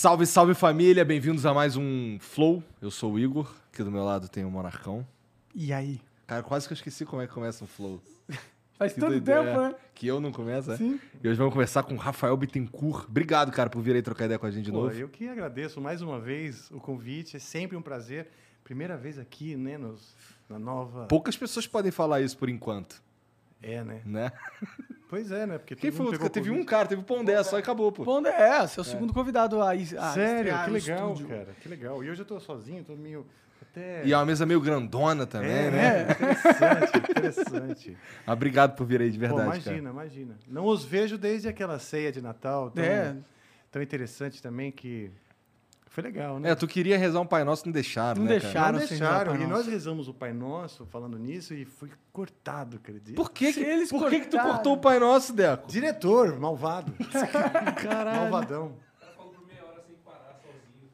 Salve, salve família, bem-vindos a mais um Flow. Eu sou o Igor, do meu lado tem o Monarcão. E aí? Cara, quase que eu esqueci como é que começa um Flow. Faz Que tanto tempo, né? Que eu não começo, é? Sim. E hoje vamos conversar com o Rafael Bittencourt. Obrigado, cara, por vir aí trocar ideia com a gente de Pô, novo. eu que agradeço mais uma vez o convite, é sempre um prazer. Primeira vez aqui, né, nos, na nova... Poucas pessoas podem falar isso por enquanto, É, né? né? Pois é, né? Porque Quem foi? outro? Teve um cara, teve o Pondé, só e acabou, pô. Bom, é, seu segundo convidado a, a Sério, que legal, cara, que legal. E hoje eu tô sozinho, tô meio... Até... E é uma mesa meio grandona também, é, né? Interessante, interessante. Ah, Obrigado por vir aí de Pô, verdade, imagina, imagina. Não os vejo desde aquela ceia de Natal, tão, É, tão interessante também que... Foi legal, cara. né? É, tu queria rezar um Pai Nosso, não deixaram, Não né, deixaram. cara? Não sem rezar o deixaram. E nós rezamos o Pai Nosso falando nisso e foi cortado, acredita? Por que, que, eles por que, que tu cortaram- cortou o Pai Nosso, Deco? Diretor, malvado. caralho. Malvadão.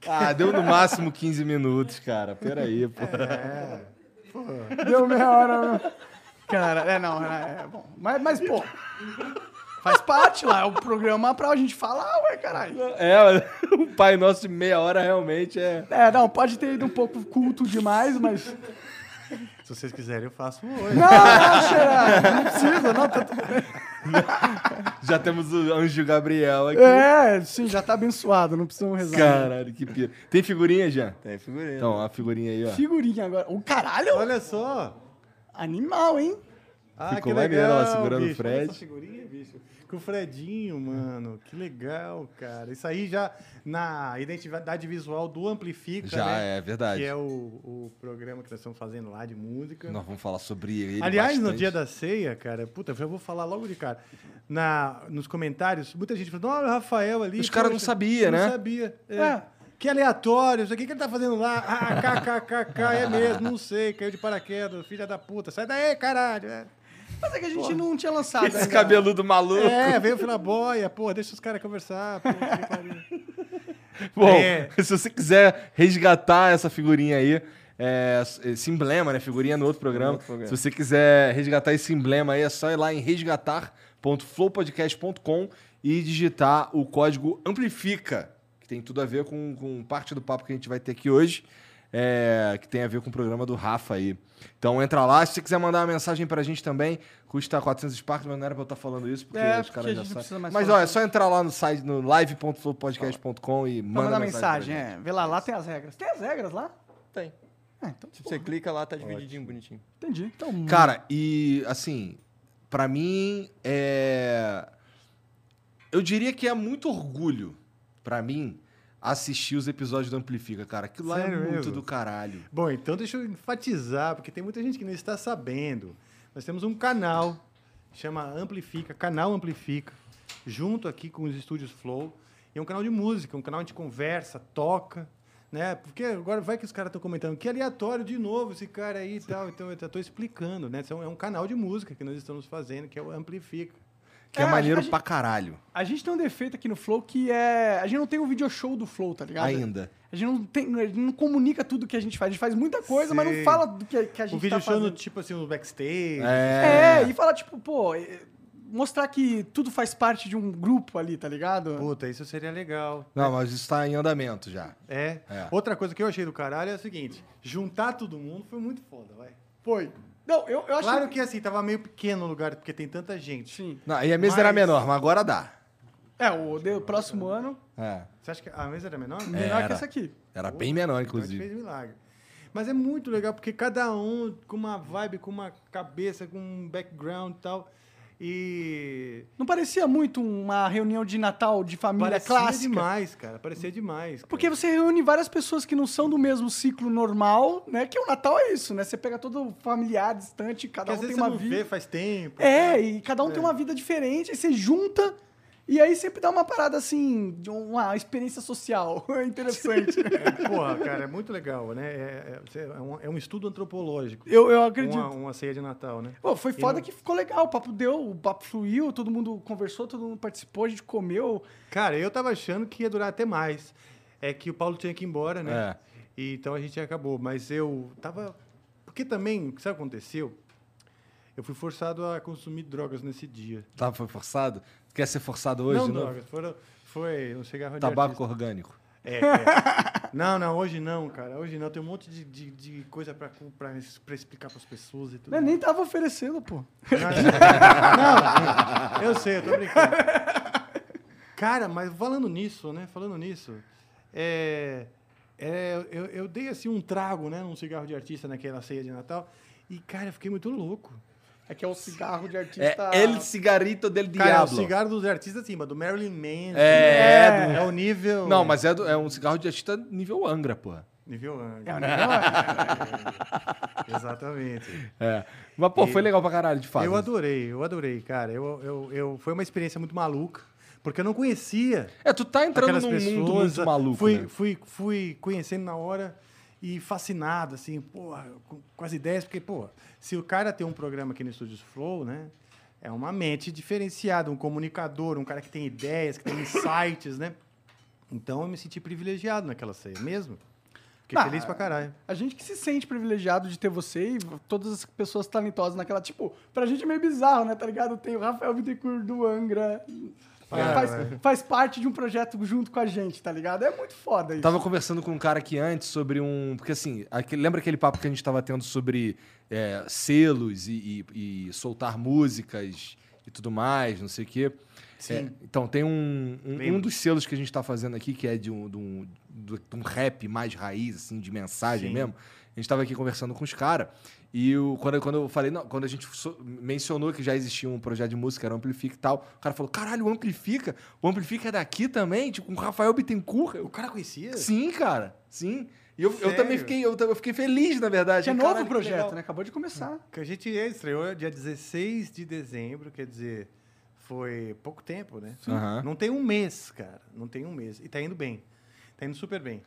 Ah, deu no máximo 15 minutos, cara. Peraí, pô. É. Pô, Deu meia hora. né? Cara, é, não, é, é bom. Mas, mas, pô, faz parte lá, é o programa pra gente falar, ué, caralho. É, o Pai Nosso de meia hora realmente é. É, não, pode ter ido um pouco culto demais, mas... se vocês quiserem, eu faço hoje. Não, não, Xerá, não precisa, não. Tá, tudo bem. Já temos o Anjo Gabriel aqui. é, sim, já tá abençoado, não precisamos rezar. Caralho, que pira. Tem figurinha já? Tem figurinha. Então, a figurinha aí, ó. Figurinha agora. O caralho, Olha só. animal, hein? Ah, Ficou que legal, ela segurando o bicho. Olha Fred. essa figurinha, bicho. Com o Fredinho, mano. Que legal, cara. Isso aí já na identidade visual do Amplifica, Já, né? é verdade. Que é o, o programa que nós estamos fazendo lá de música. Nós vamos falar sobre ele. Aliás, no bastante. dia da ceia, cara, puta, eu vou falar logo de cara. Na, nos comentários, muita gente falou, olha o Rafael ali. Os caras não poxa, sabia, né? Não sabia. É. É. Que aleatório, isso aqui que ele tá fazendo lá? Ah, kkkk, é mesmo, não sei, caiu de paraquedas, filha da puta, sai daí, caralho. É, Mas é que a gente não tinha lançado Esse ainda. cabeludo maluco. é veio pela boia, pô, deixa os caras conversar. Pô. Bom, É. se você quiser resgatar essa figurinha aí, é, esse emblema, né? Figurinha no outro programa. outro programa. Se você quiser resgatar esse emblema aí, é só ir lá em resgatar.flowpodcast.com e digitar o código Amplifica, que tem tudo a ver com, com parte do papo que a gente vai ter aqui hoje, é, que tem a ver com o programa do Rafa aí. Então entra lá, se você quiser mandar uma mensagem pra gente também, custa 400 Sparks, mas não era pra eu estar falando isso, porque É, os caras já sabem. Mas ó, é só entrar lá no site, no live.flowpodcast.com e manda mandar mensagem. mensagem, é. Vê lá, lá tem as regras. Tem as regras lá? Tem. É, então, Tipo, você clica lá, tá divididinho, bonitinho. entendi. Então, Cara, e assim, pra mim é. Eu diria que é muito orgulho pra mim assistir os episódios do Amplifica, cara. Aquilo lá é Sério muito mesmo? do caralho. Bom, então deixa eu enfatizar, porque tem muita gente que não está sabendo. Nós temos um canal, chama Amplifica, canal Amplifica, junto aqui com os estúdios Flow. E é um canal de música, um canal onde a gente conversa, toca, né? Porque agora vai que os caras estão comentando que aleatório de novo esse cara aí e tal. Então eu estou explicando, né? Então, é um canal de música que nós estamos fazendo, que é o Amplifica. Que é, É, maneiro gente- pra caralho. a gente tem um defeito aqui no Flow que é. A gente não tem um video show do Flow, tá ligado? Ainda. A gente não, tem, a gente não comunica tudo que a gente faz. A gente faz muita coisa, mas não fala do que, que a gente O vídeo tá show no tipo assim, um backstage. É, e fala, tipo, pô, é, mostrar que tudo faz parte de um grupo ali, tá ligado? Puta, isso seria legal. Não, mas isso tá em andamento já. É. É. Outra coisa que eu achei do caralho é o seguinte: juntar todo mundo foi muito foda, vai. Foi. Não, eu, eu acho Claro que assim, tava meio pequeno o lugar, porque tem tanta gente. Sim. Não, e a mesa Mas- era menor, mas agora dá. É, o de- próximo ano, É. Você acha que a mesa era menor? menor Era. que essa aqui. Era bem menor, gente inclusive. fez milagre. Mas é muito legal, porque cada um com uma vibe, com uma cabeça, com um background e tal. E. Não parecia muito uma reunião de Natal de família Parecia clássica? demais, cara. Parecia demais. cara. Porque você reúne várias pessoas que não são do mesmo ciclo normal, né? Que o Natal é isso, né? Você pega todo familiar distante, cada Porque às um tem vezes uma você não vida. vê faz tempo. É, sabe? e cada um tem É. uma vida diferente, aí você junta E aí sempre dá uma parada assim, de uma experiência social interessante. É, porra, cara, é muito legal, né? É, é- é um, é um estudo antropológico. eu, eu acredito. Uma, uma ceia de Natal, né? Pô, foi E foda não- que ficou legal, o papo deu, o papo fluiu, todo mundo conversou, todo mundo participou, a gente comeu. Cara, eu tava achando que ia durar até mais. É que o Paulo tinha que ir embora, né? É. E, então a gente acabou. Mas eu tava. Porque também, sabe o que aconteceu? Eu fui forçado a consumir drogas nesse dia. Tá, foi forçado? Quer ser forçado hoje não novo? drogas, foram, foi um cigarro de Tabaco orgânico. É, é. Não, não, hoje não, cara. Hoje não. Tem um monte de, de, de coisa pra, pra, pra explicar pras pessoas e tudo. Eu nem tava oferecendo, pô. Não, eu sei, eu tô brincando. Cara, mas falando nisso, né? Falando nisso, é, é, eu, eu dei assim um trago, né? Um cigarro de artista naquela ceia de Natal. E, cara, eu fiquei muito louco. É que é o cigarro de É artista. El Cigarrito del Cara, é o cigarro dos artistas acima, do Marilyn Manson. É, né? é o nível. Não, mas é, do- é um cigarro de artista nível Angra, porra. Nível É, Angra. não, Exatamente. É. Mas, pô, E- foi legal pra caralho, de fato. Eu adorei, eu adorei, cara. Eu, eu, eu, foi uma experiência muito maluca, porque eu não conhecia É, tu tá entrando aquelas num pessoas. mundo muito maluco, fui, né? fui, fui conhecendo na hora e fascinado, assim, porra, com, com as ideias, porque, pô, se o cara tem um programa aqui no Estúdios Flow, né? É uma mente diferenciada, um comunicador, um cara que tem ideias, que tem insights, né? Então eu me senti privilegiado naquela ceia mesmo. Fiquei Ah, feliz pra caralho. A gente que se sente privilegiado de ter você e todas as pessoas talentosas naquela. Tipo, pra gente é meio bizarro, né? Tá ligado? Tem o Rafael Bittencourt do Angra. É, faz, é. faz parte de um projeto junto com a gente, tá ligado? É muito foda isso. Tava conversando com um cara aqui antes sobre um. Porque assim, aquele- lembra aquele papo que a gente tava tendo sobre é, selos e, e- e soltar músicas e tudo mais, não sei o quê? Sim. É, então, tem um, um, um dos selos que a gente tá fazendo aqui, que é de um, de um, de um rap mais raiz, assim, de mensagem Sim. mesmo. A gente tava aqui conversando com os caras. E o, quando, eu- quando eu falei, não, quando a gente so- mencionou que já existia um projeto de música, era o Amplifica e tal, o cara falou: caralho, o Amplifica? O Amplifica é daqui também? Tipo, com o Rafael Bittencourt? O cara conhecia? Sim, cara. Sim. E eu, eu também fiquei, eu, eu fiquei feliz, na verdade. Que é novo que projeto, legal. né? Acabou de começar. Que a gente estreou dia 16 de dezembro, quer dizer, foi pouco tempo, né? Aham. Não tem um mês, cara. Não tem um mês. E tá indo bem. Tá indo super bem.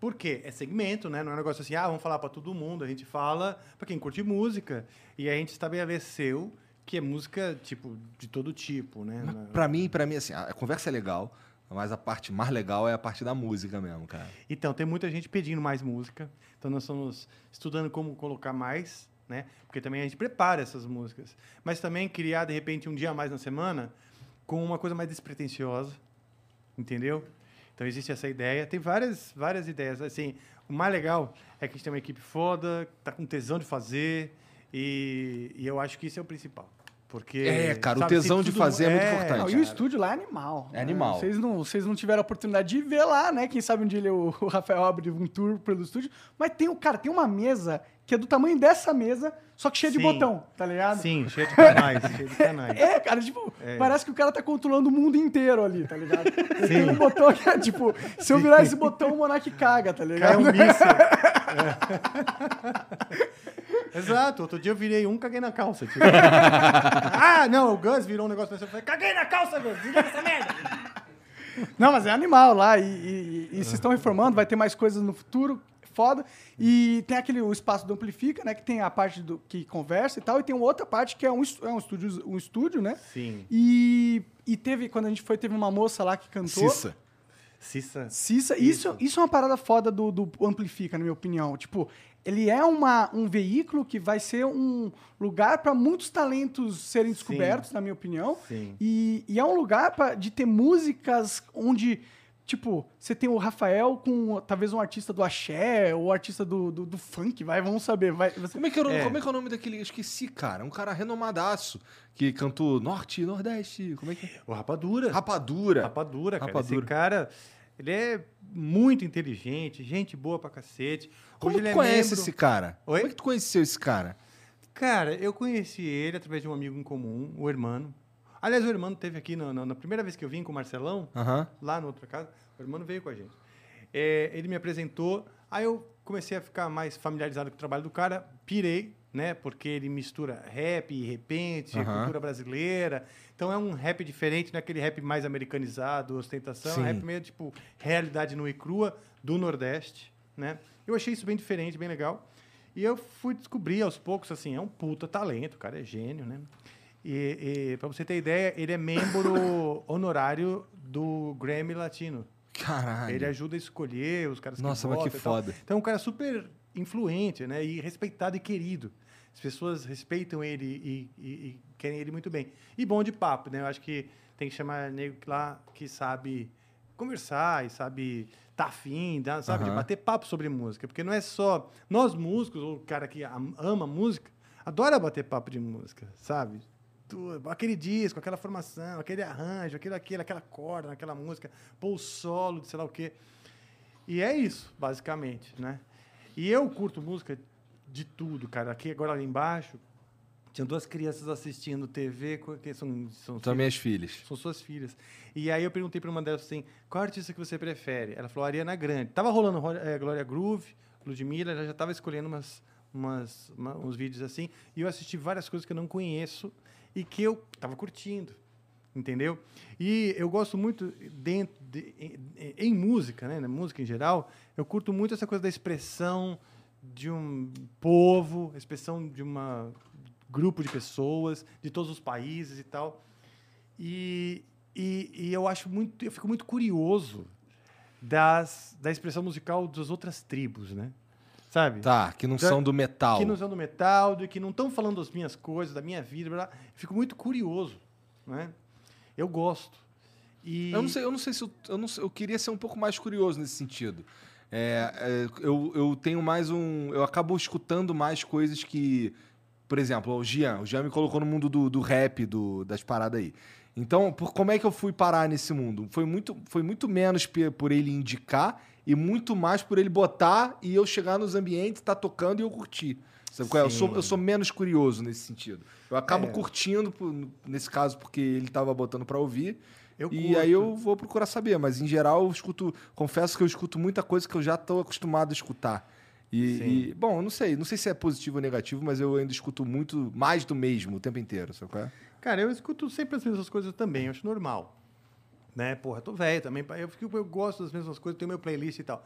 Por quê? É segmento, né? Não é um negócio assim, ah, vamos falar para todo mundo. A gente fala para quem curte música. E a gente estabeleceu que é música, tipo, de todo tipo, né? Pra mim, pra mim, assim, a conversa é legal, mas a parte mais legal é a parte da música mesmo, cara. Então, tem muita gente pedindo mais música. Então, nós estamos estudando como colocar mais, né? Porque também a gente prepara essas músicas. Mas também criar, de repente, um dia a mais na semana com uma coisa mais despretensiosa, entendeu? Então, existe essa ideia. Tem várias, várias ideias. Assim, o mais legal é que a gente tem uma equipe foda, tá com tesão de fazer. E, e eu acho que isso é o principal. Porque, É, cara, o sabe, se tesão de fazer é muito importante. Não, e o estúdio lá é animal. É animal. Vocês não, vocês não tiveram a oportunidade de ver lá, né? Quem sabe um dia ele- o, o Rafael abre um tour pelo estúdio. Mas tem, o cara, tem uma mesa que é do tamanho dessa mesa, só que cheia de Sim. botão, tá ligado? Sim, cheio de canais, cheio de canais. É, cara, tipo, É. parece que o cara tá controlando o mundo inteiro ali, tá ligado? Ele Tem um botão que é, tipo, se eu virar esse botão, o Monark caga, tá Cai ligado? um míssil. É. Exato. Outro dia eu virei um, caguei na calça. tipo. ah, não, o Gus virou um negócio. Eu falei, caguei na calça, Gus. Desliga essa merda. Não, mas é animal lá. E, e- e vocês estão reformando, vai ter mais coisas no futuro. Foda. E tem aquele o espaço do Amplifica, né? Que tem a parte do que conversa e tal. E tem outra parte que é um, é um, estúdio, um estúdio, né? Sim. E, e teve, quando a gente foi, teve uma moça lá que cantou. Cissa. Cissa. Cissa. Isso, isso é uma parada foda do, do Amplifica, na minha opinião. Tipo, ele é uma, um veículo que vai ser um lugar para muitos talentos serem descobertos, na minha opinião. Sim. E, e é um lugar pra, de ter músicas onde, tipo, você tem o Rafael com talvez um artista do axé ou artista do, do, do funk, vai, vamos saber. Vai, você- Como é, que era, o- É. como é que é o nome daquele? Eu esqueci, cara. Um cara renomadaço que cantou Norte, Nordeste. Como é que é? O Rapadura. Rapadura. Rapadura, cara. Rapadura. Esse cara, ele é muito inteligente, gente boa pra cacete. Como Hoje tu ele é conhece membro- esse cara? Oi? Como é que tu conheceu esse cara? Cara, eu conheci ele através de um amigo em comum, o Hermano. Aliás, o Hermano teve aqui na, na- na primeira vez que eu vim com o Marcelão, lá na outra casa, o Hermano veio com a gente. É, ele me apresentou, aí eu comecei a ficar mais familiarizado com o trabalho do cara, pirei, né? Porque ele mistura rap repente, cultura brasileira. Então é um rap diferente, não é aquele rap mais americanizado, ostentação, é Sim. um rap meio tipo realidade nua e crua do Nordeste, né? Eu achei isso bem diferente, bem legal. E eu fui descobrir aos poucos, assim, é um puta talento, o cara é gênio, né? E, e para você ter ideia, ele é membro honorário do Grammy Latino. Caralho. Ele ajuda a escolher os caras Nossa, que mas que foda. Então é um cara super influente, né? E respeitado e querido. As pessoas respeitam ele e, e- e querem ele muito bem. E bom de papo, né? Eu acho que tem que chamar nego lá que sabe conversar e sabe tá afim, sabe? De Aham. bater papo sobre música. Porque não é só... Nós músicos, ou o cara que am- ama música, adora bater papo de música, sabe? Tu- aquele disco, aquela formação, aquele arranjo, aquele, aquele, aquela corda naquela música, pô, o solo de sei lá o quê. E é isso, basicamente, né? E eu curto música de tudo, cara. Aqui agora ali embaixo, tinham duas crianças assistindo TV, que são, são, São minhas filhas. são suas filhas. E aí eu perguntei para uma delas assim, qual artista que você prefere? Ela falou Ariana Grande. Tava rolando Ro- eh, Glória Groove, Ludmilla, ela já tava escolhendo umas, umas, uma- uns vídeos assim, e eu assisti várias coisas que eu não conheço e que eu tava curtindo. Entendeu? E eu gosto muito dentro de- em, em música, né, na música em geral, eu curto muito essa coisa da expressão de um povo, expressão de um grupo de pessoas de todos os países e tal. E, e, e eu acho muito, eu fico muito curioso das, da expressão musical das outras tribos, né? Sabe? Tá, que não são do metal. Que não são do metal, do que não estão falando das minhas coisas, da minha vida, blá, blá. fico muito curioso, né? Eu gosto. E Eu não sei, eu não sei se eu, eu, não sei- eu queria ser um pouco mais curioso nesse sentido. É, é, eu, eu tenho mais um. Eu acabo escutando mais coisas que. Por exemplo, o Gian. O Gian me colocou no mundo do, do rap, do, das paradas aí. Então, por, como é que eu fui parar nesse mundo? Foi muito, foi muito menos por ele indicar e muito mais por ele botar e eu chegar nos ambientes, tá tocando e eu curtir. Sabe qual é? Eu, sou, eu sou menos curioso nesse sentido. Eu acabo É. curtindo, nesse caso, porque ele tava botando pra ouvir. eu E curto. aí eu vou procurar saber, mas em geral eu escuto, confesso que eu escuto muita coisa que eu já estou acostumado a escutar. E, e, bom, eu não sei, não sei se é positivo ou negativo, mas eu ainda escuto muito mais do mesmo o tempo inteiro, sabe qual é? Cara, eu escuto sempre as mesmas coisas também, acho normal. Né? Porra, tô velho também, eu, fico, eu gosto das mesmas coisas, tenho meu playlist e tal.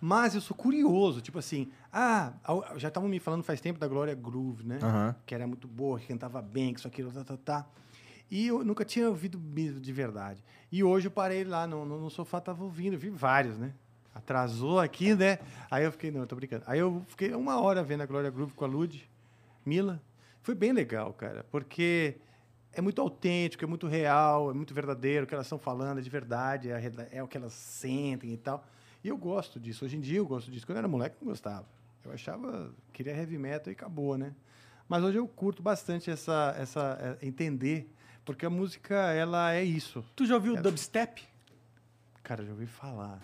Mas eu sou curioso, tipo assim, ah, já estavam me falando faz tempo da Glória Groove, né? Aham. Que era muito boa, que cantava bem, que isso, aquilo, tá, tá, tá. E eu nunca tinha ouvido mesmo de verdade. E hoje eu parei lá no, no, no sofá, tava ouvindo, vi vários, né? Atrasou aqui, né? Aí eu fiquei, não, eu tô brincando. Aí eu fiquei uma hora vendo a Glória Groove com a Lud, Mila. Foi bem legal, cara, porque é muito autêntico, é muito real, é muito verdadeiro, o que elas estão falando é de verdade, é, é o que elas sentem e tal. E eu gosto disso. Hoje em dia eu gosto disso. Quando eu era moleque, eu não gostava. Eu achava, queria heavy metal e acabou, né? Mas hoje eu curto bastante essa, essa é, entender, porque a música, ela é isso. Tu já ouviu o dubstep? Cara, já ouvi falar.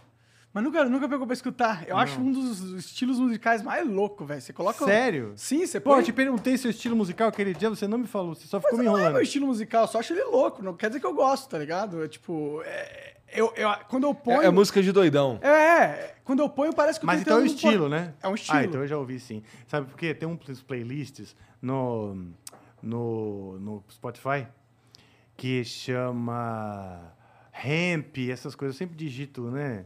Mas nunca, nunca pegou pra escutar. Eu acho um dos estilos musicais mais loucos, velho. Você coloca. Sério? Sim, você Pô, põe. eu te perguntei seu estilo musical aquele dia, você não me falou, você só Mas ficou me não é enrolando. meu estilo musical, só acho ele louco. Não quer dizer que eu gosto, tá ligado? É tipo. é- eu, eu, quando eu ponho. É, é música de doidão. É, quando eu ponho parece que eu Mas então é no estilo, po- né? É um estilo. Ah, então eu já ouvi sim. Sabe por quê? Tem uns playlists no, no, no Spotify que chama Ramp, essas coisas. Eu sempre digito, né?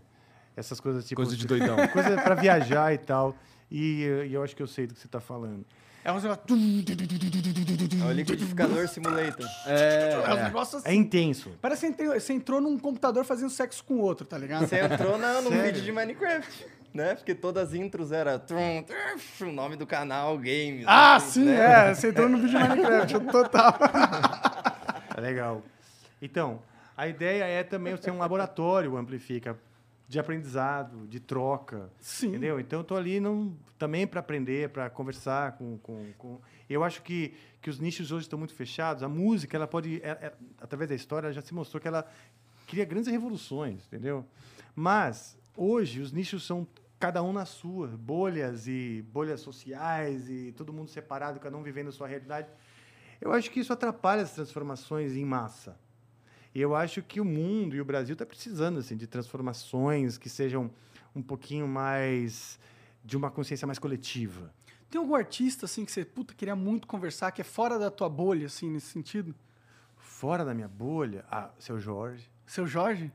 Essas coisas tipo. Coisa de doidão. Coisa pra viajar e tal. E, e eu acho que eu sei do que você tá falando. É uns negócios. É o liquidificador simulator. É, É uns é. negócios É assim. intenso. Parece que você entrou, você num computador fazendo sexo com outro, tá ligado? Você entrou na, num Sério? vídeo de Minecraft, né? Porque todas as intros era trum, trum, o nome do canal, games. Ah, assim, sim, né? é. Você entrou no vídeo de Minecraft, total. É legal. Então, a ideia é também ser um laboratório, o Amplifica, de aprendizado, de troca. Sim. Entendeu? Então, eu tô ali não, também para aprender, para conversar com, com, com... Eu acho que, que os nichos hoje estão muito fechados. A música, ela pode... é- é- através da história, ela já se mostrou que ela cria grandes revoluções, entendeu? Mas, hoje, os nichos são cada um na sua. Bolhas e bolhas sociais e todo mundo separado, cada um vivendo a sua realidade. Eu acho que isso atrapalha as transformações em massa. E eu acho que o mundo e o Brasil está precisando assim, de transformações que sejam um pouquinho mais de uma consciência mais coletiva. Tem algum artista, assim, que você, puta, queria muito conversar, que é fora da tua bolha, assim, nesse sentido? Fora da minha bolha, ah, seu Jorge. Seu Jorge?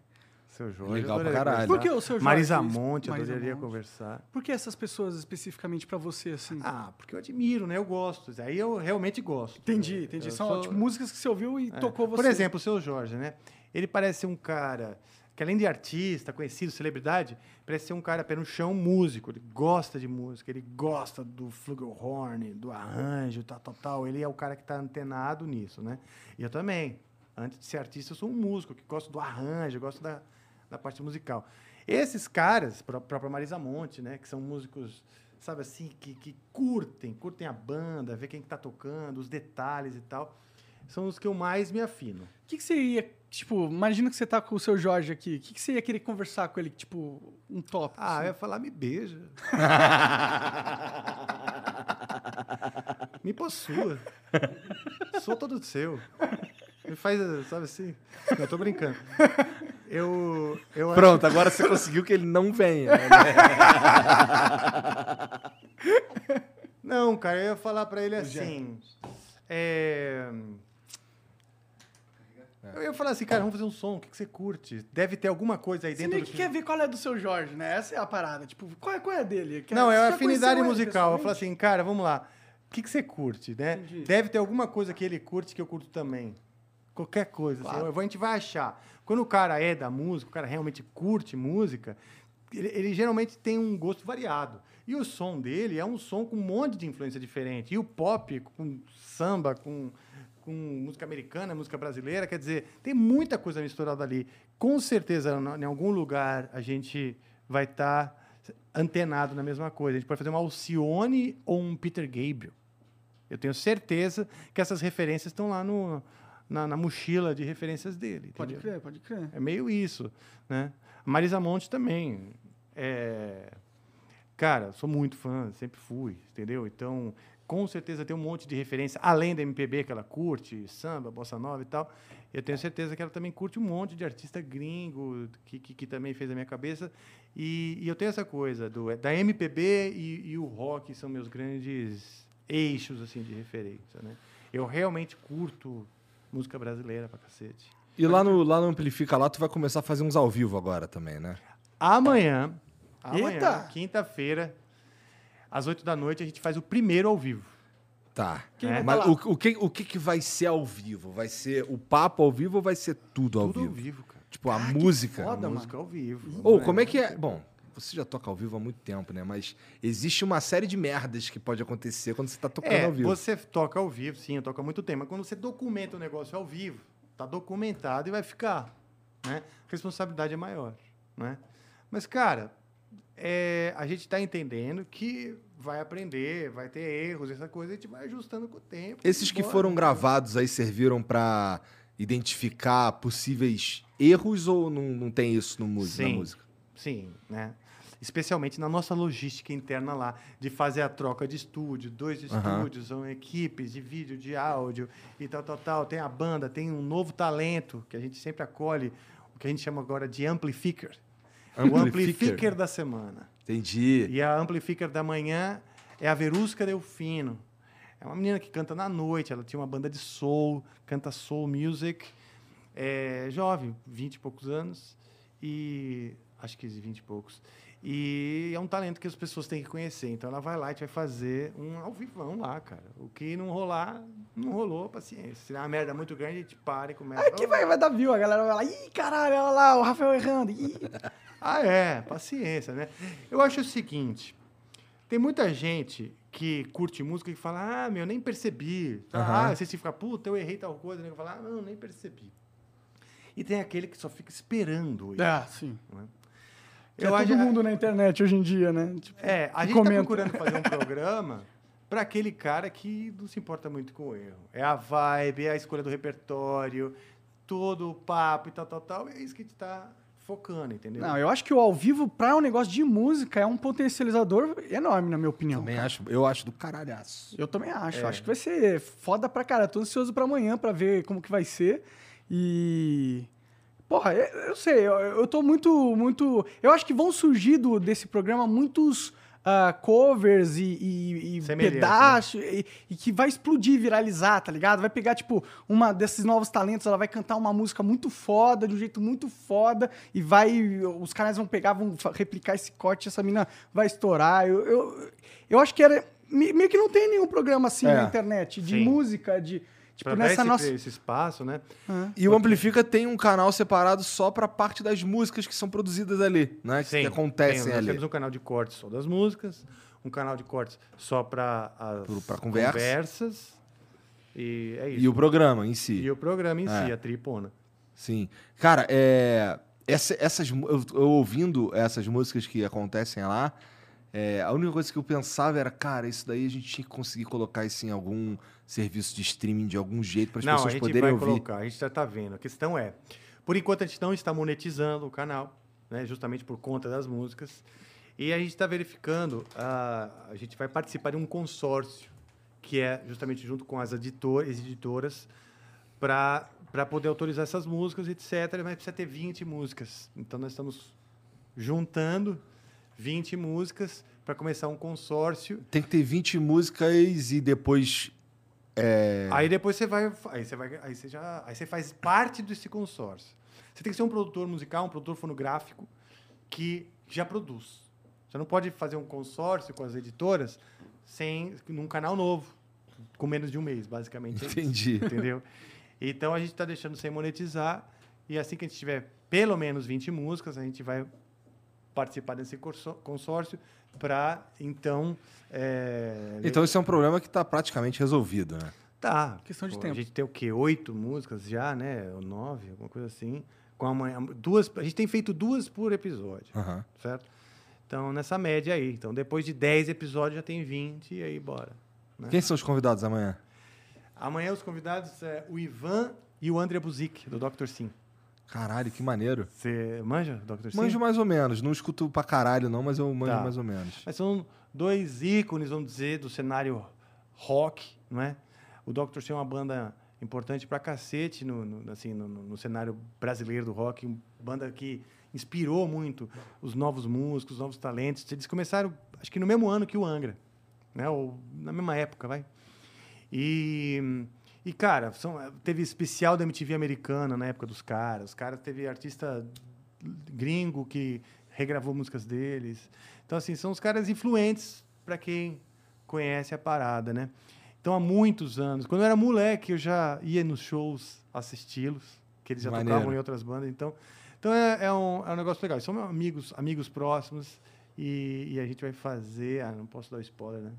Seu Jorge. Legal pra caralho. Por conversar. que o seu Jorge? Marisa. Monte, eu Marisa adoraria Monte. conversar. Por que essas pessoas especificamente pra você, assim? Ah, porque eu admiro, né? Eu gosto. Aí eu realmente gosto. entendi, entendi. Eu São sou- tipo, músicas que você ouviu e É. tocou você. Por exemplo, o seu Jorge, né? Ele parece ser um cara que, além de artista, conhecido, celebridade, parece ser um cara pé no chão músico. Ele gosta de música, ele gosta do flugelhorn, do arranjo, tal, tal, tal. Ele é o cara que está antenado nisso, né? E eu também. Antes de ser artista, eu sou um músico que gosto do arranjo, gosto da, da parte musical. Esses caras, pró- própria Marisa Monte, né? Que são músicos, sabe assim, que, que curtem, curtem a banda, ver quem está tocando, os detalhes e tal são os que eu mais me afino. O que, que você ia, tipo, imagina que você tá com o seu Jorge aqui. O que, que você ia querer conversar com ele, tipo, um top? Ah, eu assim? ia falar, me beija. me possua. Sou todo seu. Me faz, sabe assim? Não, eu tô brincando. Eu, eu acho- Pronto, agora você conseguiu que ele não venha. né? Não, cara, eu ia falar pra ele assim. é, Eu ia falar assim, cara, vamos fazer um som, o que, que você curte? Deve ter alguma coisa aí Você dentro meio do que quer ver qual é do seu Jorge, né? Essa é a parada. Tipo, qual é, qual é a dele? Quer- Não, é você a afinidade musical. Eu falo assim, cara, vamos lá. O que, que você curte, né? Entendi. Deve ter alguma coisa que ele curte que eu curto também. Qualquer coisa. assim, Claro. a gente vai achar. Quando o cara é da música, o cara realmente curte música, ele, ele geralmente tem um gosto variado. E o som dele é um som com um monte de influência diferente. E o pop, com samba, com, com música americana, música brasileira, quer dizer, tem muita coisa misturada ali. Com certeza, em algum lugar, a gente vai estar antenado na mesma coisa. A gente pode fazer uma Alcione ou um Peter Gabriel. Eu tenho certeza que essas referências estão lá no, na, na mochila de referências dele. Pode entendeu? crer, pode crer. É meio isso, né? A Marisa Monte também. É... Cara, sou muito fã, sempre fui, entendeu? Então, com certeza tem um monte de referência, além da MPB que ela curte, samba, bossa nova e tal. Eu tenho certeza que ela também curte um monte de artista gringo que, que, que também fez a minha cabeça. E, e eu tenho essa coisa do, da MPB e, e o rock são meus grandes eixos assim de referência, né? Eu realmente curto música brasileira pra cacete. E lá no, lá no Amplifica lá, tu vai começar a fazer uns ao vivo agora também, né? Amanhã, amanhã quinta-feira, às 8 da noite, a gente faz o primeiro ao vivo. Tá. Quem vai Mas o, o que, o que, que vai ser ao vivo? Vai ser o papo ao vivo ou vai ser tudo ao Tudo vivo? ao vivo, cara. Tipo, a Ah, que música. foda. A mano. música ao vivo. Ou como é que é? Bom, você já toca ao vivo há muito tempo, né? Mas existe uma série de merdas que pode acontecer quando você tá tocando É, ao vivo. você toca ao vivo, sim, há muito tempo. Mas quando você documenta o negócio ao vivo, tá documentado e vai ficar, né? A responsabilidade é maior, né? Mas, cara, é, a gente está entendendo que vai aprender, vai ter erros, essa coisa, a gente vai ajustando com o tempo. Esses que foram gravados aí serviram pra identificar possíveis erros ou não, não tem isso no mu- na Sim. música? Sim, né? Especialmente na nossa logística interna lá, de fazer a troca de estúdio, dois Aham. estúdios, são equipes de vídeo, de áudio e tal, tal, tal. Tem a banda, tem um novo talento que a gente sempre acolhe, o que a gente chama agora de amplifier. O amplifier da semana. Entendi. E a amplifier da manhã é a Verusca Delfino. É uma menina que canta na noite, ela tinha uma banda de soul, canta soul music. É jovem, 20 e poucos anos, e acho que 20 e poucos. E é um talento que as pessoas têm que conhecer. Então ela vai lá e vai fazer um ao vivão lá, cara. O que não rolar, não rolou, paciência. Se der uma merda muito grande, a gente para e começa. Aqui vai, vai dar view, a galera vai lá, ih, caralho, olha lá, o Rafael errando. Ih. Ah, é, paciência, né? Eu acho o seguinte: tem muita gente que curte música e fala, ah, meu, nem percebi. Aham. Ah, você se fica, puta, eu errei tal coisa, né? Eu falo, ah, não, nem percebi. E tem aquele que só fica esperando. isso. É, sim. É Eu todo acho- mundo na internet hoje em dia, né? Tipo, É, a gente está comenta. procurando fazer um programa para aquele cara que não se importa muito com o erro. É a vibe, é a escolha do repertório, todo o papo e tal, tal, tal. É isso que a gente está focando, entendeu? Não, eu acho que o ao vivo, pra um negócio de música, é um potencializador enorme, na minha opinião. Também cara. acho, eu acho do caralhaço. Eu também acho. É. Acho que vai ser foda pra caralho. Tô ansioso pra amanhã pra ver como que vai ser. E. Porra, eu, eu sei, eu, eu tô muito, muito... Eu acho que vão surgir do, desse programa muitos ah, covers e, e, e pedaços e, e que vai explodir, viralizar, tá ligado? Vai pegar, tipo, uma desses novos talentos, ela vai cantar uma música muito foda, de um jeito muito foda, e vai... Os canais vão pegar, vão replicar esse corte, essa mina vai estourar. Eu, eu, eu acho que era... me- Meio que não tem nenhum programa assim É. na internet, de Sim. música, de... Tipo, Pra nessa esse, nossa... esse espaço, né? E o Amplifica tem um canal separado só pra parte das músicas que são produzidas ali, né? Que, que acontecem tem, nós ali. temos um canal de cortes só das músicas, um canal de cortes só para as conversa. conversas. E é isso. E o programa em si. E o programa em É. si, a tripona. Sim. Cara, é, essa- essas, eu, eu ouvindo essas músicas que acontecem lá, é, a única coisa que eu pensava era, cara, isso daí a gente tinha que conseguir colocar isso em algum serviço de streaming de algum jeito para as Não, a pessoas gente poderem vai ouvir. colocar, a gente já está vendo. A questão é, por enquanto a gente não está monetizando o canal, né, justamente por conta das músicas. E a gente está verificando, ah, a gente vai participar de um consórcio, que é justamente junto com as editor- as editoras, para poder autorizar essas músicas, etc. Mas precisa ter 20 músicas. Então nós estamos juntando 20 músicas para começar um consórcio Tem que ter 20 músicas e depois. É, Aí depois você vai, aí você vai, aí você já, aí você faz parte desse consórcio. Você tem que ser um produtor musical, um produtor fonográfico que já produz. Você não pode fazer um consórcio com as editoras sem num canal novo, com menos de um mês, basicamente. é isso, Entendi. entendeu? Então a gente está deixando sem monetizar e assim que a gente tiver pelo menos 20 músicas, a gente vai participar desse consórcio para então é, Então isso é um problema que está praticamente resolvido, né? Tá. Questão de Pô, tempo. A gente tem o quê? Oito músicas já, né? Ou nove, alguma coisa assim. Com amanhã, duas, a gente tem feito duas por episódio, certo? Então, nessa média aí. Então, depois de 10 episódios, já tem 20 e aí bora. né? Quem são os convidados amanhã? Amanhã os convidados é o Ivan e o André Buzik, do Dr. Sim. Caralho, que maneiro. Você manja, Dr. Sim? Manjo mais ou menos. Não escuto pra caralho, não, mas eu manjo Tá. mais ou menos. Mas são dois ícones, vamos dizer, do cenário rock, não é? O Dr. Sim é uma banda importante pra cacete no, no- assim, no, no- cenário brasileiro do rock, uma banda que inspirou muito os novos músicos, os novos talentos. Eles começaram, acho que no mesmo ano que o Angra, né? Ou na mesma época, vai. E, e cara, são, teve especial da MTV americana na época dos caras. Os caras teve artista gringo que regravou músicas deles. Então, assim, são os caras influentes para quem conhece a parada, né? Então, há muitos anos, quando eu era moleque, eu já ia nos shows assisti-los, que eles já Maneiro. tocavam em outras bandas. Então, então é, é um, é um negócio legal. São amigos, amigos próximos e, e a gente vai fazer. Ah, não posso dar spoiler, né?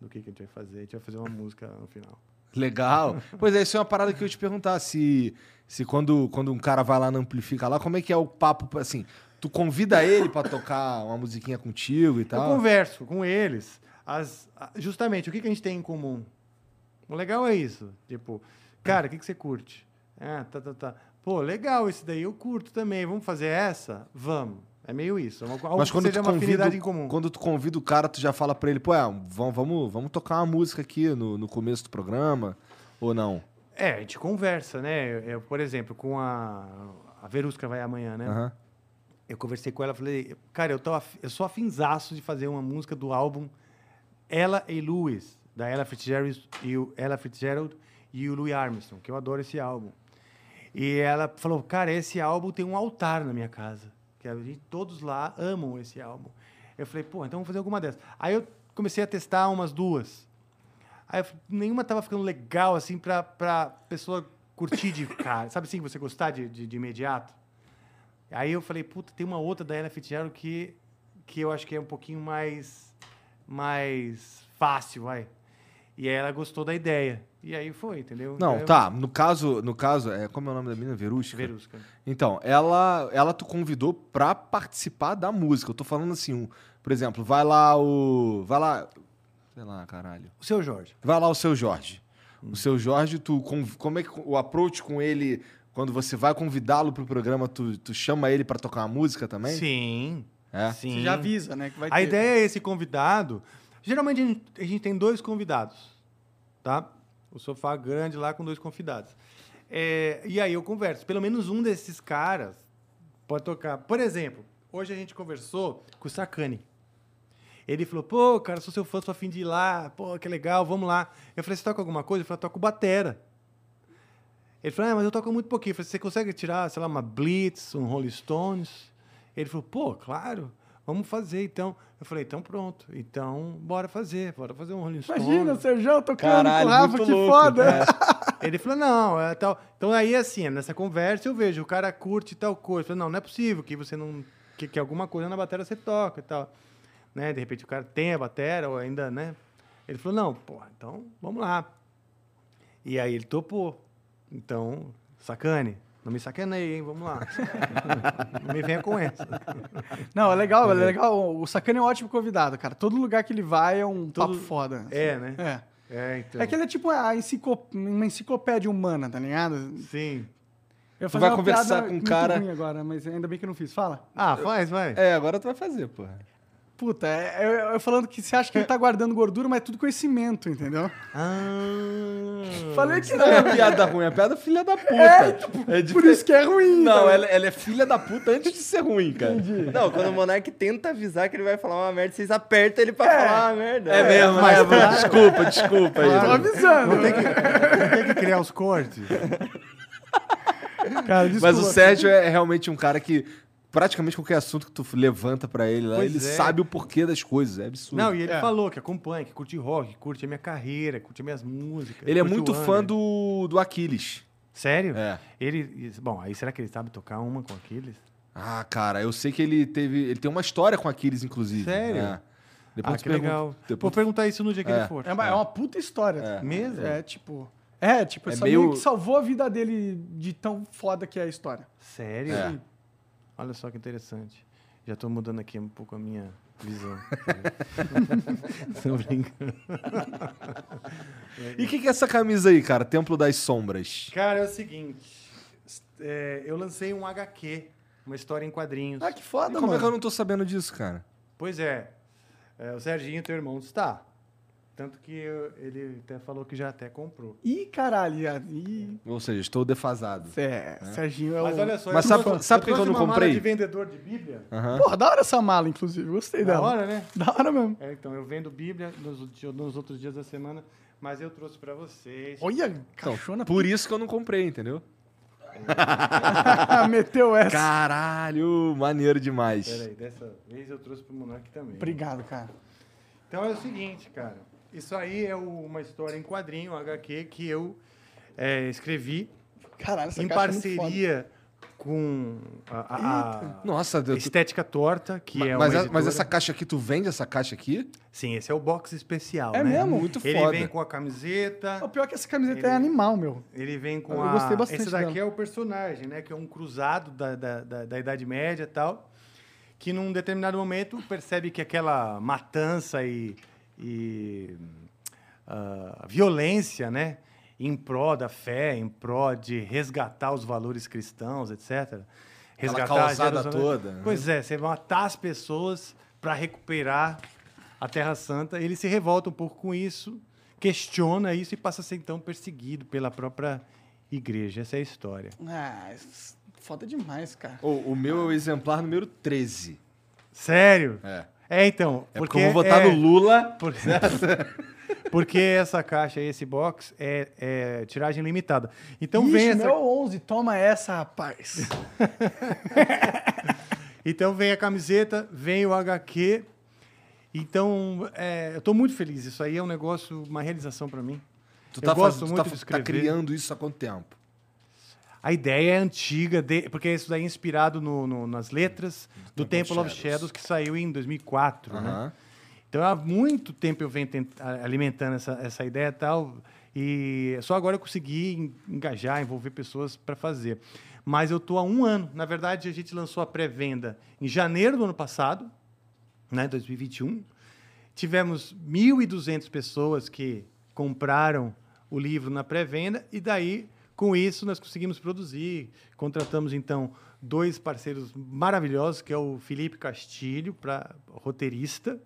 Do que, que a gente vai fazer. A gente vai fazer uma música no final. Legal. Pois é, isso é uma parada que eu ia te perguntar. Se, se quando, quando um cara vai lá no Amplifica lá, como é que é o papo, assim... Tu convida ele pra tocar uma musiquinha contigo e Eu tal? converso com eles. As, justamente, o que, que a gente tem em comum? O legal é isso. Tipo, cara, o que, que você curte? Ah, tá, tá, tá. Pô, legal esse daí, eu curto também. Vamos fazer essa? Vamos. É meio isso. É uma, algo Mas que quando seja tu, uma convida, afinidade em comum. quando tu convida o cara, tu já fala pra ele, pô, é, vamos, vamos, vamos tocar uma música aqui no, no começo do programa, ou não? É, a gente conversa, né? Eu, por exemplo, com a, a Verusca vai amanhã, né? Aham. Eu conversei com ela, falei, cara, eu, tô af- eu sou afinzaço de fazer uma música do álbum Ella e Louis, da Ella Fitzgerald e o Ella Fitzgerald e o Louis Armstrong, que eu adoro esse álbum. E ela falou, cara, esse álbum tem um altar na minha casa, que a gente, todos lá amam esse álbum. Eu falei, pô, então vamos fazer alguma dessas. Aí eu comecei a testar umas duas. Aí eu nenhuma tava ficando legal, assim, pra, pra pessoa curtir de cara. Sabe assim, você gostar de, de, de imediato? Aí eu falei, puta, tem uma outra da Ella Fitzgerald que, que eu acho que é um pouquinho mais, mais fácil, vai. E aí ela gostou da ideia. E aí foi, entendeu? Não, Então, tá. No caso, no caso, é, como é o nome da menina? Verusca? Verusca. Então, ela, ela tu convidou pra participar da música. Eu tô falando assim, um, por exemplo, vai lá o. Vai lá. Sei lá, caralho. O seu Jorge. Vai lá o seu Jorge. O seu Jorge, tu. conv- Como é que o approach com ele, quando você vai convidá-lo pro programa, tu, tu chama ele pra tocar uma música também? Sim. É? Sim. Você já avisa, né? Que vai A ter. ideia é esse convidado. Geralmente a gente, a gente tem dois convidados, tá? O sofá grande lá com dois convidados. É, e aí eu converso. Pelo menos um desses caras pode tocar. Por exemplo, hoje a gente conversou com o Sacani. Ele falou, pô, cara, sou seu fã, sou afim de ir lá, pô, que legal, vamos lá. Eu falei, você toca alguma coisa? Ele falou, toco batera. Ele falou, ah, mas eu toco muito pouquinho. Eu falei, você consegue tirar, sei lá, uma Blitz, um Rolling Stones? Ele falou, pô, claro, vamos fazer então. Eu falei, então pronto, então bora fazer, bora fazer um Rolling Stones. Imagina o tocando Caralho, com o Rafa, que louco. foda. É. Ele falou, não, é tal. Então aí, assim, nessa conversa eu vejo, o cara curte tal coisa. Eu falei, não, não é possível que você não. Que, que alguma coisa na bateria você toca e tal. Né? De repente o cara tem a bateria ou ainda, né? Ele falou, não, porra, então vamos lá. E aí ele topou. Então, sacane. Não me sacaneie, hein? Vamos lá. não me venha com essa. Não, é legal, é legal. O Sacane é um ótimo convidado, cara. Todo lugar que ele vai é um Todo- papo foda. É, né? É. É, então. É que ele é tipo a enciclo- uma enciclopédia humana, tá ligado? Sim. Eu Tu vai conversar com um cara- agora, mas ainda bem que eu não fiz. Fala. Ah, faz, vai. É, agora tu vai fazer, porra. Puta, é, eu, eu falando que você acha que ele tá guardando gordura, mas é tudo conhecimento, entendeu? Ah. Falei que Não é piada ruim, é piada filha da puta. É, tipo, É Por diferente. isso que é ruim. Não, tá ela, ela é filha da puta antes de ser ruim, cara. Não, quando o Monark tenta avisar que ele vai falar uma merda, vocês apertam ele pra falar uma merda. É mesmo, mas claro. Desculpa, desculpa aí. Tô avisando. Não tem, que, que criar os cortes. Cara, Mas o Sérgio é realmente um cara que praticamente qualquer assunto que tu levanta pra ele lá, Pois ele é. sabe o porquê das coisas, é absurdo. Não, e ele É. falou que acompanha, que curte rock, que curte a minha carreira, curte minhas músicas. ele é muito fã do, do Aquiles. Sério? É. Ele. Bom, aí será que ele sabe tocar uma com Aquiles? Ah, cara, eu sei que ele teve. Ele tem uma história com Aquiles, inclusive. Sério? É. Depois ah, que pergunta- legal. Vou Depois tu- perguntar isso no dia que É. ele for. É uma, é uma puta história. É. Mesmo? É, tipo. É, tipo, É essa meio- meio... que salvou a vida dele de tão foda que é a história. Sério? É. Olha só que interessante. Já tô mudando aqui um pouco a minha visão. Tô brincando. E o que, que é essa camisa aí, cara? Templo das Sombras. Cara, é o seguinte. é, eu lancei um HQ, uma história em quadrinhos. Ah, que E foda, como é que eu mano. não tô sabendo disso, cara? Pois é, é, o Serginho, teu irmão, está. Tanto que eu- ele até falou que já até comprou. Ih, caralho. Ih, Ou seja, estou defasado. é, Serginho é Mas o... olha só, Mas eu sabe- trouxe- sabe por que eu não comprei? de vendedor de Bíblia. Aham. Porra, da hora essa mala, inclusive. Gostei Da dela. hora, né? Da hora mesmo. É, então, eu vendo Bíblia nos, nos outros dias da semana, mas eu trouxe pra vocês. Olha, Então, cachona. por isso que eu não comprei, entendeu? Meteu essa. Caralho, maneiro demais. Pera aí, dessa vez eu trouxe pro Monark também. Obrigado, cara. Então é o seguinte, cara. Isso aí é uma história em quadrinho, HQ, que eu é, escrevi Caralho, essa em é parceria com a, a- a Nossa, Estética Torta, que é mas, uma a- mas editora. essa caixa aqui, tu vende essa caixa aqui? Sim, esse é o box especial, É né? mesmo? Muito Ele foda. vem com a camiseta, O pior é que essa camiseta Ele- é animal, meu. ele vem com Eu a... gostei bastante Esse daqui dela. é o personagem, né? Que é um cruzado da, da, da, da Idade Média e tal, que num determinado momento percebe que aquela matança e, e ah, violência, né? Em pró da fé, em pró de resgatar os valores cristãos, etc. Resgatar causada Jerusalém. toda, né? Pois é, você matar as pessoas para recuperar a Terra Santa. Ele se revolta um pouco com isso, questiona isso e passa a ser então perseguido pela própria igreja. Essa é a história. Ah, isso- foda demais, cara. O, o meu é o exemplar número 13. Sério? É. É, então. É porque, eu vou votar é, no Lula. por- porque essa caixa, esse box, é, é tiragem limitada. Então Ixi, vem essa. meu 11, toma essa, rapaz. Então vem a camiseta, vem o HQ. Então, é, eu estou muito feliz. Isso aí é um negócio, uma realização para mim. Tu Eu tá, gosto fazendo, tu muito tá, de tá escrever. criando isso há quanto tempo? A ideia é antiga, de- porque isso daí é inspirado no- no- nas letras do Temple of Shadows. Shadows, que saiu em 2004, né? Então, há muito tempo eu venho alimentando essa, essa ideia e tal, e só agora eu consegui en- engajar, envolver pessoas para fazer. Mas eu estou há um ano. Na verdade, a gente lançou a pré-venda em janeiro do ano passado, né, 2021. Tivemos 1.200 pessoas que compraram o livro na pré-venda e daí, com isso, nós conseguimos produzir. Contratamos, então, dois parceiros maravilhosos, que é o Felipe Castilho, para roteirista,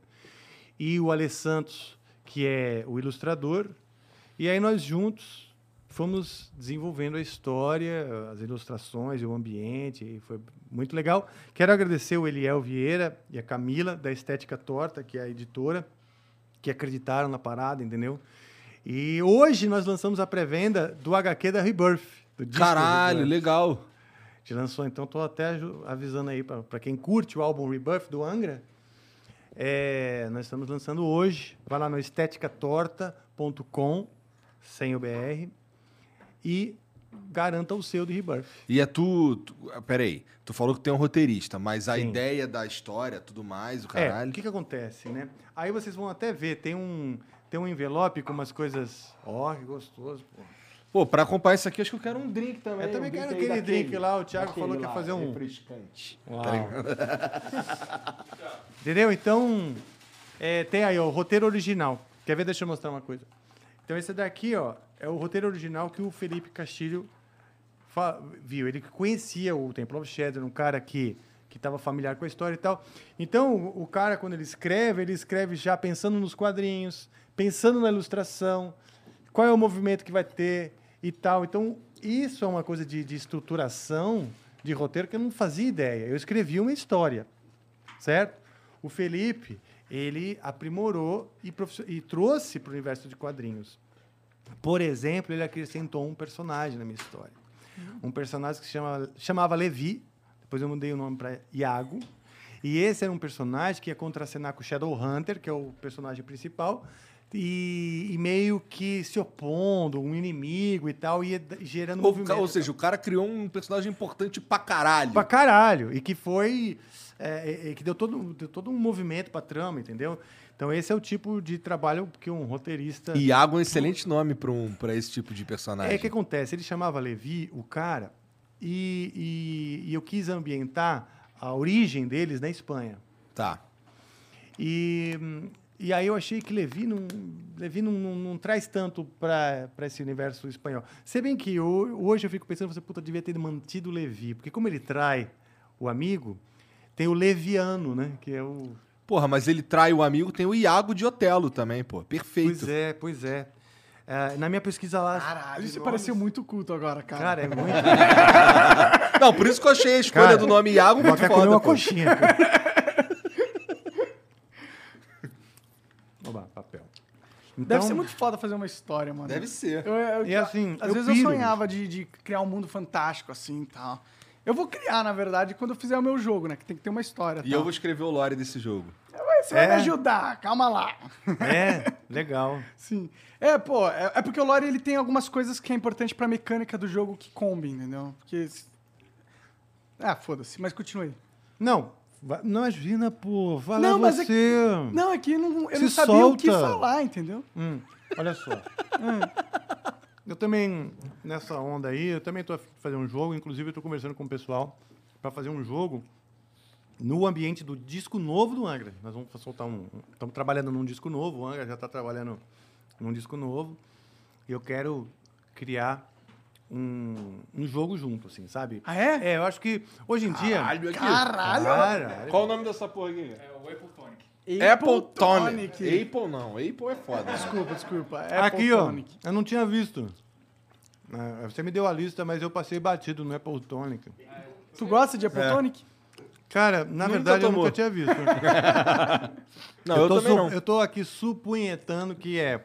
e o Ale Santos, que é o ilustrador. E aí nós juntos fomos desenvolvendo a história, as ilustrações o ambiente, e foi muito legal. Quero agradecer o Eliel Vieira e a Camila, da Estética Torta, que é a editora, que acreditaram na parada, entendeu? E hoje nós lançamos a pré-venda do HQ da Rebirth. Do Caralho, Rebirth. legal. A gente lançou, então estou até avisando aí para quem curte o álbum Rebirth do Angra. É, nós estamos lançando hoje. Vai lá no esteticatorta.com, sem o BR, e garanta o seu de Rebirth. E é tu, tu. Peraí, tu falou que tem um roteirista, mas a Sim. ideia da história, tudo mais, o É, caralho. o que, que acontece, né? Aí vocês vão até ver, tem um, tem um envelope com umas coisas. Ó, que gostoso, pô. Pô, pra acompanhar isso aqui, acho que eu quero um drink também. Eu também um quero aquele daquele. drink lá, o Thiago falou que ia fazer um- Refrescante. Uau. Entendeu? Então, é, tem aí ó, o roteiro original. Quer ver? Deixa eu mostrar uma coisa. Então, esse daqui ó, é o roteiro original que o Felipe Castilho viu. Ele conhecia o Temple of Shadow, um cara que que estava familiar com a história e tal. Então, o cara, quando ele escreve, ele escreve já pensando nos quadrinhos, pensando na ilustração, qual é o movimento que vai ter e tal. Então, isso é uma coisa de, de estruturação de roteiro que eu não fazia ideia. Eu escrevi uma história, certo? O Felipe, ele aprimorou e, e trouxe para o universo de quadrinhos. Por exemplo, ele acrescentou um personagem na minha história. Um personagem que chama, chamava Levi, depois eu mudei o nome para Iago. E esse era um personagem que ia contracenar com o Shadowhunter, que é o personagem principal, e, e meio que se opondo, um inimigo e tal, e gerando Ou, movimento. ou seja, o cara criou um personagem importante pra caralho. Pra caralho. E que foi. é, é, que deu todo, deu todo um movimento pra trama, entendeu? Então, esse é o tipo de trabalho que um roteirista. Iago é um excelente nome pra, um, pra esse tipo de personagem. É que acontece, ele chamava Levi, o cara, e, e- e eu quis ambientar a origem deles na Espanha. Tá. E, e aí eu achei que Levi não, Levi não, não, não traz tanto para esse universo espanhol. Se bem que ho- hoje eu fico pensando, você puta, devia ter mantido o Levi, porque como ele trai o amigo, tem o Leviano, né? Que é o. Porra, mas ele trai o amigo, tem o Iago de Otelo também, pô. Perfeito. Pois é, pois é. É, na minha pesquisa lá. Caralho, você nomes- pareceu muito culto agora, cara. Cara, é muito. Não, por isso que eu achei a escolha Cara, do nome Iago muito foda, uma pô. coxinha. cara. Deve Então, ser muito foda fazer uma história, mano. Deve ser. Eu, eu- E assim, às eu vezes eu piro. sonhava de, de criar um mundo fantástico assim e tal. Eu vou criar, na verdade, quando eu fizer o meu jogo, né? Que tem que ter uma história. E tal. eu vou escrever o lore desse jogo. Você vai É. me ajudar, calma lá. É, legal. Sim. É, pô, é, é porque o lore ele tem algumas coisas que é importante pra mecânica do jogo que combem, entendeu? Porque. Ah, foda-se, mas continue. Não imagina, pô. Fala Não, mas é você. Não, é que não, eu Se não sabia o que solta. falar, entendeu? Hum, olha só. Eu também, nessa onda aí, eu também estou fazendo um jogo. Inclusive, eu estou conversando com o pessoal para fazer um jogo no ambiente do disco novo do Angra. Nós vamos soltar um. Estamos trabalhando num disco novo, o Angra já está trabalhando num disco novo. E eu quero criar um, um jogo junto, assim, sabe? Ah, é? É, eu acho que hoje em dia. Caralho, aqui. Caralho! Caralho. Qual o nome dessa porra aqui? É o Apple Tonic. Apple Tonic. Apple não, Apple é foda. Desculpa, desculpa. Apple Aqui, ó. Tonic. Eu não tinha visto. É, Você me deu a lista, mas eu passei batido no Apple Tonic. Tu gosta de Apple É. Tonic? Cara, na Nunca verdade eu tomou. nunca tinha visto. Não, eu, tô também su- não. eu tô aqui supunhetando que é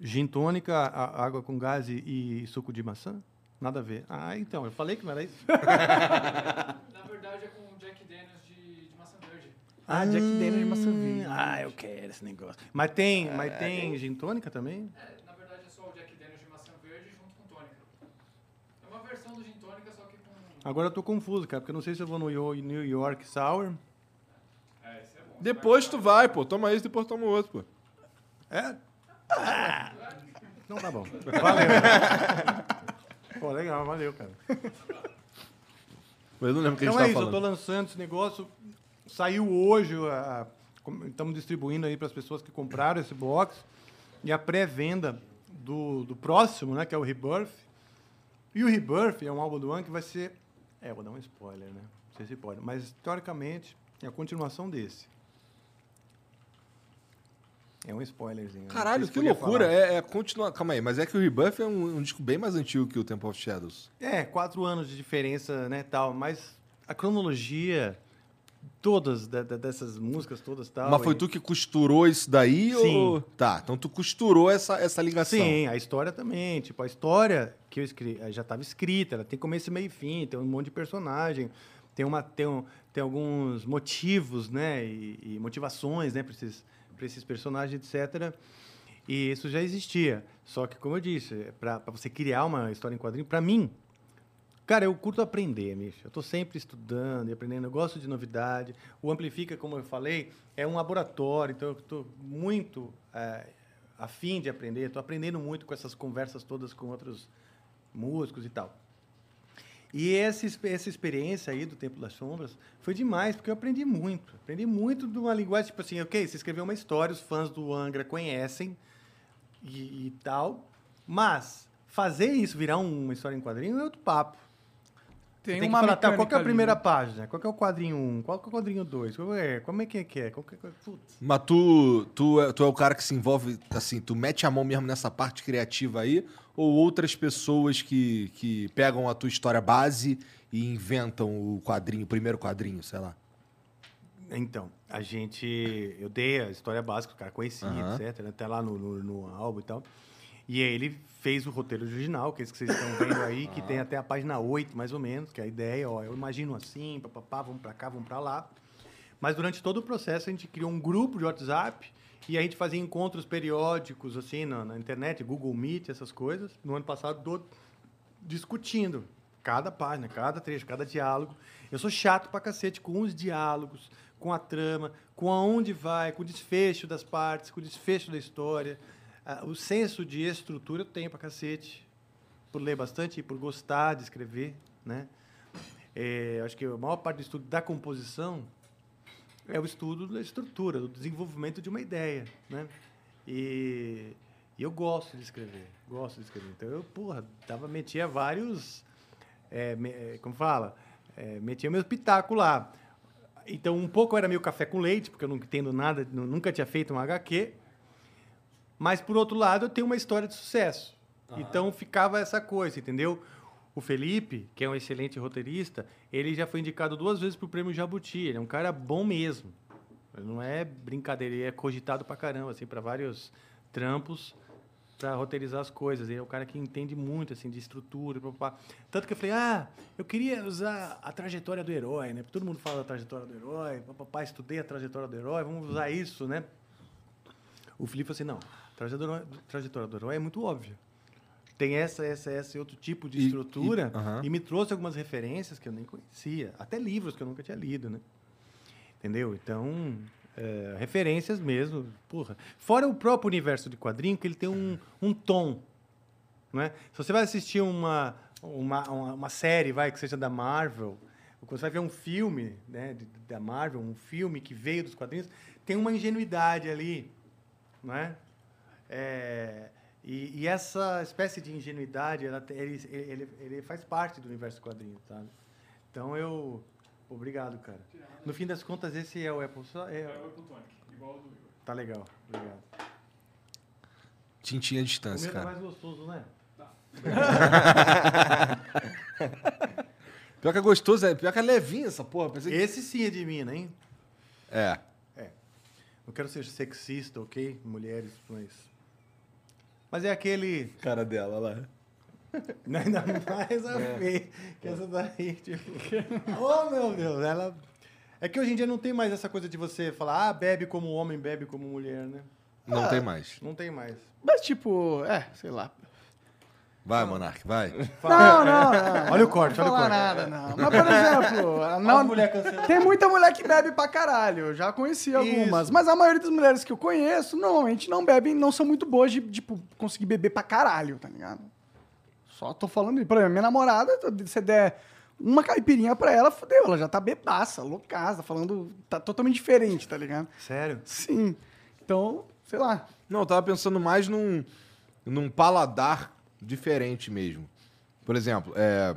gin tônica, a- água com gás e, e suco de maçã. Nada a ver. Ah, então, eu falei que não era isso. Na verdade é com Jack Daniels de, de maçã verde. Ah, Jack Daniels de maçã verde. Ah, eu quero esse negócio. Mas tem, mas tem gin tônica também? É, na verdade é só o Jack Daniels de maçã verde junto com tônica. É uma versão do gin tônica, só que com... Agora eu tô confuso, cara, porque eu não sei se eu vou no Yo- New York Sour. É, esse é bom. Depois tu vai, pô. Toma esse, depois toma o outro, pô. É? Ah! Então tá bom. Valeu. Pô, legal, valeu, cara. Mas eu não lembro o que a Então gente é isso, eu tô falando. lançando esse negócio. Saiu hoje, a- estamos distribuindo aí para as pessoas que compraram esse box. E a pré-venda do, do próximo, né, que é o Rebirth. E o Rebirth é um álbum do ano que vai ser... É, vou dar um spoiler, né? Não sei se pode. Mas, teoricamente, é a continuação desse. É um spoilerzinho. Não Caralho, que loucura. É, é continuar. Calma aí, mas é que o Rebuff é um, um disco bem mais antigo que o Temple of Shadows. É, quatro anos de diferença, né, tal. Mas a cronologia, todas da- da- dessas músicas, todas tal. mas foi e- tu que costurou isso daí Sim. ou. Tá, então tu costurou essa, essa ligação. Sim, a história também. Tipo, a história que eu escrevi já estava escrita, ela tem começo, meio e fim, tem um monte de personagem, tem, uma, tem, um, tem alguns motivos, né? E, e motivações, né, para esses, pra esses personagens, etc. E isso já existia. Só que, como eu disse, para você criar uma história em quadrinho, para mim, Cara, eu curto aprender, Micho. Eu estou sempre estudando e aprendendo. Eu gosto de novidade. O Amplifica, como eu falei, é um laboratório. Então, eu estou muito é, afim de aprender. Estou aprendendo muito com essas conversas todas com outros músicos e tal. E essa, essa experiência aí do Templo das Sombras foi demais, porque eu aprendi muito. Aprendi muito de uma linguagem, tipo assim, ok, você escreveu uma história, os fãs do Angra conhecem e, e tal, mas fazer isso virar um- uma história em quadrinho é outro papo. Tem, Você tem uma que falar, tá, qual que é a ali, primeira né? página? Qual que é o quadrinho 1? Qual que é o quadrinho 2? Qual é? Como é que é que é? Qual que é? Putz. Mas tu, tu, é, tu é o cara que se envolve, assim, tu mete a mão mesmo nessa parte criativa aí, ou outras pessoas que, que pegam a tua história base e inventam o quadrinho, o primeiro quadrinho, sei lá. Então, a gente. Eu dei a história básica, o cara conhecia, Aham. etc. Até lá no, no, no álbum e tal. E aí ele fez o roteiro original, que é esse que vocês estão vendo aí, que tem até a página 8, mais ou menos, que é a ideia, ó, eu imagino assim, papapá, vamos pra cá, vamos pra lá. Mas durante todo o processo a gente criou um grupo de WhatsApp e a gente fazia encontros periódicos, assim, na, na internet, Google Meet, essas coisas. No ano passado, todo, discutindo cada página, cada trecho, cada diálogo. Eu sou chato pra cacete com os diálogos, com a trama, com aonde vai, com o desfecho das partes, com o desfecho da história. Ah, o senso de estrutura eu tenho pra cacete, por ler bastante e por gostar de escrever, né? É, acho que a maior parte do estudo da composição é o estudo da estrutura, do desenvolvimento de uma ideia, né? E, e eu gosto de escrever, gosto de escrever. Então eu, porra, tava, metia vários, é, me- é, como fala, é, metia meu pitaco lá. Então um pouco era meio café com leite, porque eu não entendo nada, nu- nunca tinha feito um HQ. Mas por outro lado, eu tenho uma história de sucesso. Então ficava essa coisa, entendeu? O Felipe, que é um excelente roteirista, ele já foi indicado duas vezes pro prêmio Jabuti. Ele é um cara bom mesmo. Ele não é brincadeira, ele é cogitado pra caramba, assim, para vários trampos para roteirizar as coisas. Ele é um cara que entende muito, assim, de estrutura. Tanto que eu falei, ah, eu queria usar a trajetória do herói, né? Porque todo mundo fala da trajetória do herói, papá, estudei a trajetória do herói, vamos usar isso, né? O Felipe falou assim, não, a trajetória do herói é muito óbvia. Tem essa, essa, essa e outro tipo de E- estrutura e- aham. e me trouxe algumas referências que eu nem conhecia, até livros que eu nunca tinha lido, né? Entendeu? Então, é, referências mesmo, porra. Fora o próprio universo de quadrinho, que ele tem um, um tom, né? Se você vai assistir uma, uma, uma, série, vai, que seja da Marvel, ou quando você vai ver um filme né, da Marvel, um filme que veio dos quadrinhos, tem uma ingenuidade ali, não é? É, e, e essa espécie de ingenuidade, ela, ele, ele, ele faz parte do universo quadrinho, sabe? Então eu... Obrigado, cara. No fim das contas, esse é o Apple. É, É o Apple Tonic, igual o do Igor. tá legal, obrigado. Tintinha à O distância, meu tá cara. mais gostoso, né? Pior que é gostoso, é, pior que é levinho essa porra. Pensei que- Esse sim é de mina, hein? É. Não quero ser sexista, ok? Mulheres, mas... Mas é aquele... Cara dela lá. Ainda mais a Fê, que essa daí, tipo... oh, meu Deus, ela... É que hoje em dia não tem mais essa coisa de você falar, ah, bebe como homem, bebe como mulher, né? Não tem mais. Não tem mais. Mas, tipo, é, sei lá. Vai, Monark, vai. Não, não, não. Olha o corte, olha o corte. nada, não. Mas, por exemplo, a- não, mulher cancelada. tem muita mulher que bebe pra caralho. Eu já conheci algumas. Isso. Mas a maioria das mulheres que eu conheço, normalmente não bebem, não são muito boas de, tipo, conseguir beber pra caralho, tá ligado? Só tô falando, por exemplo, minha namorada, se você der uma caipirinha pra ela, fodeu, ela já tá bebaça, loucaça, falando, tá totalmente diferente, tá ligado? Sério? Sim. Então, sei lá. Não, eu tava pensando mais num, num paladar diferente mesmo. Por exemplo, é,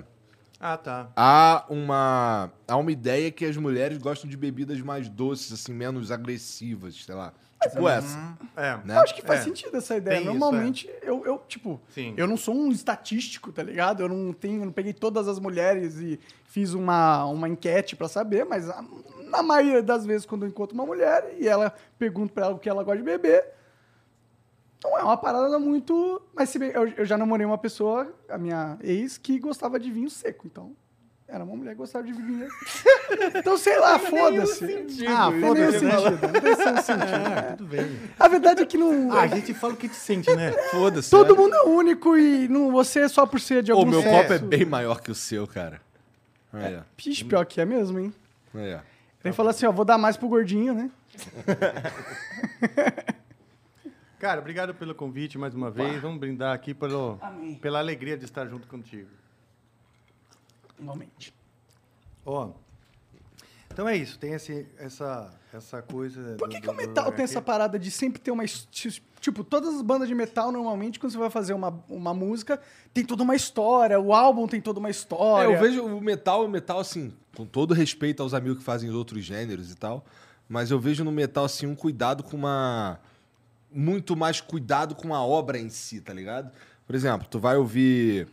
Ah, tá. há uma, há uma ideia que as mulheres gostam de bebidas mais doces, assim, menos agressivas, sei lá. Tipo essa, É. né? Eu acho que faz É. sentido essa ideia. Tem isso, Normalmente, eu, eu, tipo, Sim. eu não sou um estatístico, tá ligado? Eu não tenho, eu não peguei todas as mulheres e fiz uma, uma enquete pra saber, mas a- na maioria das vezes, quando eu encontro uma mulher e ela pergunta pra ela o que ela gosta de beber, não é uma parada muito. Mas se bem, eu, eu já namorei uma pessoa, a minha ex, que gostava de vinho seco, então. Era uma mulher que gostava de vinho. então, sei lá, foda-se. Ah, foda-se, né? Não tem sentido. É, tudo bem. A verdade é que não. Ah, a gente fala o que te sente, né? Foda-se. Todo né? mundo é único e não, você só por ser de O algum meu sexo. copo é bem maior que o seu, cara. Aí, ó. Pixe, pior que é mesmo, hein? Ó. Ele falou assim, ó, vou dar mais pro gordinho, né? Cara, obrigado pelo convite mais uma vez. Vamos brindar aqui pelo, Amém. pela alegria de estar junto contigo. Igualmente. Ó. Então é isso, tem esse, essa, essa coisa. Por que, do- que o metal do tem essa parada de sempre ter uma... Tipo, todas as bandas de metal, normalmente, quando você vai fazer uma, uma música, tem toda uma história, o álbum tem toda uma história. É, eu vejo o metal, o metal, assim, com todo respeito aos amigos que fazem outros gêneros e tal, mas eu vejo no metal, assim, um cuidado com uma. Muito mais cuidado com a obra em si, tá ligado? Por exemplo, tu vai ouvir.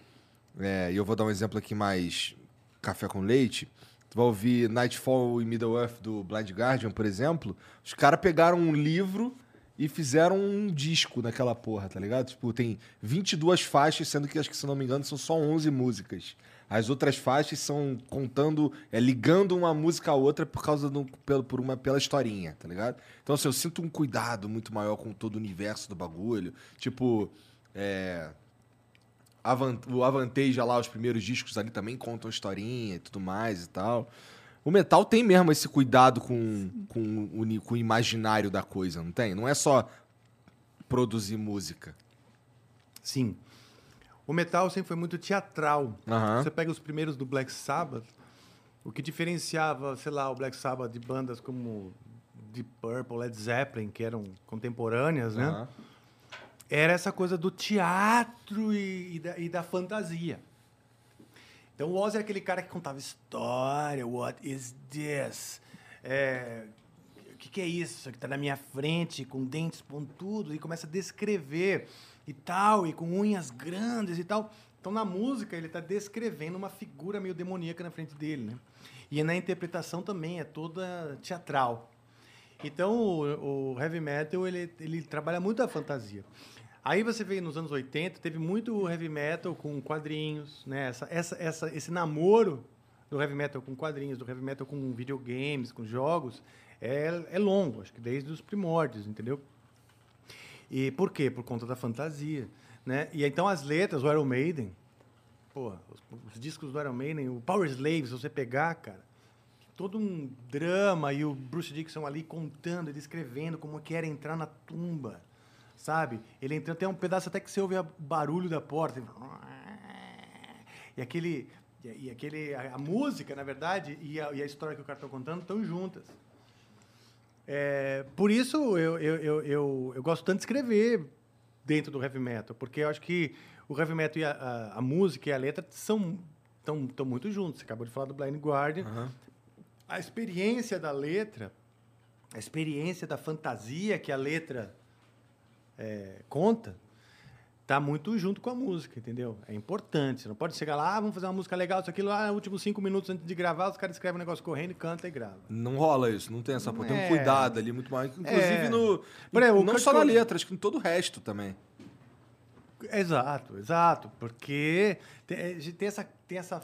é, E eu vou dar um exemplo aqui mais café com leite. Tu vai ouvir Nightfall e Middle Earth do Blind Guardian, por exemplo. Os caras pegaram um livro e fizeram um disco naquela porra, tá ligado? Tipo, tem 22 faixas, sendo que acho que, se não me engano, são só 11 músicas. As outras faixas são contando, é ligando uma música a outra por causa do, pelo, por uma, pela historinha, tá ligado? Então, assim, eu sinto um cuidado muito maior com todo o universo do bagulho. Tipo, é, Avant- o Avanteja lá, os primeiros discos ali também contam historinha e tudo mais e tal. O metal tem mesmo esse cuidado com, com, ni- com o imaginário da coisa, não tem? Não é só produzir música. Sim. O metal sempre foi muito teatral. Aham. Você pega os primeiros do Black Sabbath, o que diferenciava, sei lá, o Black Sabbath de bandas como Deep Purple, Led Zeppelin, que eram contemporâneas, né? Era essa coisa do teatro e, e da, e da fantasia. Então o Ozzy era aquele cara que contava história, what is this? É, o que, que é isso que está na minha frente, com dentes pontudos, e começa a descrever e tal, e com unhas grandes e tal. Então na música ele está descrevendo uma figura meio demoníaca na frente dele, né? E na interpretação também é toda teatral. Então o, o heavy metal ele, ele trabalha muito a fantasia. Aí você vê nos anos 80, teve muito heavy metal com quadrinhos, né? Essa, essa, essa, esse namoro do heavy metal com quadrinhos, do heavy metal com videogames, com jogos, é, é longo, acho que desde os primórdios, entendeu? E por quê? Por conta da fantasia, né? E então as letras, o Iron Maiden, porra, os, os discos do Iron Maiden, o Power Slave, se você pegar, cara, todo um drama e o Bruce Dixon ali contando descrevendo como que era entrar na tumba, sabe? Ele entrando, tem um pedaço até que você ouve o barulho da porta. E aquele, e aquele a, a música, na verdade, e a, e a história que o cara está contando estão juntas. É, por isso eu, eu, eu, eu, gosto tanto de escrever dentro do heavy metal, porque eu acho que o heavy metal e a, a, a música e a letra são tão, tão muito juntos. Você acabou de falar do Blind Guardian. Aham. A experiência da letra, a experiência da fantasia que a letra é, conta, tá muito junto com a música, entendeu? É importante. Você não pode chegar lá, ah, vamos fazer uma música legal, isso aqui lá, últimos cinco minutos antes de gravar, os caras escrevem um negócio correndo, canta e grava. Não rola isso, não tem essa porra. Tem um É. cuidado ali muito maior. Inclusive É. no. Exemplo, não só na letra, acho que em todo o resto também. Exato, exato. Porque tem, gente tem, essa, tem essa,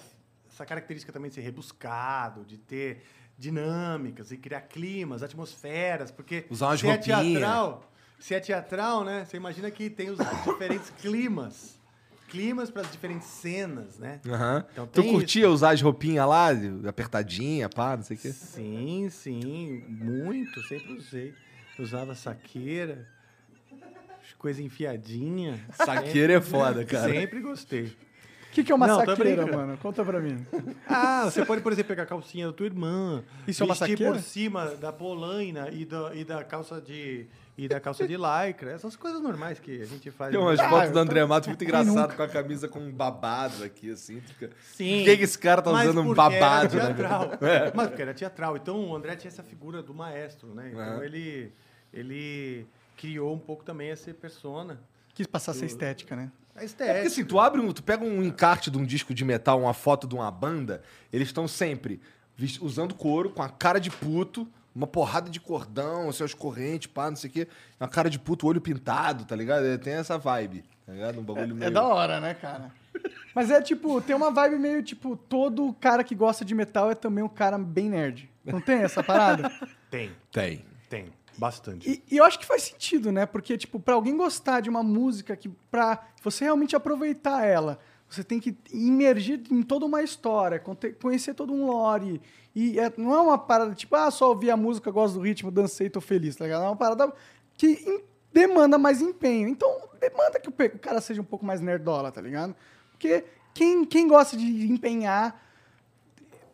essa característica também de ser rebuscado, de ter dinâmicas e criar climas, atmosferas, porque Usar umas se é roupinhas. teatral, se é teatral, né? Você imagina que tem os diferentes climas. Climas para as diferentes cenas, né? Aham. Então tu curtia usar as roupinhas lá, apertadinha, pá, não sei o quê? Sim, sim, muito, sempre usei. Usava saqueira, coisa enfiadinha. Saqueira é foda, cara. Sempre gostei. que, que é uma Não, saqueira, mano? Conta pra mim. Ah, você pode, por exemplo, pegar a calcinha da tua irmã, Isso é uma saqueira? por cima da polaina e da, e da calça de e da calça de lycra, essas coisas normais que a gente faz. Tem umas Ah, fotos do André Matos muito engraçado com a camisa com um babado aqui, assim. Fica... Sim. Por que, que esse cara tá usando um babado? Era né? teatral. Mas porque era teatral. Então o André tinha essa figura do maestro, né? Então Aham. ele, ele criou um pouco também essa persona. Quis passar essa estética, né? A É porque estética. assim, tu abre um, tu pega um encarte de um disco de metal, uma foto de uma banda, eles estão sempre usando couro, com a cara de puto, uma porrada de cordão, seus correntes, pá, não sei o quê, uma cara de puto, olho pintado, tá ligado? É, Tem essa vibe, tá ligado? Um bagulho É meio... da hora, né, cara? Mas é tipo, tem uma vibe meio tipo, todo cara que gosta de metal é também um cara bem nerd. Não tem essa parada? Tem, Tem. tem. Bastante. E, e eu acho que faz sentido, né? Porque, tipo, pra alguém gostar de uma música que, pra você realmente aproveitar ela, você tem que imergir em toda uma história, conhecer todo um lore. E é- não é uma parada tipo, ah, só ouvi a música, gosto do ritmo, dancei, tô feliz, tá ligado? É uma parada que em- demanda mais empenho. Então, demanda que o, cara seja um pouco mais nerdola, tá ligado? Porque quem, quem gosta de empenhar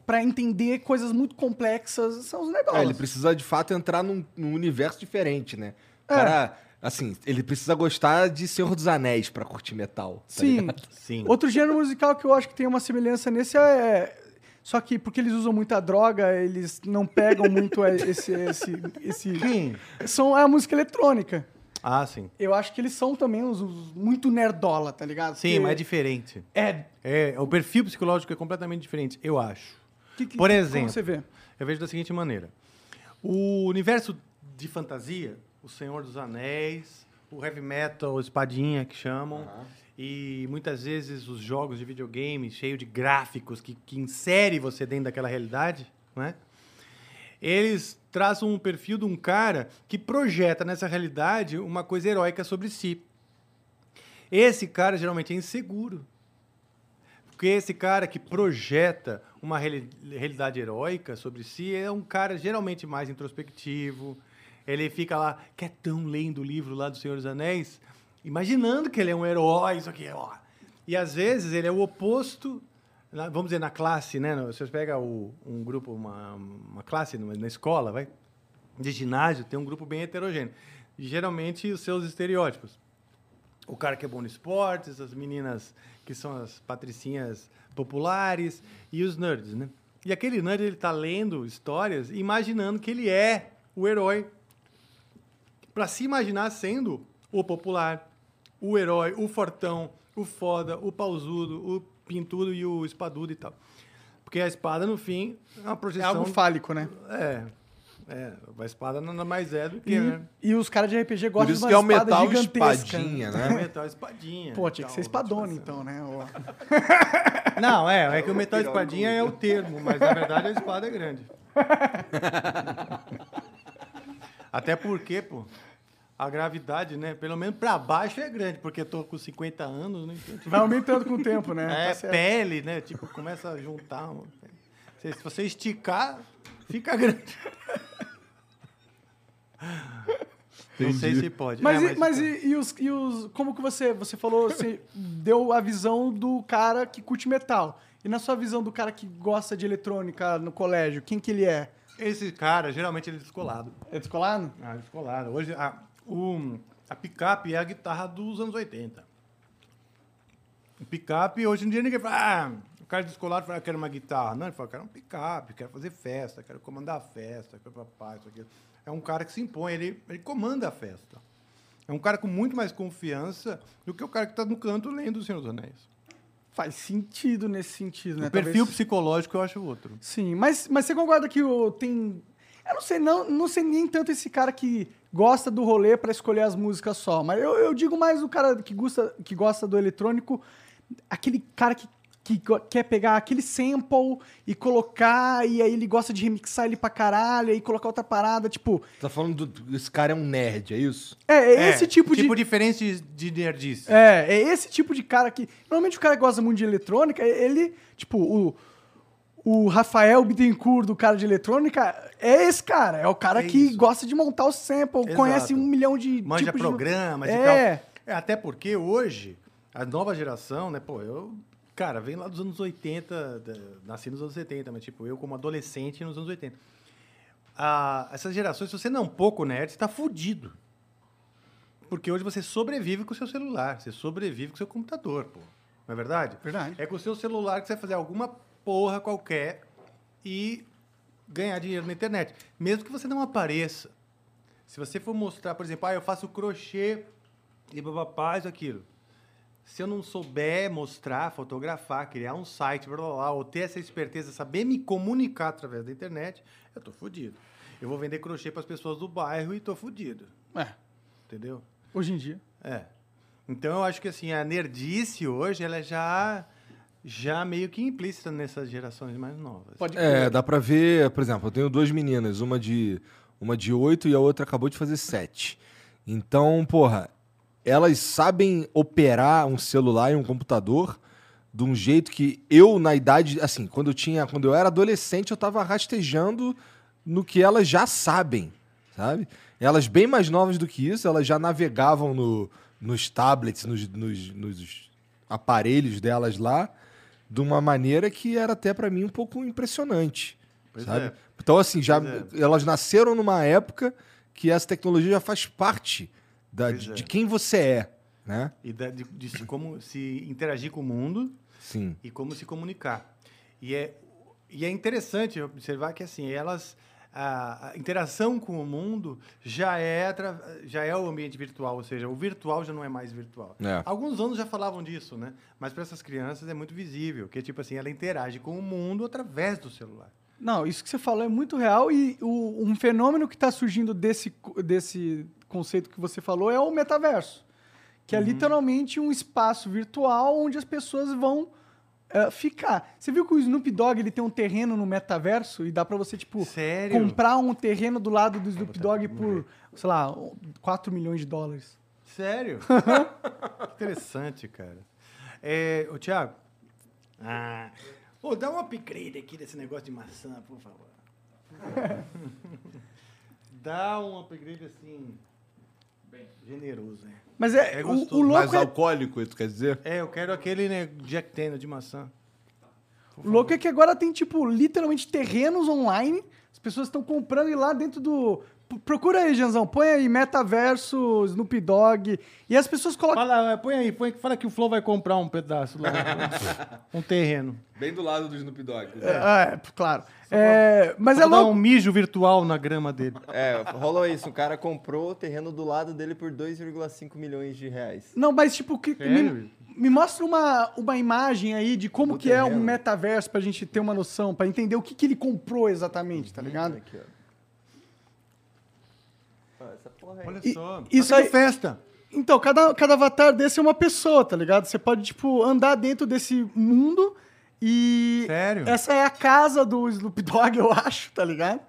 pra entender coisas muito complexas são os nerdolas. É, ele precisa de fato entrar num, num universo diferente, né? O É. cara, assim, ele precisa gostar de Senhor dos Anéis pra curtir metal. tá Sim. ligado? Sim. Outro gênero musical que eu acho que tem uma semelhança nesse é. Só que porque eles usam muita droga, eles não pegam muito esse. esse, esse... Quem? São a música eletrônica. Ah, sim. Eu acho que eles são também os, os muito nerdola, tá ligado? Sim, Porque mas é diferente. É. É, o perfil psicológico é completamente diferente, eu acho. que- que- Por como exemplo, você vê? Eu vejo da seguinte maneira: o universo de fantasia, o Senhor dos Anéis, o heavy metal, o espadinha que chamam, e muitas vezes os jogos de videogame cheio de gráficos que, que insere você dentro daquela realidade, não é? Eles traçam um perfil de um cara que projeta nessa realidade uma coisa heróica sobre si. Esse cara geralmente é inseguro. Porque esse cara que projeta uma reali- realidade heróica sobre si é um cara geralmente mais introspectivo. Ele fica lá, quietão, lendo o livro lá do Senhor dos Anéis, imaginando que ele é um herói, isso aqui, ó. E às vezes ele é o oposto, vamos dizer, na classe, né? Você pega o- um grupo, uma, uma classe na escola, vai, de ginásio, tem um grupo bem heterogêneo. Geralmente os seus estereótipos o cara que é bom no esportes, as meninas que são as patricinhas populares e os nerds, né? E aquele nerd ele tá lendo histórias imaginando que ele é o herói para se imaginar sendo o popular, o herói, o fortão, o foda, o pausudo, o pintudo e o espadudo e tal. Porque a espada no fim é uma É projeção algo fálico, né? é, é, a espada nada mais é do que, E, né? e os caras de RPG Por gostam isso de que é uma o espada metal gigantesca. espadinha, É né? metal espadinha. Pô, tinha que ser tal, espadona, motivação. então, né? Não, é, é que o metal espadinha é o termo, mas na verdade a espada é grande. Até porque, pô, a gravidade, né? Pelo menos pra baixo é grande, porque eu tô com 50 anos, né? Então, tipo, Vai aumentando com o tempo, né? é Tá pele, né? Tipo, começa a juntar. mano. Se você esticar, fica grande. Não sei se pode. Mas, É, e, mas pode. e, e os, e os. Como que você. Você falou, você deu a visão do cara que curte metal. E na sua visão do cara que gosta de eletrônica no colégio, quem que ele é? Esse cara, geralmente ele é descolado. É descolado? Ah, descolado. Hoje, a, o, a picape é a guitarra dos anos 80. O picape, hoje em dia, ninguém fala. Ah, o cara descolado fala, eu quero uma guitarra. Não, ele fala, eu quero um picape, quero fazer festa, quero comandar a festa, quero papai, isso aqui. É um cara que se impõe, ele, ele comanda a festa. É um cara com muito mais confiança do que o cara que está no canto lendo O Senhor dos Anéis. Faz sentido nesse sentido, né? o perfil Talvez- psicológico eu acho outro. Sim, mas, mas você concorda que o, tem. Eu não sei, não, não sei nem tanto esse cara que gosta do rolê pra escolher as músicas só, mas eu, eu digo mais o cara que gosta, que gosta do eletrônico, aquele cara que, que quer pegar aquele sample e colocar, e aí ele gosta de remixar ele pra caralho, e colocar outra parada, tipo. Tá falando do. Esse cara é um nerd, é isso? É, é esse tipo de. Tipo diferente de nerdice. É, é esse tipo de cara que. Normalmente o cara que gosta muito de eletrônica, ele, tipo, o. O Rafael Bittencourt do cara de eletrônica é esse cara. É o cara É que isso. gosta de montar o sample, Exato. conhece um milhão de. manja tipos de- programas e É. tal. É, até porque hoje, a nova geração, né, pô, eu Cara, vem lá dos anos 80, da- nasci nos anos 70, mas tipo, eu como adolescente nos anos 80. Ah, essas gerações, se você não é um pouco nerd, você tá fudido. Porque hoje você sobrevive com o seu celular, você sobrevive com o seu computador, pô. Não é verdade? Verdade. É com o seu celular que você vai fazer alguma porra qualquer e ganhar dinheiro na internet. Mesmo que você não apareça. Se você for mostrar, por exemplo, ah, eu faço crochê e babapá, isso, aquilo. Se eu não souber mostrar, fotografar, criar um site, blá, blá, blá, ou ter essa esperteza, saber me comunicar através da internet, eu tô fudido. Eu vou vender crochê para as pessoas do bairro e tô fudido. É, Entendeu? hoje em dia. É. Então eu acho que assim, a nerdice hoje, ela é já já meio que implícita nessas gerações mais novas. Pode É, dá pra ver, por exemplo, eu tenho duas meninas, uma de uma de 8 e a outra acabou de fazer 7. Então, porra, elas sabem operar um celular e um computador de um jeito que eu na idade, assim, quando eu tinha, quando eu era adolescente, eu tava rastejando no que elas já sabem, sabe? Elas bem mais novas do que isso, elas já navegavam no, nos tablets, nos, nos- nos aparelhos delas lá, de uma maneira que era até pra mim um pouco impressionante, Pois sabe? é. Então assim, já Pois elas nasceram numa época que essa tecnologia já faz parte da, de, é. de quem você é, né? E da- de, de se- como se interagir com o mundo Sim. e como se comunicar. E é, e é interessante observar que assim, elas a, a interação com o mundo já é já é o ambiente virtual, ou seja, o virtual já não é mais virtual. É. Alguns anos já falavam disso, né? Mas para essas crianças é muito visível, que tipo assim, ela interage com o mundo através do celular. Não, isso que você falou é muito real e o- um fenômeno que está surgindo desse, desse conceito que você falou é o metaverso, que Uhum. é literalmente um espaço virtual onde as pessoas vão eh, ficar. Você viu que o Snoop Dogg ele tem um terreno no metaverso e dá pra você tipo Sério? comprar um terreno do lado do Snoop Dogg por, sei lá, 4 milhões de dólares. Sério? Interessante, cara. É, ô, Thiago. Ah. Ô, dá um upgrade aqui desse negócio de maçã, por favor. dá um upgrade assim. Generoso, né? Mas é, É o, o Mais louco é, alcoólico, tu quer dizer? É, eu quero aquele né, Jack Daniel de maçã. o louco é que agora tem tipo literalmente terrenos online. As pessoas estão comprando e lá dentro do Procura aí, Janzão. Põe aí metaverso, Snoop Dogg. E as pessoas colocam. Fala, põe aí, põe, fala que o Flow vai comprar um pedaço lá. um terreno. Bem do lado do Snoop Dogg. É, é, claro. É, mas é Vou dar louco. um mijo virtual na grama dele. É, rolou isso. O cara comprou o terreno do lado dele por 2,5 milhões de reais. Não, mas tipo, que, me, me mostra uma, uma imagem aí de como Do que é um terreno. metaverso pra gente ter uma noção, pra entender o que, que ele comprou exatamente, tá ligado? Aqui, ó. Olha E- só. isso tendo aí- festa. Então, cada, cada avatar desse é uma pessoa, tá ligado? Você pode, tipo, andar dentro desse mundo e. Sério? Essa é a casa do Snoop Dogg, eu acho, tá ligado?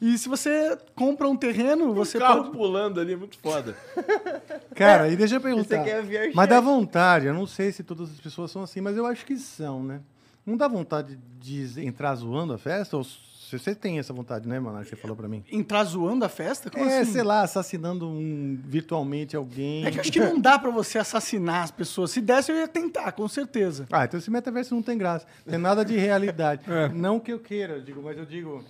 E se você compra um terreno, você Você carro pode. pulando ali, é muito foda. Cara, e deixa eu perguntar. é Mas dá vontade, eu não sei se todas as pessoas são assim, mas eu acho que são, né? Não dá vontade de entrar zoando a festa? Ou você tem essa vontade, né, mano? Que você falou pra mim. Entrar zoando a festa? Como é, assim? sei lá, assassinando um, virtualmente alguém. É que acho que não dá pra você assassinar as pessoas. Se desse, eu ia tentar, com certeza. Ah, então esse metaverso não tem graça. Tem nada de realidade. É. Não que eu queira, eu digo, mas eu digo.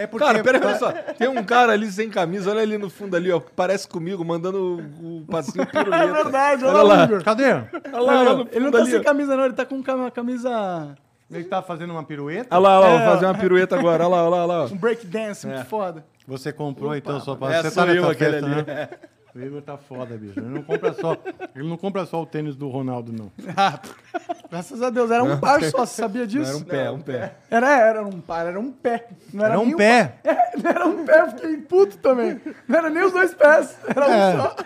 É porque. Cara, pera olha só. Tem um cara ali sem camisa, olha ali no fundo ali, ó. Parece comigo, mandando o, o passinho piruleta. É verdade, olha, Olha lá, lá. Cadê? Olha lá, lá no Ele não tá ali, sem camisa, não. Ele tá com uma camisa. Ele tá fazendo uma pirueta? Olha lá, olha lá, É. vou fazer uma pirueta agora. Olha lá, olha lá, olha lá. Um breakdance muito foda. Você comprou então só pra É, você tá eu aquele festa, ali. né? O Igor tá foda, bicho. Ele não compra só, ele não compra só o tênis do Ronaldo, não. Ah, graças a Deus. Era um par só, você sabia disso? Era um pé, um pé. Era, era um par, era um pé. Não era, Era um pé. par. É, não era um pé, eu fiquei puto também. Não era nem os dois pés, era um É. só.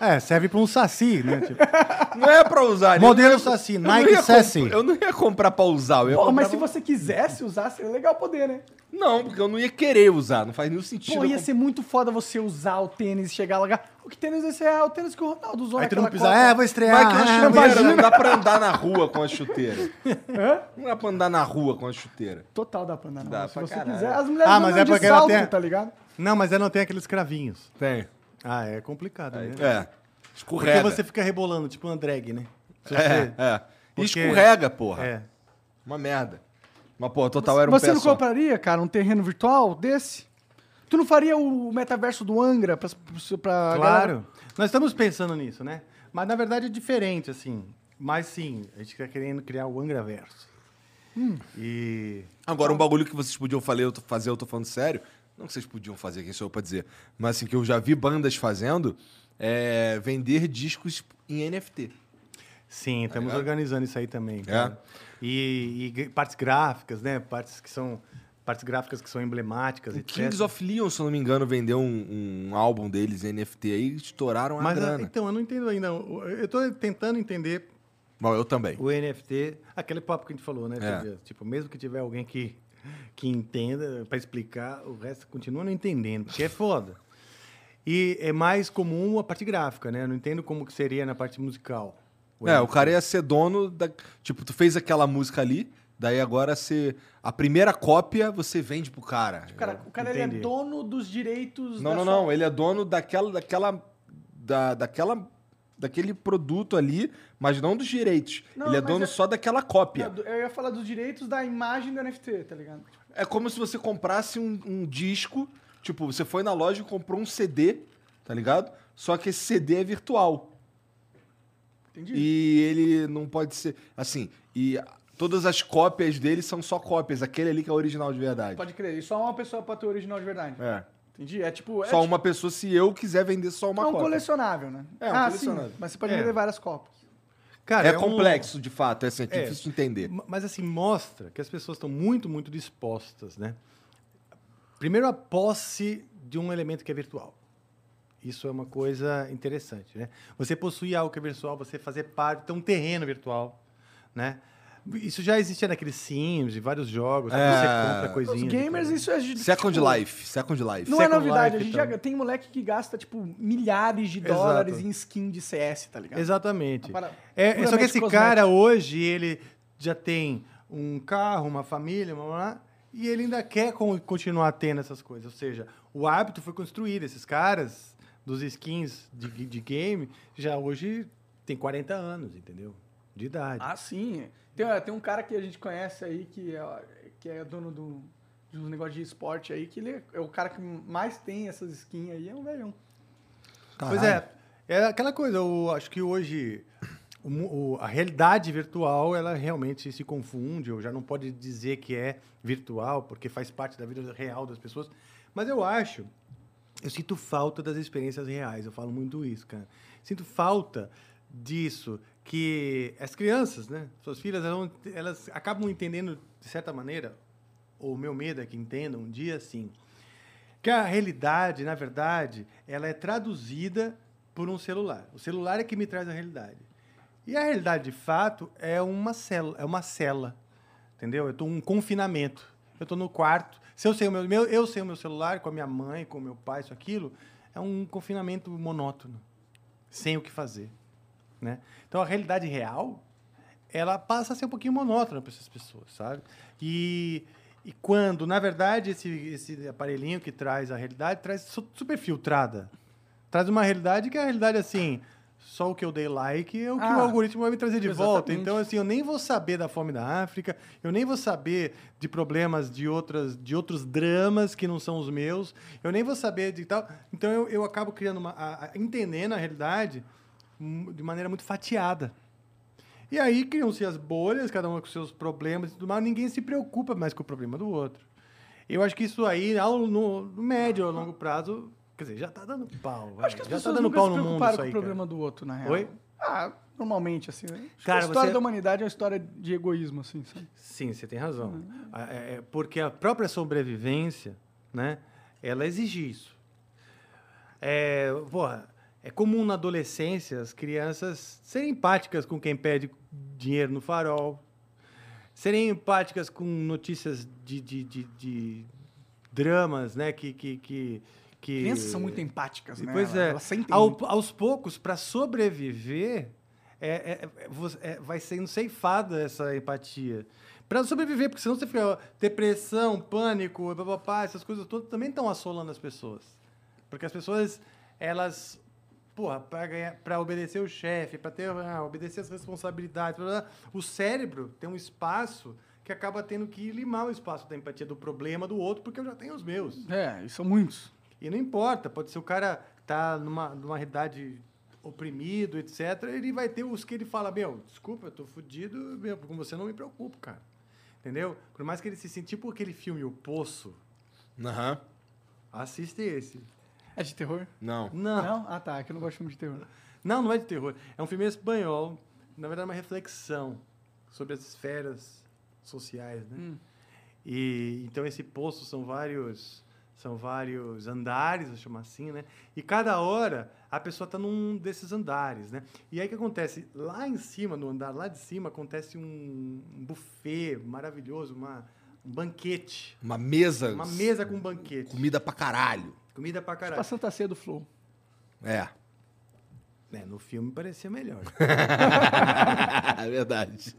É, serve pra um saci, né? Tipo, Não é pra usar. modelo não ia- saci, não Nike comp- Eu não ia comprar pra usar. Eu ia Pô, mas se você quisesse usar, seria legal poder, né? Não, porque eu não ia querer usar. Não faz nenhum sentido. Pô, ia comp- ser muito foda você usar o tênis e chegar lá. O que tênis esse é? O tênis que o Ronaldo usou Aí tu não precisa, Copa. é, vou estrear. Mas que ah, chuteira imagina. não dá pra andar na rua com a chuteira. Não dá pra andar na rua com a chuteira. Total dá pra andar. na Dá rua, se você caralho. quiser. As mulheres Ah, mas é de porque ela salto, tem- tá ligado? Não, mas ela não tem aqueles cravinhos. Tem. Ah, é complicado, né? É. Porque Escorrega. você fica rebolando, tipo um drag, né? É, você- é. E Porque- escorrega, porra. É. Uma merda. Mas, pô, total era um Você não compraria, cara, um terreno virtual desse? Tu não faria o metaverso do Angra pra, pra galera? Claro. Nós estamos pensando nisso, né? Mas na verdade é diferente, assim. Mas sim, a gente está querendo criar o Angraverso. E. Agora, um bagulho que vocês podiam fazer, eu tô, fazer, eu tô falando sério. Não que vocês podiam fazer, quem sou eu pra dizer. Mas assim, que eu já vi bandas fazendo é vender discos em NFT. Sim, estamos ligado? organizando isso aí também. É? E, e partes gráficas, né? Partes que são. Partes gráficas que são emblemáticas, O etc. Kings of Leon, se eu não me engano, vendeu um, um álbum deles NFT aí e estouraram a Mas, ah, grana. então, eu não entendo ainda. Eu estou tentando entender Bom, eu também. o NFT, aquele papo que a gente falou, né? É. Tipo, Tipo, mesmo que tiver alguém que, que entenda para explicar, o resto continua não entendendo, porque é foda. E é mais comum a parte gráfica, né? Eu não entendo como que seria na parte musical. É, o cara ia ser dono da. Tipo, tu fez aquela música ali, daí agora você. A primeira cópia você vende pro cara. Cara, o cara ele é dono dos direitos Não, da não, sua- não. Ele é dono daquela. daquela. Da, daquela. Daquele produto ali, mas não dos direitos. Não, ele é dono é- só daquela cópia. Não, Eu ia falar dos direitos da imagem do NFT, tá ligado? É como se você comprasse um, um disco. Tipo, você foi na loja e comprou um CD, tá ligado? Só que esse CD é virtual. Entendi. E ele não pode ser. Assim, e todas as cópias dele são só cópias. Aquele ali que é o original de verdade. Pode crer. E só uma pessoa pode ter o original de verdade. É. Entendi? É tipo. É Só tipo- uma pessoa se eu quiser vender só uma é um cópia. colecionável, né? É, um ah, colecionável. sim. Mas você pode É. vender várias cópias. Cara, É, um- complexo, de fato. É, assim, é É. difícil de entender. Ma- Mas assim, mostra que as pessoas estão muito, muito dispostas, né? Primeiro, a posse de um elemento que é virtual. Isso é uma coisa interessante, né? Você possuir algo que é virtual, você fazer parte, ter um terreno virtual, né? Isso já existia naqueles Sims e vários jogos, que É. você compra Os coisinhas. gamers, isso é. de- Second tipo, Life. Second Life. Não é Second novidade. Life, a gente então. já tem moleque que gasta, tipo, milhares de Exato. dólares em skin de CS, tá ligado? Exatamente. É, é só que esse cosmética. cara hoje, ele já tem um carro, uma família, blá, blá, blá, e ele ainda quer con- continuar tendo essas coisas. Ou seja, o hábito foi construído. Esses caras dos skins de, de game já hoje tem 40 anos, entendeu? De idade. Ah, sim. Tem, tem um cara que a gente conhece aí que é, que é dono do, de um negócio de esporte aí, que ele é o cara que mais tem essas skins aí, é um velhão. Pois é, é aquela coisa, eu acho que hoje o o- a realidade virtual, ela realmente se confunde, ou já não pode dizer que é virtual, porque faz parte da vida real das pessoas. Mas eu acho, eu sinto falta das experiências reais, eu falo muito isso, cara. Sinto falta disso, que as crianças, né, suas filhas, elas, elas acabam entendendo, de certa maneira, ou meu medo é que entendam um dia assim, que a realidade, na verdade, ela é traduzida por um celular. O celular é que me traz a realidade. E a realidade, de fato, é uma célula, é uma cela. Entendeu? Eu estou um confinamento. Eu estou no quarto. Se eu sei o meu, eu sei o meu celular com a minha mãe, com o meu pai, isso aquilo, é um confinamento monótono, sem o que fazer, né? Então a realidade real, ela passa a ser um pouquinho monótona para essas pessoas, sabe? E e quando, na verdade, esse, esse aparelhinho que traz a realidade traz su- super filtrada. Traz uma realidade que é a realidade assim, só o que eu dei like é o que Ah, o algoritmo vai me trazer de volta. exatamente. Então, assim, eu nem vou saber da fome da África, eu nem vou saber de problemas de, outras, de outros dramas que não são os meus, eu nem vou saber de tal. Então, eu, eu acabo criando uma. a- a- entendendo a realidade de maneira muito fatiada. E aí criam-se as bolhas, cada uma com seus problemas e tudo mais, ninguém se preocupa mais com o problema do outro. Eu acho que isso aí, ao- no, no médio ou longo prazo, quer dizer, já tá dando pau. Acho que as já tá pessoas dando nunca pau se no mundo isso com aí, o cara. problema do outro, na real. Oi? Ah, normalmente, assim. né? Cara, a história você- da humanidade é uma história de egoísmo, assim, sabe? Sim, você tem razão. A- é- é porque a própria sobrevivência, né, ela exige isso. É, porra, é comum na adolescência as crianças serem empáticas com quem pede dinheiro no farol, serem empáticas com notícias de, de, de, de dramas, né, que... que, que, que Crianças são muito empáticas, né? Pois é. Elas Ao- aos poucos, para sobreviver, é, é- é- é- vai sendo ceifada essa empatia. Para sobreviver, porque senão você fica. ó, Depressão, pânico, papapá, essas coisas todas também estão assolando as pessoas. Porque as pessoas, elas porra, pra, ganhar, pra obedecer o chefe, pra ter, ah, obedecer as responsabilidades, blá, blá, o cérebro tem um espaço que acaba tendo que limar o espaço da empatia do problema do outro, porque eu já tenho os meus. É, e são muitos. E não importa, pode ser o cara tá numa, numa realidade oprimido, etc. Ele vai ter os que ele fala, meu, desculpa, eu tô fudido, meu, com você não me preocupo, cara. Entendeu? Por mais que ele se sinta tipo aquele filme O Poço, Aham. assiste esse. É de terror? Não. Não. Não? Ah, tá. É que eu não gosto de filme de terror. Não, não é de terror. É um filme espanhol, na verdade, é uma reflexão sobre as esferas sociais, né? Hum. E então esse poço são vários são vários andares, vou chamar assim, né? E cada hora a pessoa está num desses andares, né? E aí o que acontece? Lá em cima, no andar lá de cima, acontece um um buffet maravilhoso, uma, um banquete. Uma mesa. Uma mesa com banquete. Comida pra caralho. Comida pra Tipo a caralho. Santa Ceia do Flow. É. É, no filme parecia melhor. é verdade.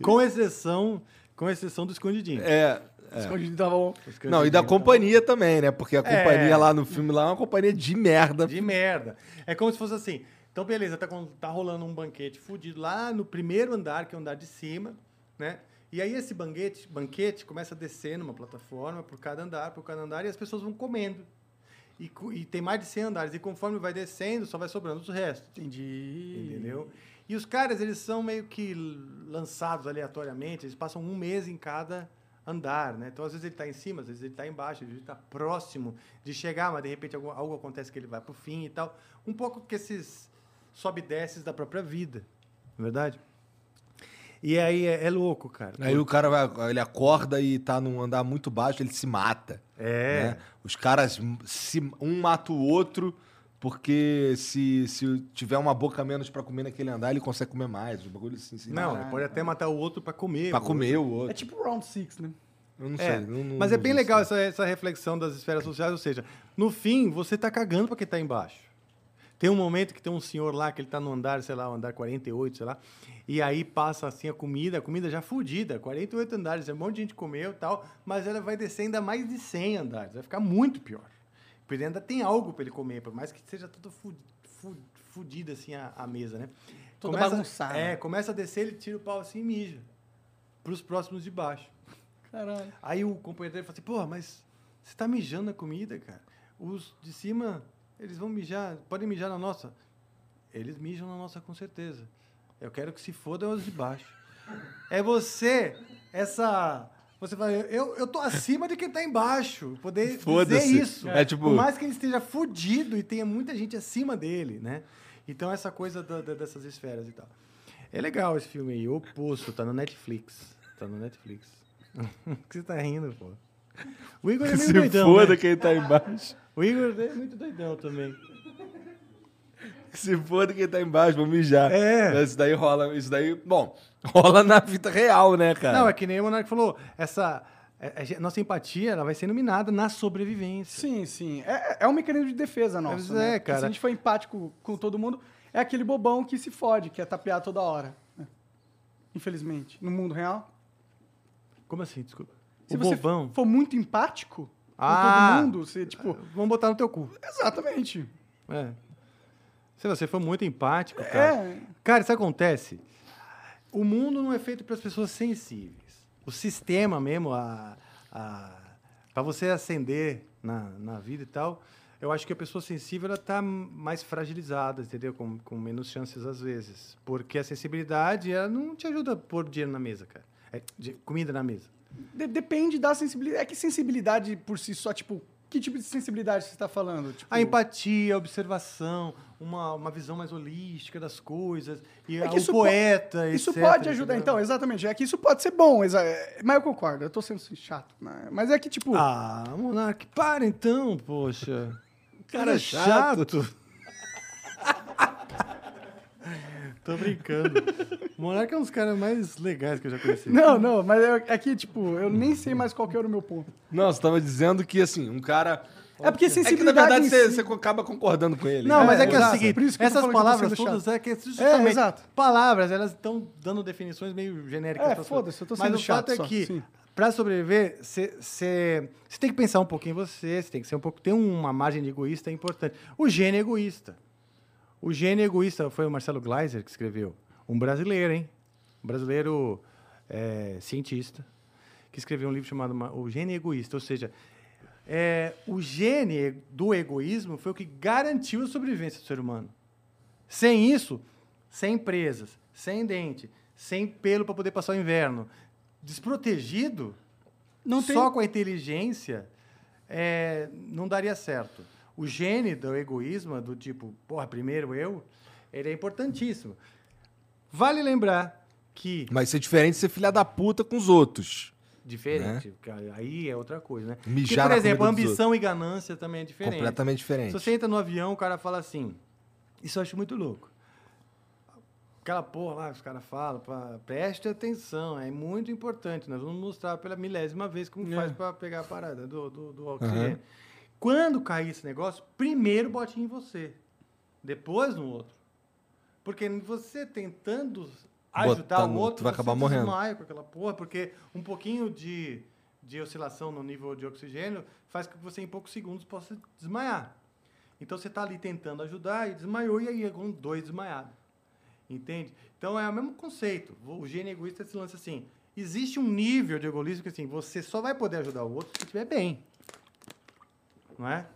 com exceção, com exceção do escondidinho. É. Escondido tava bom. Escondidinho Não, e da tava- companhia também, né? Porque a companhia É. lá no filme lá é uma companhia de merda. De merda. É como se fosse assim. Então, beleza, tá, com- tá rolando um banquete fudido lá no primeiro andar, que é o andar de cima, né? E aí esse banquete, banquete começa a descer numa plataforma por cada andar, por cada andar, e as pessoas vão comendo. E, e tem mais de 100 andares. E conforme vai descendo, só vai sobrando os restos. Entendi. Entendeu? E os caras, eles são meio que lançados aleatoriamente, eles passam um mês em cada andar, né? Então, às vezes ele está em cima, às vezes ele está embaixo, às vezes ele está próximo de chegar, mas de repente algo, algo acontece que ele vai para o fim e tal. Um pouco que esses sobe e desces da própria vida, não é verdade? E aí é, é louco, cara. Aí o cara vai, ele acorda e tá num andar muito baixo, ele se mata. É. né? Os caras, se, um mata o outro, porque se, se tiver uma boca menos pra comer naquele andar, ele consegue comer mais. Os bagulhos assim. assim Não, Caralho. pode até matar o outro para comer. Pra o comer o É outro. tipo Round Six, né? Eu não É, sei. não- não- mas é bem legal essa, essa reflexão das esferas sociais, ou seja, no fim, você tá cagando para quem tá embaixo. Tem um momento que tem um senhor lá, que ele tá no andar, sei lá, o andar 48, sei lá, e aí passa assim a comida, a comida já fudida, 48 andares, um monte de gente comeu e tal, mas ela vai descer ainda mais de 100 andares, vai ficar muito pior. Porque ele ainda tem algo para ele comer, por mais que seja tudo fudida assim a, a mesa, né? Toda Começa- bagunçada. É, começa a descer, ele tira o pau assim e mija. Pros próximos de baixo. Caralho. Aí o companheiro dele fala assim, porra, mas você tá mijando na comida, cara. Os de cima, eles vão mijar, podem mijar na nossa. Eles mijam na nossa com certeza. Eu quero que se fodam os de baixo. É você, essa... Você fala, eu, eu tô acima de quem tá embaixo. Poder dizer isso. É tipo- Por mais que ele esteja fudido e tenha muita gente acima dele, né? Então essa coisa da- da- dessas esferas e tal. É legal esse filme aí, O Poço, tá no Netflix. Tá no Netflix. O que você tá rindo, pô? O Igor é meio Se doidão, foda né? quem tá embaixo. O Igor é muito doidão também. Se foda quem tá embaixo, vou mijar. É. Isso daí rola. Isso daí. Bom, rola na vida real, né, cara? Não, é que nem o Monark falou, essa... é- é- nossa empatia, ela vai ser iluminada na sobrevivência. Sim, sim. É, é um mecanismo de defesa nosso. Mas né? é, Porque Se cara. a gente for empático com todo mundo, é aquele bobão que se fode, que é tapear toda hora. né? Infelizmente. No mundo real. Como assim? Desculpa. Se o você bobão. for muito empático com Ah. todo mundo, você, tipo. Vamos botar no teu cu. Exatamente. É. Se você for muito empático, cara... É. Cara, isso acontece. O mundo não é feito para as pessoas sensíveis. O sistema mesmo, a, a, para você ascender na, na vida e tal, eu acho que a pessoa sensível ela tá mais fragilizada, entendeu? Com, com menos chances às vezes. Porque a sensibilidade ela não te ajuda a pôr dinheiro na mesa, cara. É, de- comida na mesa. De- depende da sensibilidade. É que sensibilidade por si só, tipo, que tipo de sensibilidade você está falando? Tipo, A empatia, a observação, uma, uma visão mais holística das coisas, e É que o isso po- poeta, Isso etc, pode ajudar, então, exatamente. É que isso pode ser bom, é, mas eu concordo, eu tô sendo chato. né? Mas é que, tipo, Ah, Monark, para então, poxa. Cara é chato. Tô brincando. O Monark é um dos caras mais legais que eu já conheci. não, não, mas é, é que, tipo, eu nem sei mais qual que era o meu ponto. Não, você tava dizendo que, assim, um cara. É porque É que, na sensibilidade. verdade, você, si- você acaba concordando com ele. Não, né? mas é que é o seguinte, Por isso que eu tô essas palavras sendo todas chato. é que justamente exato. palavras, elas estão dando definições meio genéricas. É, foda-se, eu tô Mas sendo o fato chato é que sim. Para sobreviver, você tem que pensar um pouquinho em você, você tem que ser um pouco. Ter uma margem de egoísta é importante. O gênio egoísta. O gênio egoísta foi o Marcelo Gleiser que escreveu. Um brasileiro, hein? Um brasileiro é, cientista, que escreveu um livro chamado Ma- O Gênio Egoísta. Ou seja, é, o gene do egoísmo foi o que garantiu a sobrevivência do ser humano. Sem isso, sem presas, sem dente, sem pelo para poder passar o inverno, desprotegido, Não tem- só com a inteligência, é, não daria certo. O gene do egoísmo, do tipo, porra, primeiro eu, ele é importantíssimo. Vale lembrar que Mas isso é diferente de ser filha da puta com os outros. Diferente. cara, Aí é outra coisa, né? Né? Mijar Porque, por exemplo, ambição e ganância também é diferente. Completamente diferente. Se você entra no avião, o cara fala assim. Isso eu acho muito louco. Aquela porra lá que os caras falam, pra- preste atenção, é muito importante. Nós vamos mostrar pela milésima vez como É. faz para pegar a parada do, do, do oxigênio. Quando cair esse negócio, primeiro bote em você, depois no outro. Porque você tentando ajudar Botar o outro, tu vai acabar morrendo. com aquela porra, porque um pouquinho de, de oscilação no nível de oxigênio faz com que você em poucos segundos possa desmaiar. Então você está ali tentando ajudar e desmaiou, e aí é com dois desmaiados. Entende? Então é o mesmo conceito. O gênio egoísta se lança assim: existe um nível de egoísmo que assim, você só vai poder ajudar o outro se estiver bem. Não é?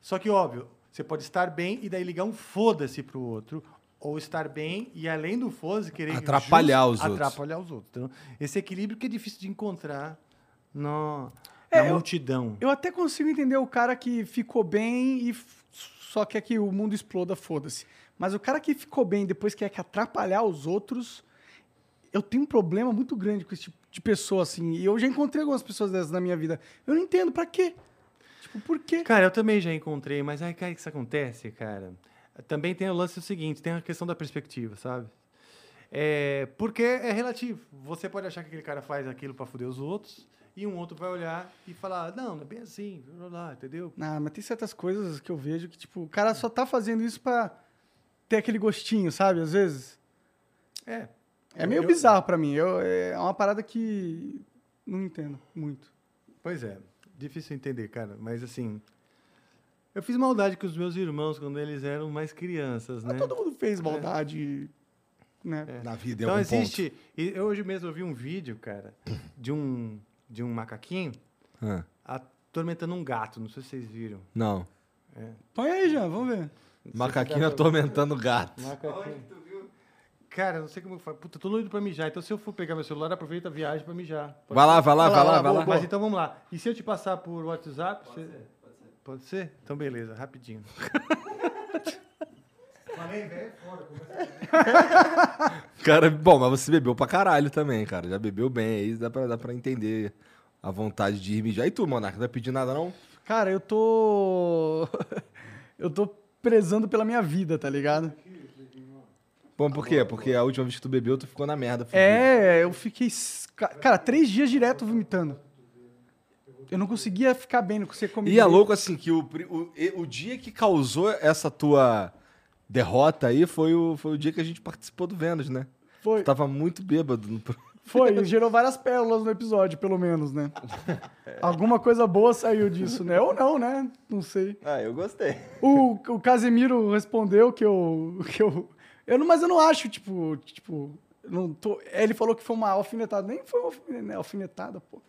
Só que, óbvio, você pode estar bem e daí ligar um foda-se pro outro, ou estar bem e, além do foda-se, querer Atrapalhar os outros. atrapalhar os outros. Então, esse equilíbrio que é difícil de encontrar no, É, na eu- multidão. Eu até consigo entender o cara que ficou bem e só quer que o mundo exploda, foda-se. Mas o cara que ficou bem e depois quer que atrapalhar os outros, eu tenho um problema muito grande com esse tipo de pessoa, assim. E eu já encontrei algumas pessoas dessas na minha vida. Eu não entendo pra quê. Tipo, por quê? Cara, eu também já encontrei, mas aí cara, que isso acontece, cara. Também tem o lance do seguinte, tem a questão da perspectiva, sabe? É, porque é relativo. Você pode achar que aquele cara faz aquilo para foder os outros, e um outro vai olhar e falar, não, não é bem assim, blá, blá, entendeu? Ah, mas tem certas coisas que eu vejo que, tipo, o cara só tá fazendo isso pra ter aquele gostinho, sabe? Às vezes. É. É meio Eu- bizarro pra mim. Eu, é uma parada que não entendo muito. Pois é, difícil entender, cara, mas assim, eu fiz maldade com os meus irmãos quando eles eram mais crianças, né? Mas todo mundo fez maldade, né? Na vida, Então algum ponto. existe. E eu hoje mesmo eu vi um vídeo, cara, de um, de um macaquinho Ah, atormentando um gato. Não sei se vocês viram. não. Põe aí já, vamos ver. Macaquinho atormentando gato. Macaquinho. Cara, não sei como faz. Puta, tô doido pra mijar. Então, se eu for pegar meu celular, aproveita a viagem pra mijar. Pode Vai lá, ser? vai lá, Vai vai lá, vai boa, lá. Mas então vamos lá. E se eu te passar por WhatsApp? Pode ser, pode ser. Então, beleza, rapidinho. Falei, velho, fora. Cara, bom, mas você bebeu pra caralho também, cara. Já bebeu bem aí, dá pra, dá pra entender a vontade de ir mijar. E tu, Monarca, não vai pedir nada, não? Cara, eu tô. eu tô prezando pela minha vida, tá ligado? Bom, por quê? Porque a última vez que tu bebeu, tu ficou na merda. fudido. É, eu fiquei. Cara, três dias direto vomitando. Eu não conseguia ficar bem, não conseguia comer. E é direito. louco assim que o, pri- o, e- o dia que causou essa tua derrota aí foi o, foi o dia que a gente participou do Vênus, né? Foi, Tu tava muito bêbado. No... pro- foi, gerou várias pérolas no episódio, pelo menos, né? Alguma coisa boa saiu disso, né? Ou não, né? Não sei. Ah, eu gostei. O, o Casemiro respondeu que eu. Que eu, eu não, mas eu não acho, tipo. tipo eu não tô, ele falou que foi uma alfinetada. Nem foi uma alfine- alfinetada, pô.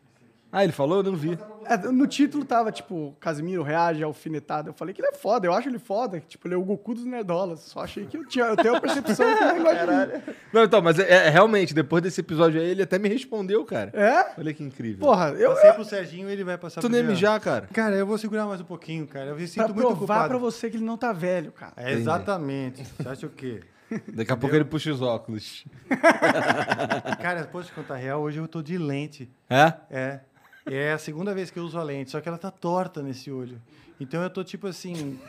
Ah, ele falou? Eu não vi. É, no título tava, tipo, Casimiro reage à alfinetada. Eu falei que ele é foda, eu acho ele foda. que, Tipo, ele é o Goku dos Nerdolas. Só achei que eu tinha. Eu tenho a percepção que ele gosta de mim. Não, então, mas é, é, realmente, depois desse episódio aí, ele até me respondeu, cara. É? Olha que incrível. Porra, eu. Passei pro Serginho ele vai passar tu pro nem ia Jean. mijar, cara. Cara, eu vou segurar mais um pouquinho, cara. Eu me Pra sinto muito provar ocupado. pra você que ele não tá velho, cara. É, exatamente. Você acha o quê? Daqui a pouco ele puxa os óculos. Cara, posso te contar real? Hoje eu tô de lente. É? É. É a segunda vez que eu uso a lente, só que ela tá torta nesse olho. Então eu tô, tipo assim,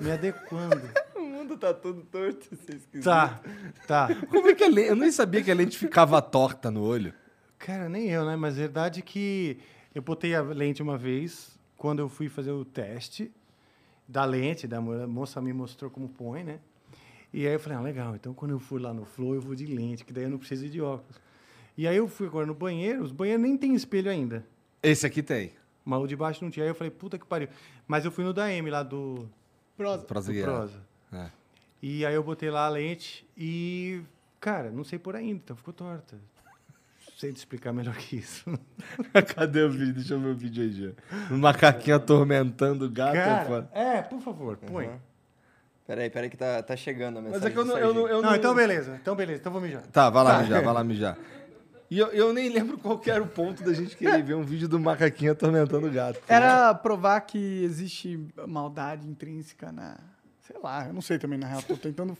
me adequando. O mundo tá todo torto, se vocês quiserem. Tá, tá. Como é que a lente... Eu nem sabia que a lente ficava torta no olho. Cara, nem eu, né? Mas é verdade que eu botei a lente uma vez, quando eu fui fazer o teste da lente, da moça me mostrou como põe, né? E aí eu falei, ah, legal, então quando eu for lá no Flow, eu vou de lente, que daí eu não preciso ir de óculos. E aí eu fui agora no banheiro, os banheiros nem tem espelho ainda. Esse aqui tem. Mas o de baixo não tinha. Aí eu falei, puta que pariu. Mas eu fui no da M lá do, Prosa. Prosa do. Prosa. É. E aí eu botei lá a lente e, cara, não sei por ainda, então ficou torta. Sei te explicar melhor que isso. Cadê o vídeo? Deixa eu ver o vídeo aí, já. Um macaquinho atormentando o gato. é Cara, é, por favor, põe. Uhum. Peraí, peraí que tá, tá chegando a mensagem Mas é que eu não, eu não, eu Não, não- então beleza, então beleza, então vou mijar. Tá, vai lá mijar, vai lá mijar. E eu, eu nem lembro qual que era o ponto da gente querer ver um vídeo do macaquinho atormentando o gato. Era provar que existe maldade intrínseca na. Sei lá, eu não sei também, na real. Tô tentando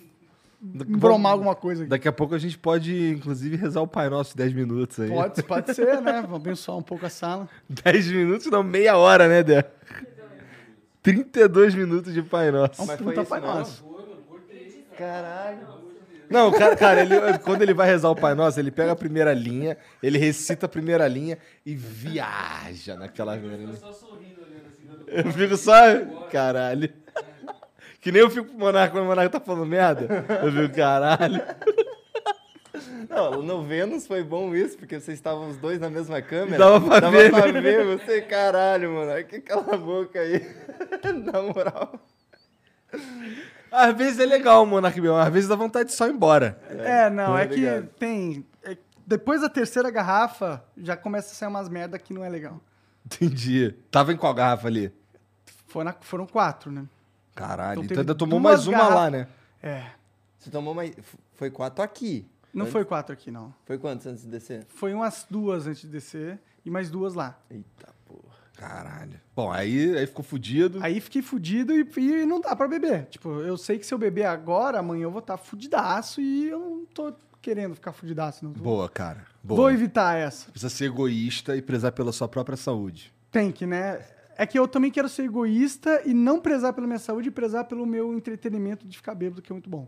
embromar alguma coisa aqui. Daqui a pouco a gente pode, inclusive, rezar o Pai Nosso 10 minutos aí. Pode, pode ser, né? Vamos abençoar um pouco a sala. 10 minutos, não, meia hora, né, Dé? 32 minutos de Pai Nosso. Mas foi puta isso Pai mesmo? Nosso. Caralho. Não, cara, cara ele, quando ele vai rezar o Pai Nosso, ele pega a primeira linha, ele recita a primeira linha e viaja naquela linha. Eu fico só, caralho. Que nem eu fico pro Monarca quando o Monarca tá falando merda. Eu fico, caralho. Não, no Vênus foi bom isso, porque vocês estavam os dois na mesma câmera. Dava pra Dava ver, pra né? ver você, caralho, mano. Que cala a boca aí. na moral. Às vezes é legal o Monarca Bião, às vezes dá vontade de só ir embora. É, não, é que ligado. tem. é- depois da terceira garrafa, já começa a sair umas merda que não é legal. Entendi. Tava em qual garrafa ali? Foi na- foram quatro, né? Caralho, Então então, ainda tomou mais uma lá, garrafas. né? É. Você tomou mais. Foi quatro aqui. Não Antes- foi quatro aqui, não. Foi quantos antes de descer? Foi umas duas antes de descer e mais duas lá. Eita porra. Caralho. Bom, aí, aí ficou fudido. Aí fiquei fudido e, e não dá pra beber. Tipo, eu sei que se eu beber agora, amanhã eu vou estar fudidaço e eu não tô querendo ficar fudidaço. Não. Boa, cara. Vou Boa. evitar essa. Precisa ser egoísta e prezar pela sua própria saúde. Tem que, né? É que eu também quero ser egoísta e não prezar pela minha saúde e prezar pelo meu entretenimento de ficar bêbado, que é muito bom.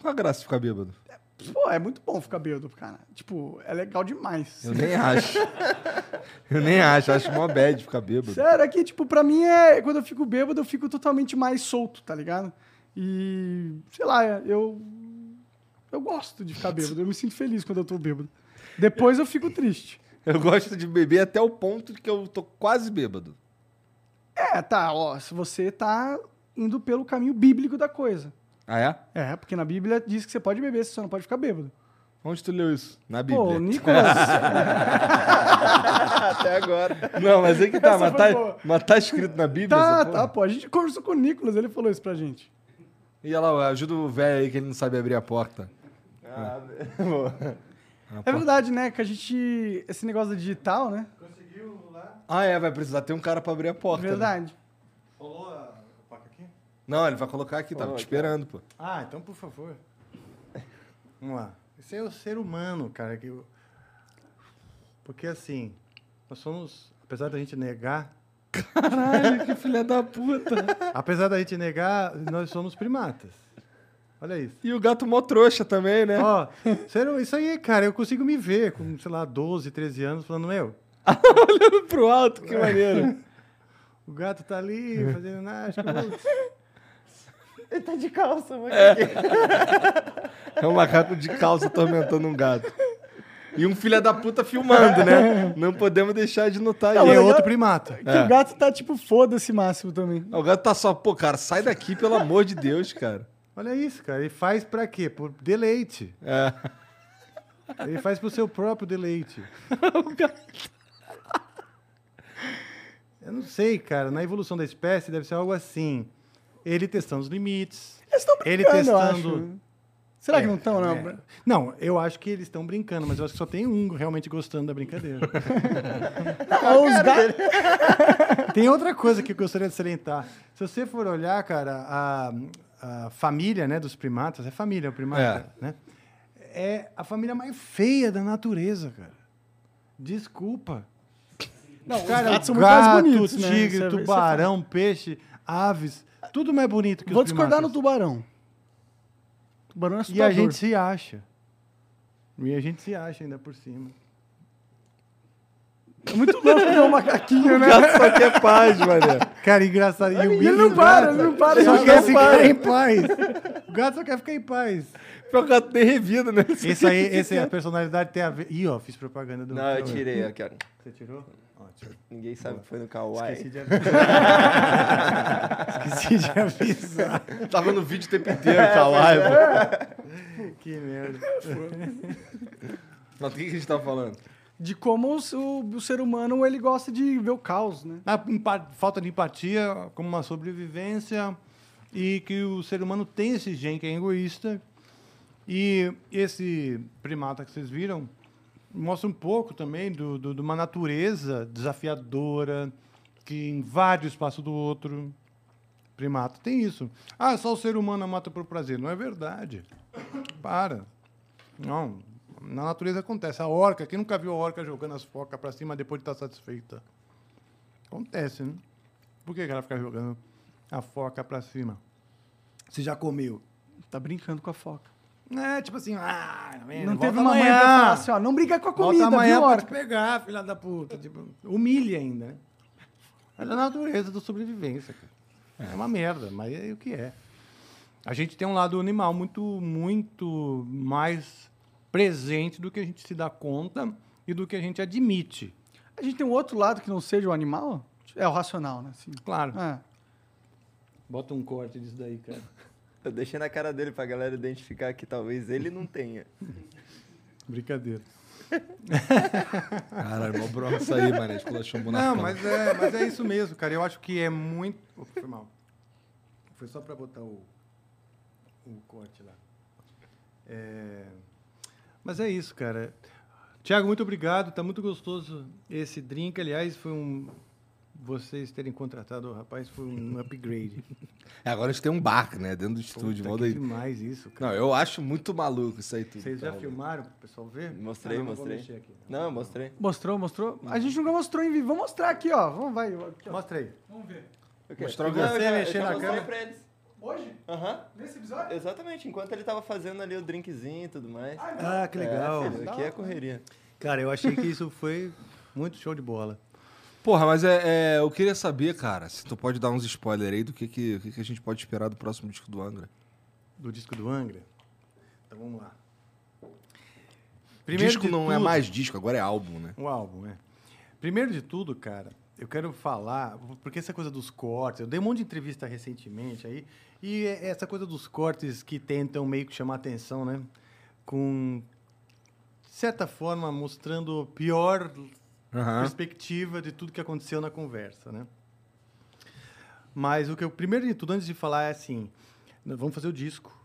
Qual a graça de ficar bêbado? Pô, é muito bom ficar bêbado, cara. Tipo, é legal demais. Eu nem acho. Eu nem acho. Acho mó bad ficar bêbado. Sério, é que, tipo, pra mim é. Quando eu fico bêbado, eu fico totalmente mais solto, tá ligado? E. Sei lá, eu. Eu gosto de ficar bêbado. Eu me sinto feliz quando eu tô bêbado. Depois eu fico triste. Eu gosto de beber até o ponto de que eu tô quase bêbado. É, tá, ó. Se você tá indo pelo caminho bíblico da coisa. Ah, é? É, porque na Bíblia diz que você pode beber, você só não pode ficar bêbado. Onde tu leu isso? Na Pô, Bíblia. Nicolas. Até agora. Não, mas aí que tá. Mas tá, mas tá escrito na Bíblia? tá, tá, pô. A gente conversou com o Nicolas, ele falou isso pra gente. E olha lá, ajuda o velho aí que ele não sabe abrir a porta. Ah, boa. É verdade, né? Que a gente. Esse negócio da digital, né? Conseguiu lá? Ah, é, vai precisar ter um cara pra abrir a porta. né? Verdade. Rolou placa aqui? Não, ele vai colocar aqui, tava Coloca. te esperando, pô. Ah, então por favor. Vamos lá. Esse é o ser humano, cara. Que. Porque assim, nós somos, apesar da gente negar, Caralho, que filha da puta. apesar da gente negar, nós somos primatas. Olha isso. E o gato mó trouxa também, né? Ó, sério, isso aí, cara, eu consigo me ver com, sei lá, 12, 13 anos, falando, meu, Olhando pro alto, que maneiro. o gato tá ali fazendo nada, acho que eu vou... Ele tá de calça, mano. É um macaco de calça atormentando um gato. E um filho da puta filmando, né? Não podemos deixar de notar E isso. é legal- outro primata. Que o gato tá tipo foda-se máximo também. O gato tá só, pô, cara, sai daqui, pelo amor de Deus, cara. Olha isso, cara, ele faz pra quê? Por deleite. É. Ele faz pro seu próprio deleite. Eu não sei, cara. Na evolução da espécie deve ser algo assim. Ele testando os limites. Eles estão Ele brincando, eu testando. Será que não estão, não? É. Não, eu acho que eles estão brincando, mas eu acho que só tem um realmente gostando da brincadeira. Ah, Os tem outra coisa que eu gostaria de salientar. Se você for olhar, cara, a, a família né, dos primatas, é família o primata, né? É a família mais feia da natureza, cara. Desculpa. Não, os Cara, gatos são muito mais gato, bonitos, né? tigre, Isso é- é tubarão, peixe, aves, tudo mais bonito que Vou os discordar no primatas. tubarão. Tubarão é E assustador. a gente se acha. E a gente se acha ainda por cima. É muito louco ver um macaquinho, né? Só que é paz, mané. Cara, engraçado. E o Ele bicho não para, gato ele não para. Só ele quer não ficar para. em paz. O gato só quer ficar em paz. Pior que eu tenho revido, né? Esse aí, esse, a personalidade tem a ver. Ih, ó, fiz propaganda do. Não, eu tirei, ó, cara. Você tirou? Ótimo. Ninguém sabe que foi no Kawaii. Esqueci de avisar. Esqueci de avisar. Tava no vídeo o tempo inteiro, Kawaii. Que merda. Mas o que que a gente tava falando? De como o, o- o ser humano ele gosta de ver o caos, né? A falta de empatia como uma sobrevivência e que o ser humano tem esse gene que é egoísta. E esse primata que vocês viram mostra um pouco também do, do- de uma natureza desafiadora que invade o espaço do outro. Primata tem isso. Ah, só o ser humano mata por prazer. Não é verdade. Para. Não. Na natureza acontece. A orca, quem nunca viu a orca jogando as focas para cima depois de estar satisfeita? Acontece, né? Por que ela fica jogando a foca para cima? Você já comeu? Tá brincando com a foca. É, tipo assim, ah, Não volta teve uma mãe amanhã. pra falar assim, ó, não briga com a Volta comida, amanhã viu, pra te pegar, filha da puta. Tipo, humilha ainda, né? É a natureza da sobrevivência, cara. É uma merda, mas é o que é. A gente tem um lado animal muito, muito mais presente do que a gente se dá conta e do que a gente admite. A gente tem um outro lado que não seja o animal? É o racional, né? Assim. Claro. É. Bota um corte disso daí, cara. Eu deixei na cara dele pra galera identificar que talvez ele não tenha. Brincadeira. Caralho, mó bronca aí, mano. Esculachou o Não, mas é, mas é isso mesmo, cara. Eu acho que é muito. Opa, foi mal. Foi só para botar o, o corte lá. É, Mas é isso, cara. Tiago, muito obrigado. Tá muito gostoso esse drink. Aliás, foi um. Vocês terem contratado o rapaz foi um upgrade. É, agora a gente tem um bar, né? Dentro do estúdio. Puta, que daí. demais isso, cara. Não, eu acho muito maluco isso aí tudo. Vocês já tá? filmaram pro pessoal ver? Mostrei, Ah, não, não mostrei. aqui. Não, eu mostrei. Mostrou, mostrou? A gente nunca mostrou em vídeo. Vamos mostrar aqui, ó. Vamos, vai. Aqui, ó. Mostra aí. Vamos ver. Mostrar o Não, eu você eu mexer já na mostrei câmera? pra eles. Hoje? Aham. Nesse episódio? Exatamente, enquanto ele tava fazendo ali o drinkzinho e tudo mais. Ah, que legal. É, filho, aqui é correria. Cara, eu achei que isso foi muito show de bola. Porra, mas é, é, eu queria saber, cara, se tu pode dar uns spoilers aí do que, que, o que, a gente pode esperar do próximo disco do Angra. Do disco do Angra? Então vamos lá. disco de não é tudo- mais disco, agora é álbum, né? Um álbum, né? Primeiro de tudo, cara, eu quero falar, porque essa coisa dos cortes, eu dei um monte de entrevista recentemente aí, e é essa coisa dos cortes que tentam meio que chamar atenção, né? Com, de certa forma, mostrando a pior Aham. perspectiva de tudo que aconteceu na conversa, né? Mas o que eu primeiro de tudo antes de falar é assim, vamos fazer o disco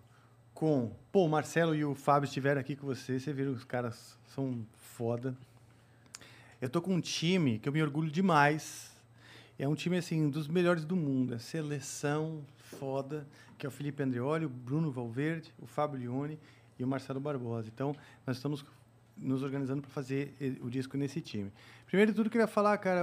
com, pô, o Marcelo e o Fábio estiveram aqui com você, você viram os caras são foda. Eu tô com um time que eu me orgulho demais. É um time assim dos melhores do mundo, é seleção foda, que é o Felipe Andreoli, o Bruno Valverde, o Fábio Lione e o Marcelo Barbosa. Então, nós estamos nos organizando para fazer eh, o disco nesse time. Primeiro de tudo, eu queria falar, cara,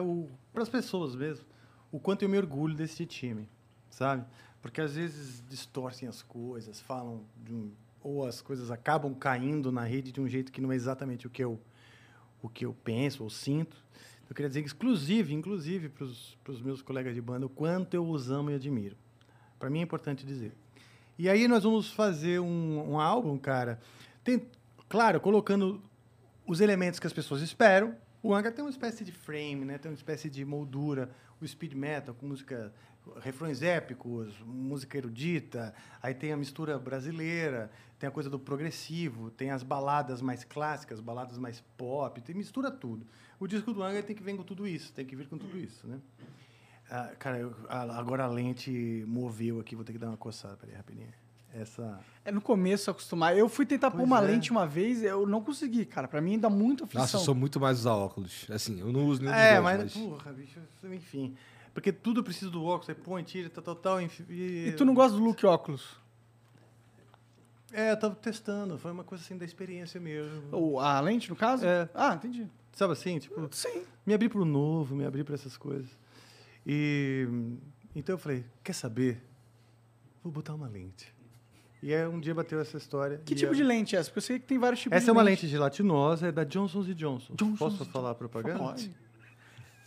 para as pessoas mesmo, o quanto eu me orgulho desse time, sabe? Porque às vezes distorcem as coisas, falam de um, ou as coisas acabam caindo na rede de um jeito que não é exatamente o que eu o que eu penso ou sinto. Eu queria dizer, exclusive, inclusive para os meus colegas de banda, o quanto eu os amo e admiro. Para mim é importante dizer. E aí nós vamos fazer um, um álbum, cara, tem, claro, colocando os elementos que as pessoas esperam. O Angra tem uma espécie de frame, né? tem uma espécie de moldura. O speed metal, com música, refrões épicos, música erudita. Aí tem a mistura brasileira, tem a coisa do progressivo, tem as baladas mais clássicas, baladas mais pop, tem mistura tudo. O disco do Angra tem que vir com tudo isso, tem que vir com tudo isso, né? Ah, cara, eu- agora a lente moveu aqui, vou ter que dar uma coçada, peraí, rapidinho. Essa... É no começo acostumar. Eu fui tentar pôr Pois uma é. lente uma vez, eu não consegui, cara. Pra mim dá muita aflição. Nossa, eu sou muito mais usar óculos. Assim, eu não uso nenhum É, dois, mas, mas... porra, bicho, enfim. Porque tudo precisa do óculos, você põe, tira, tal, tal, tal, enfim. E tu não gosta do look óculos? É, eu tava testando, foi uma coisa assim da experiência mesmo. Ou a lente, no caso? É. Ah, entendi. Sabe assim, tipo, Sim. me abrir pro novo, me abrir para essas coisas. E então eu falei, quer saber? Vou botar uma lente. E aí um dia bateu essa história. Que tipo eu- de lente é essa? Porque eu sei que tem vários tipos Essa de é uma lente gelatinosa, é da Johnson Johnson. Johnson Posso falar a propaganda? Pode.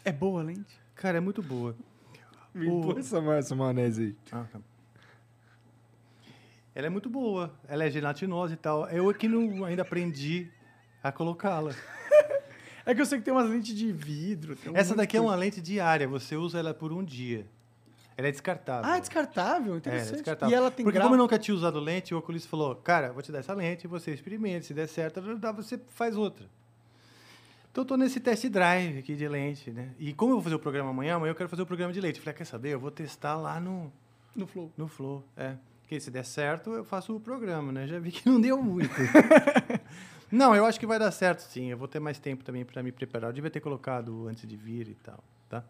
É boa a lente? Cara, é muito boa. Me O- põe essa, essa maionese aí. Ah, tá. Ela é muito boa. Ela é gelatinosa e tal. Eu aqui não ainda aprendi a colocá-la. É que eu sei que tem umas lentes de vidro. tem um Essa daqui é uma lente diária. Você usa ela por um dia. Ela é descartável. Ah, é descartável? É, Interessante. ela é descartável. E ela tem Porque grau... como eu nunca tinha usado lente, o oculista falou, cara, vou te dar essa lente, você experimenta, se der certo, você faz outra. Então eu tô nesse test drive aqui de lente, né? E como eu vou fazer o programa amanhã, amanhã eu quero fazer o programa de lente. Falei, ah, quer saber? Eu vou testar lá no, No Flow. no Flow, é. Porque se der certo, eu faço o programa, né? Já vi que não deu muito. não, eu acho que vai dar certo, sim. Eu vou ter mais tempo também para me preparar. Eu devia ter colocado antes de vir e tal, tá?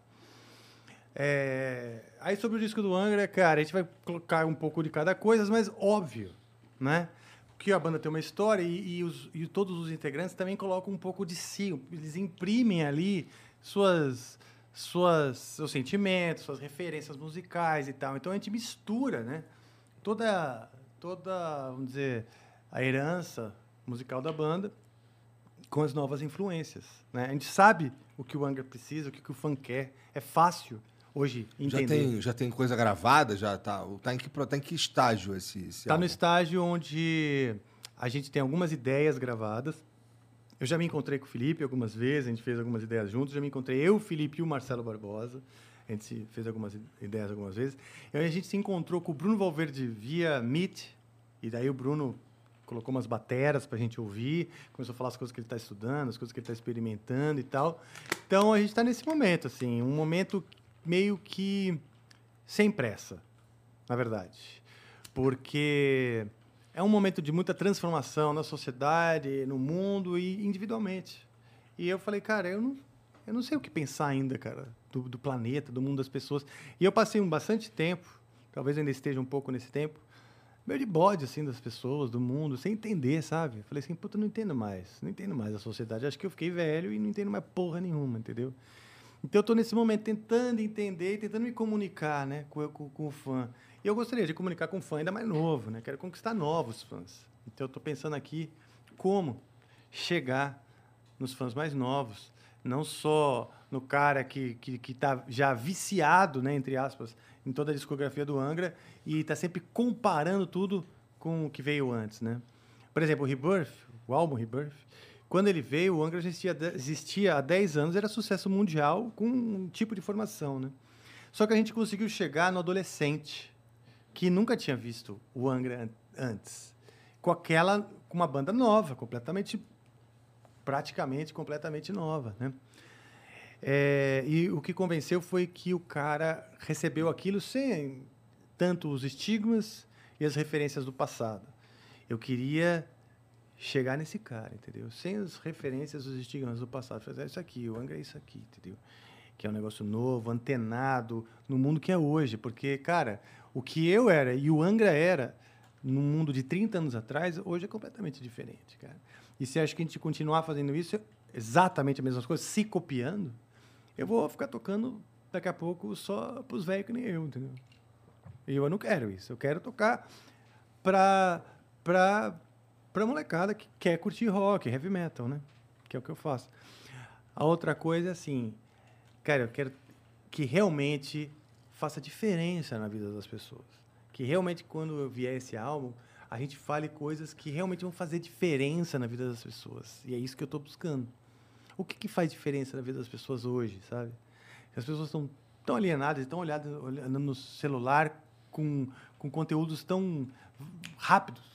É, Aí sobre o disco do Angra, cara, a gente vai colocar um pouco de cada coisa, mas óbvio, né? Que a banda tem uma história e, e os- e todos os integrantes também colocam um pouco de si. Eles imprimem ali suas, suas, seus sentimentos, suas referências musicais e tal. Então a gente mistura, né? Toda, toda, vamos dizer, a herança musical da banda com as novas influências. Né? A gente sabe o que o Angra precisa, o que, o fã quer. É fácil hoje Já entender. tem, já tem coisa gravada? Já tá, tá, em que, tá em que estágio esse, esse Está Tá no álbum? estágio onde a gente tem algumas ideias gravadas. Eu já me encontrei com o Felipe algumas vezes, a gente fez algumas ideias juntos. Já me encontrei eu, o Felipe e o Marcelo Barbosa. A gente fez algumas ideias algumas vezes. E aí a gente se encontrou com o Bruno Valverde via Meet. E daí o Bruno colocou umas bateras para a gente ouvir, começou a falar as coisas que ele está estudando, as coisas que ele está experimentando e tal. Então a gente está nesse momento, assim, um momento meio que sem pressa, na verdade, porque é um momento de muita transformação na sociedade, no mundo e individualmente. E eu falei, cara, eu não, eu não sei o que pensar ainda, cara, do, do planeta, do mundo das pessoas. E eu passei um bastante tempo, talvez ainda esteja um pouco nesse tempo, meio de bode, assim, das pessoas, do mundo, sem entender, sabe? Falei assim, puta, não entendo mais, não entendo mais a sociedade. Acho que eu fiquei velho e não entendo mais porra nenhuma, entendeu? Então eu estou nesse momento tentando entender e tentando me comunicar né, com, com, com o fã. E eu gostaria de comunicar com um fã ainda mais novo, né? Quero conquistar novos fãs. Então eu estou pensando aqui como chegar nos fãs mais novos, não só no cara que que que está já viciado, né, entre aspas, em toda a discografia do Angra e está sempre comparando tudo com o que veio antes, né? Por exemplo, o Rebirth, o álbum Rebirth, quando ele veio, o Angra existia, existia há 10 anos, era sucesso mundial com um tipo de formação, né? Só que a gente conseguiu chegar no adolescente que nunca tinha visto o Angra an- antes, com aquela com uma banda nova, completamente praticamente completamente nova, né? É, e o que convenceu foi que o cara recebeu aquilo sem tanto os estigmas e as referências do passado. Eu queria chegar nesse cara, entendeu? Sem as referências, os estigmas do passado. Fazer isso aqui, o Angra é isso aqui, entendeu? Que é um negócio novo, antenado no mundo que é hoje. Porque, cara, o que eu era e o Angra era no mundo de 30 anos atrás, hoje é completamente diferente, cara. E se acha que a gente continuar fazendo isso, exatamente as mesmas coisas, se copiando, eu vou ficar tocando daqui a pouco só pros velhos que nem eu, entendeu? E eu não quero isso. Eu quero tocar pra, pra, pra molecada que quer curtir rock, heavy metal, né? Que é o que eu faço. A outra coisa é assim, cara, eu quero que realmente faça diferença na vida das pessoas. Que realmente, quando eu vier esse álbum, a gente fale coisas que realmente vão fazer diferença na vida das pessoas. E é isso que eu estou buscando. O que, que faz diferença na vida das pessoas hoje, sabe? As pessoas estão tão alienadas, estão olhando no celular com, com conteúdos tão rápidos.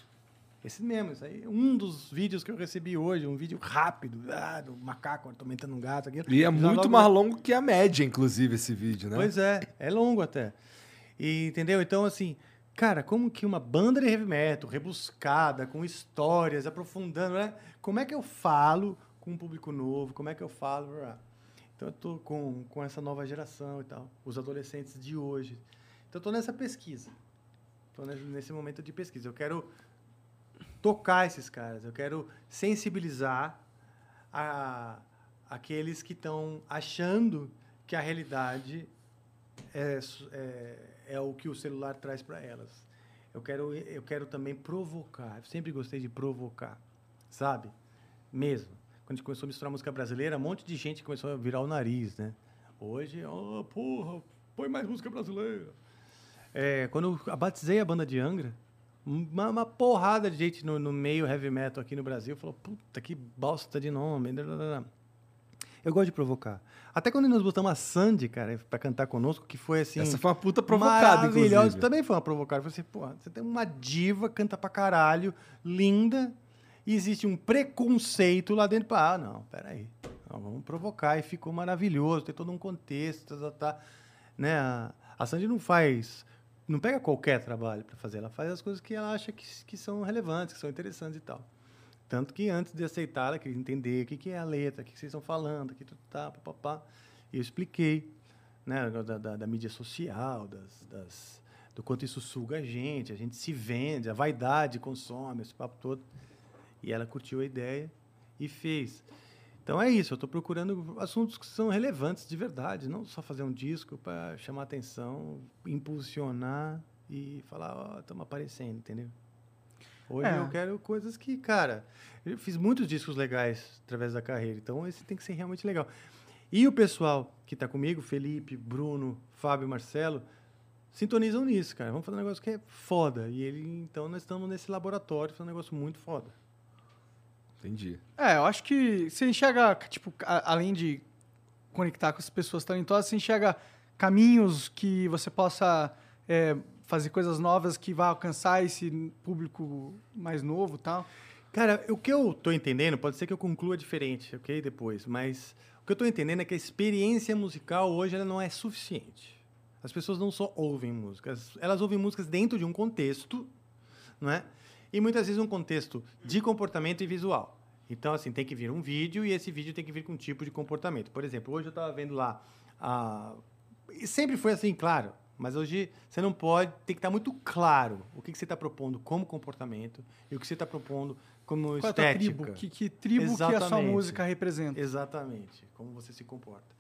Esse mesmo, isso aí um dos vídeos que eu recebi hoje, um vídeo rápido, ah, do macaco atormentando um gato. Aquilo. E é muito logo- mais longo que a média, inclusive, esse vídeo, né? Pois é, é longo até. E, entendeu? Então, assim, cara, como que uma banda de heavy metal, rebuscada, com histórias, aprofundando, né? Como é que eu falo com um público novo? Como é que eu falo? Então, eu tô com, com essa nova geração e tal, os adolescentes de hoje. Então, eu tô nessa pesquisa. Tô nesse momento de pesquisa. Eu quero tocar esses caras, eu quero sensibilizar a, aqueles que estão achando que a realidade é, é, é o que o celular traz para elas. Eu quero, eu quero também provocar. Eu sempre gostei de provocar, sabe? Mesmo. Quando a gente começou a misturar música brasileira, um monte de gente começou a virar o nariz, né? Hoje, oh, porra, põe mais música brasileira. É, quando eu batizei a banda de Angra, uma, uma porrada de gente no, no meio heavy metal aqui no Brasil falou: puta, que bosta de nome. Eu gosto de provocar. Até quando nós botamos a Sandy, cara, pra cantar conosco, que foi assim. Essa foi uma puta provocada, maravilhosa. inclusive. Também foi uma provocada. Eu falei assim, pô, você tem uma diva, canta pra caralho, linda, e existe um preconceito lá dentro. Pra, ah, não, peraí. Não, vamos provocar. E ficou maravilhoso, tem todo um contexto, tá, tá, né? A, a Sandy não faz. Não pega qualquer trabalho para fazer, ela faz as coisas que ela acha que, que são relevantes, que são interessantes e tal. Tanto que antes de aceitar, ela queria entender o que, que é a letra, o que, que vocês estão falando, que tudo tá, papapá. E eu expliquei, né, da, da, da mídia social, das, das, do quanto isso suga a gente, a gente se vende, a vaidade consome, esse papo todo. E ela curtiu a ideia e fez. Então é isso, eu estou procurando assuntos que são relevantes de verdade, não só fazer um disco para chamar atenção, impulsionar e falar, ó, estamos aparecendo, entendeu? Hoje É. eu quero coisas que, cara, eu fiz muitos discos legais através da carreira, então esse tem que ser realmente legal. E o pessoal que está comigo, Felipe, Bruno, Fábio Marcelo, sintonizam nisso, cara. Vamos fazer um negócio que é foda. E ele, então nós estamos nesse laboratório fazendo um negócio muito foda. Entendi. É, eu acho que você enxerga, tipo, a- além de conectar com as pessoas talentosas, você enxerga caminhos que você possa é, fazer coisas novas que vai alcançar esse público mais novo e tal. Cara, o que eu tô entendendo, pode ser que eu conclua diferente, ok? Depois, mas o que eu tô entendendo é que a experiência musical hoje ela não é suficiente. As pessoas não só ouvem músicas, elas ouvem músicas dentro de um contexto, não é? E muitas vezes um contexto de comportamento e visual. Então, assim, tem que vir um vídeo e esse vídeo tem que vir com um tipo de comportamento. Por exemplo, hoje eu estava vendo lá. E Sempre foi assim, claro. Mas hoje você não pode. Tem que estar muito claro o que, que você está propondo como comportamento e o que você está propondo como Qual é estética. tribo? Que, que tribo que a sua Exatamente. música representa? Exatamente, como você se comporta.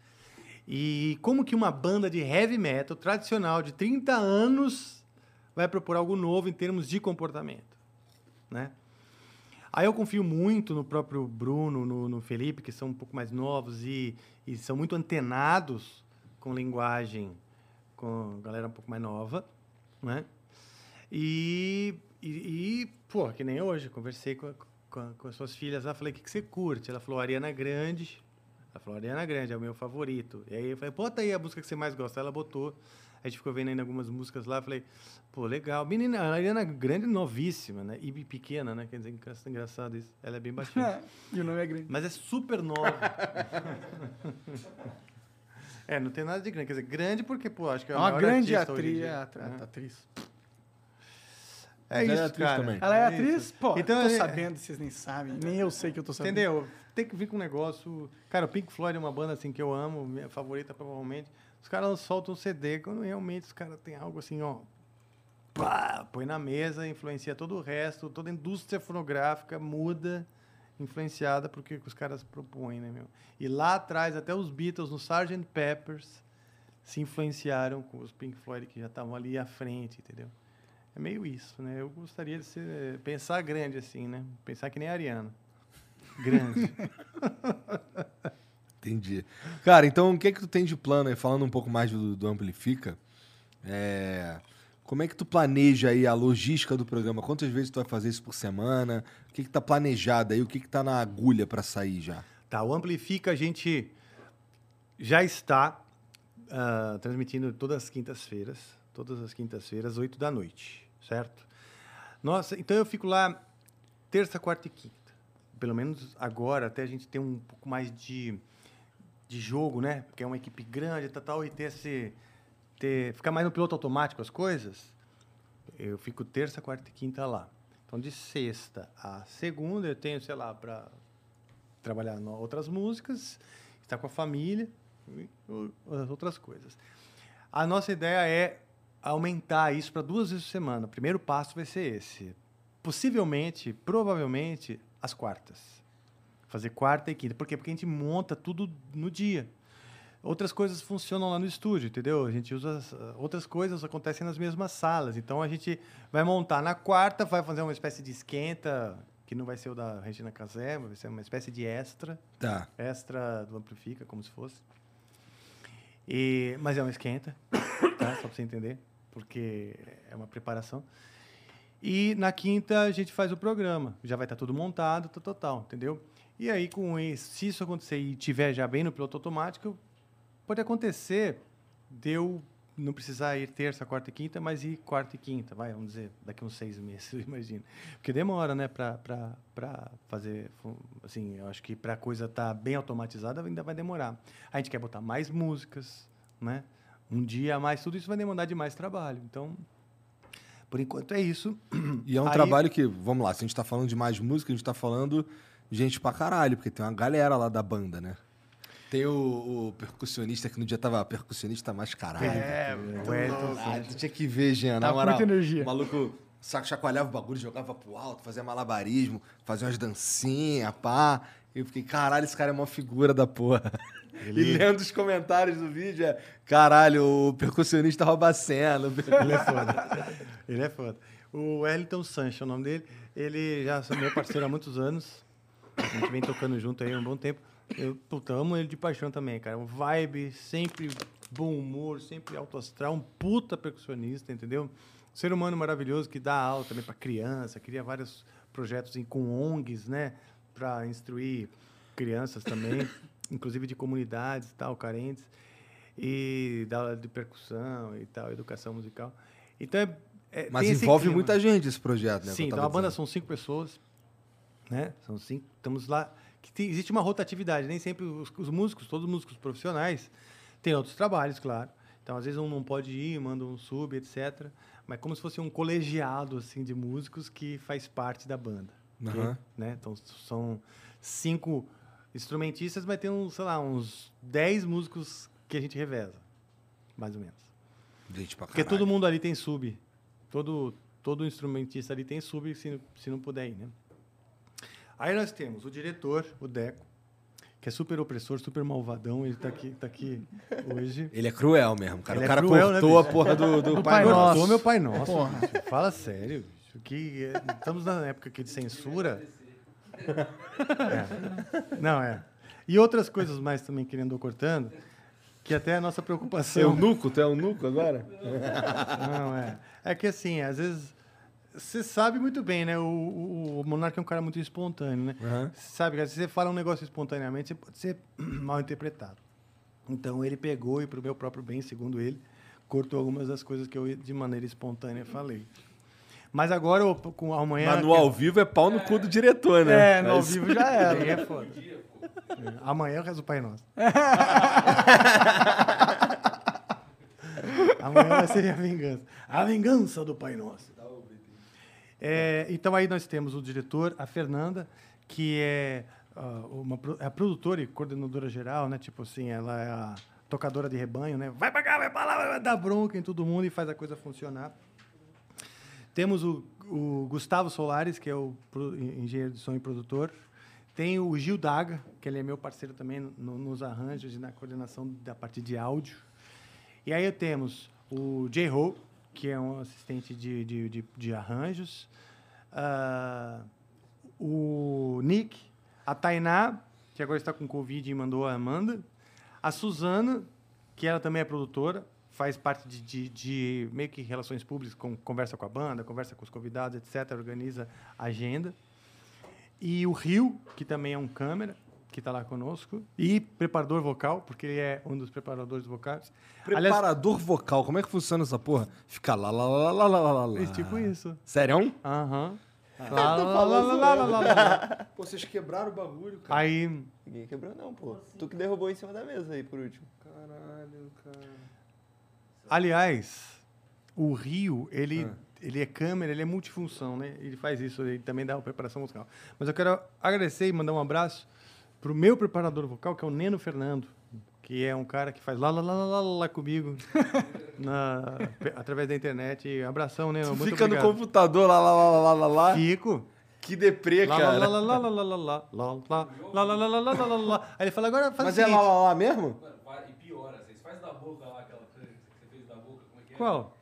E como que uma banda de heavy metal tradicional de 30 anos vai propor algo novo em termos de comportamento, né? Aí eu confio muito no próprio Bruno, no, no Felipe, que são um pouco mais novos e, e são muito antenados com linguagem, com galera um pouco mais nova, né? E, e, e, pô, que nem hoje, conversei com, com, com as suas filhas lá, falei, o que, que você curte? Ela falou, Ariana Grande. Ela falou, Ariana Grande é o meu favorito. E aí eu falei, bota aí a música que você mais gosta. Ela botou. A gente ficou vendo ainda algumas músicas lá, falei, pô, legal. Menina, a Ariana Grande é novíssima, né? E pequena, né? Quer dizer, engra- engraçado isso. Ela é bem baixinha. É, e o nome é grande. Mas é super nova. é, não tem nada de grande. Quer dizer, grande porque, pô, acho que é É a uma maior grande artista hoje em atriz. dia, É, atri- né? atriz. É Mas ela é isso, atriz cara. também. Ela é isso. atriz? Pô, Então, eu tô é- sabendo, vocês nem sabem. Nem eu sei que eu tô sabendo. Entendeu? Tem que vir com um negócio. Cara, o Pink Floyd é uma banda assim que eu amo, minha favorita provavelmente. Os caras soltam um CD quando realmente os caras têm algo assim, ó. Pá, põe na mesa, influencia todo o resto, toda a indústria fonográfica muda, influenciada por que os caras propõem, né, meu? E lá atrás, até os Beatles, no Sgt. Peppers, se influenciaram com os Pink Floyd que já estavam ali à frente, entendeu? É meio isso, né? Eu gostaria de ser, pensar grande assim, né? Pensar que nem a Ariana. Grande. Entendi. Cara, então o que é que tu tem de plano aí, falando um pouco mais do, do Amplifica? É, Como é que tu planeja aí a logística do programa? Quantas vezes tu vai fazer isso por semana? O que que tá planejado aí? O que que tá na agulha pra sair já? Tá, o Amplifica a gente já está ah, transmitindo todas as quintas-feiras, todas as quintas-feiras, 8 da noite, certo? Nossa, então eu fico lá terça, quarta e quinta. Pelo menos agora, até a gente ter um pouco mais de, de jogo, né? Porque é uma equipe grande e tal, tal, e ter esse. Ter, ficar mais no piloto automático as coisas. Eu fico terça, quarta e quinta lá. Então, de sexta a segunda, eu tenho, sei lá, para trabalhar em outras músicas, estar com a família outras coisas. A nossa ideia é aumentar isso para duas vezes por semana. O primeiro passo vai ser esse. Possivelmente, provavelmente, as quartas. Fazer quarta e quinta. Por quê? Porque a gente monta tudo no dia. Outras coisas funcionam lá no estúdio, entendeu? A gente usa as- outras coisas acontecem nas mesmas salas. Então a gente vai montar na quarta, vai fazer uma espécie de esquenta, que não vai ser o da Regina Casé, vai ser uma espécie de extra Tá. extra do Amplifica, como se fosse. E, mas é um esquenta, tá? Só pra você entender, porque é uma preparação. E na quinta a gente faz o programa. Já vai estar tudo montado, tal, tal, tal, entendeu? E aí, com se isso acontecer e tiver já bem no piloto automático, pode acontecer de eu não precisar ir terça, quarta e quinta, mas ir quarta e quinta, vai, vamos dizer, daqui uns seis meses, eu imagino. Porque demora, né, para fazer, assim, eu acho que para a coisa estar bem automatizada ainda vai demorar. A gente quer botar mais músicas, né, um dia a mais, tudo isso vai demandar de mais trabalho. Então, por enquanto é isso. E é um Aí- trabalho que, vamos lá, se a gente tá falando de mais música, a gente tá falando gente pra caralho, porque tem uma galera lá da banda, né? Tem o, o percussionista que no dia tava percussionista mais caralho. É, Elton Ah, tu tinha que ver, Jean. Na Tá moral, muita energia. O maluco saco chacoalhava o bagulho, jogava pro alto, fazia malabarismo, fazia umas dancinhas, pá. E eu fiquei, caralho, esse cara é uma figura da porra. E lendo os comentários do vídeo, é, caralho, o percussionista rouba a cena. Ele é foda. Ele é foda. O Wellington Sancho é o nome dele. Ele já é meu parceiro há muitos anos. A gente vem tocando junto aí há um bom tempo. Eu puta, amo ele de paixão também, cara. Um vibe, sempre bom humor, sempre alto astral, um puta percussionista, entendeu? Ser humano maravilhoso que dá aula também para criança, cria vários projetos em, com ONGs, né? Para instruir crianças também, inclusive de comunidades e tal, carentes. E dá aula de percussão e tal, educação musical. Então é. é- Mas envolve clima. muita gente esse projeto, né? Sim, então a banda são cinco pessoas, né? São cinco. Estamos lá. Que tem- existe uma rotatividade. Nem sempre os, os músicos, todos os músicos profissionais, têm outros trabalhos, claro. Então, às vezes, um não pode ir, manda um sub, etc. Mas como se fosse um colegiado assim de músicos que faz parte da banda. ok? Aham. Né? Então, são cinco instrumentistas, mas tem, uns, sei lá, uns dez músicos que a gente reveza, mais ou menos. Gente pra Porque todo mundo ali tem sub. Todo, todo instrumentista ali tem sub se, se não puder ir, né? Aí nós temos o diretor, o Deco, que é super opressor, super malvadão. Ele tá aqui, tá aqui hoje. Ele é cruel mesmo, cara. Ele o é cara cruel, né, cortou a bicho? porra do, do, Do Pai Pai Nosso. Cortou meu pai nosso. Porra. bicho. Fala sério. bicho, Que é- estamos na época aqui de censura. É. Não, é. E outras coisas mais também que ele andou cortando, que até é a nossa preocupação. Eunuco? Tu é eunuco agora? Não, é. É que assim, às vezes. Você sabe muito bem, né? O, o, o Monarca é um cara muito espontâneo, né? Você sabe que se você fala um negócio espontaneamente, você pode ser mal interpretado. Então ele pegou e, para o meu próprio bem, segundo ele, cortou algumas das coisas que eu, de maneira espontânea, falei. Mas agora, com amanhã. Mas no ao vivo é pau no cu do diretor, né? É, no ao Mas- vivo já era. Aí é foda. É. Amanhã eu rezo o Pai Nosso. Amanhã vai ser a vingança. A vingança do Pai Nosso. É, então aí nós temos o diretor, a Fernanda, que é, ah, uma, é a produtora e coordenadora geral, né? Tipo assim, ela é a tocadora de rebanho, né? Vai pra cá, vai pra lá, vai dar bronca em todo mundo e faz a coisa funcionar. Temos o, o Gustavo Solares, que é o engenheiro de som e produtor. Tem o Gil Daga, que ele é meu parceiro também no- nos arranjos e na coordenação da parte de áudio. E aí temos o Jay Ho, que é um assistente de, de, de, de arranjos. Ah, o Nick, a Tainá, que agora está com Covid e mandou a Amanda. A Suzana, que ela também é produtora, faz parte de, de, de meio que relações públicas, com, conversa com a banda, conversa com os convidados, etc., organiza agenda. E o Rio, que também é um câmera, que está lá conosco. E preparador vocal, porque ele é um dos preparadores vocais. Aliás, Preparador vocal, como é que funciona essa porra? Fica lá, lá, lá, lá, lá, lá, lá. é tipo isso. Sério? Aham. Lá, lá, lá, lá, lá, lá, lá, lá. Pô, vocês quebraram o bagulho, cara. Aí, Ninguém quebrou, não, pô. Tu que derrubou em cima da mesa aí por último. Caralho, cara. aliás, o Rio, ele, ele é câmera, ele é multifunção, né? Ele faz isso, ele também dá uma preparação musical. Mas eu quero agradecer e mandar um abraço pro meu preparador vocal, que é o Neno Fernando, que é um cara que faz lá, lá, lá, lá, lá, lá comigo, na, através da internet. Abração, Neno, muito Fica no obrigado. computador lá, lá, lá, lá, lá, lá. Fico. Que deprê, Lá, cara. lá, lá, lá, lá, lá, lá, lá, lá, lá, lá, lá, lá, lá, lá, lá, lá, lá. Aí ele fala, agora faz Mas é lá, lá, lá mesmo? E piora, vocês fazem da boca lá, aquela coisa que você fez da boca, como é que é? Qual?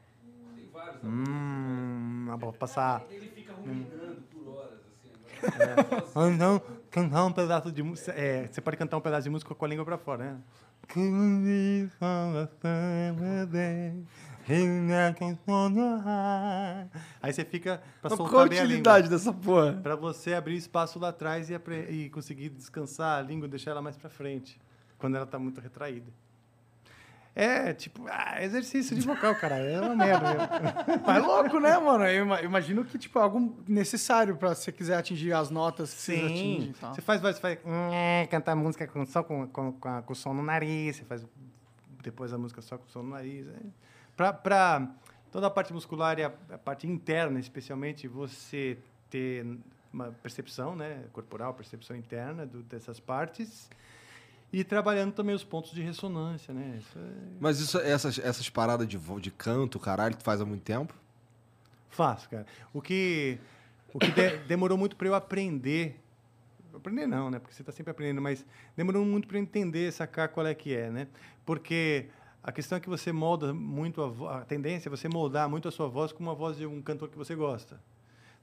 Tem vários da boca. Hum, ah, vou passar. Ele fica ruminando por horas, assim. Agora, Ah, não, cantar um pedaço de música. É, você pode cantar um pedaço de música com a língua pra fora, né? Aí você fica pra Mas soltar qual a utilidade dessa porra? Pra você abrir espaço lá atrás e, e conseguir descansar a língua, deixar ela mais pra frente, quando ela tá muito retraída. É, tipo, ah, exercício de vocal, cara. É uma merda. mesmo. Mas é louco, né, mano? Eu ima- imagino que, tipo, é algo necessário pra você quiser atingir as notas que você atinge Sim. e tal. Você faz voz, você faz. "Nhé", Cantar música com, só com, com, com, com o som no nariz, você faz depois a música só com o som no nariz. É. Pra, pra toda a parte muscular e a, a parte interna, especialmente, você ter uma percepção né, corporal, percepção interna do- dessas partes. E trabalhando também os pontos de ressonância, né? Isso é Mas isso, essas, essas paradas de, de canto, caralho, tu faz há muito tempo? Faço, cara. O que, o que de- demorou muito para eu aprender. Aprender não, né? Porque você está sempre aprendendo, mas demorou muito para entender, sacar qual é que é, né? Porque a questão é que você molda muito a, a tendência é você moldar muito a sua voz com uma voz de um cantor que você gosta.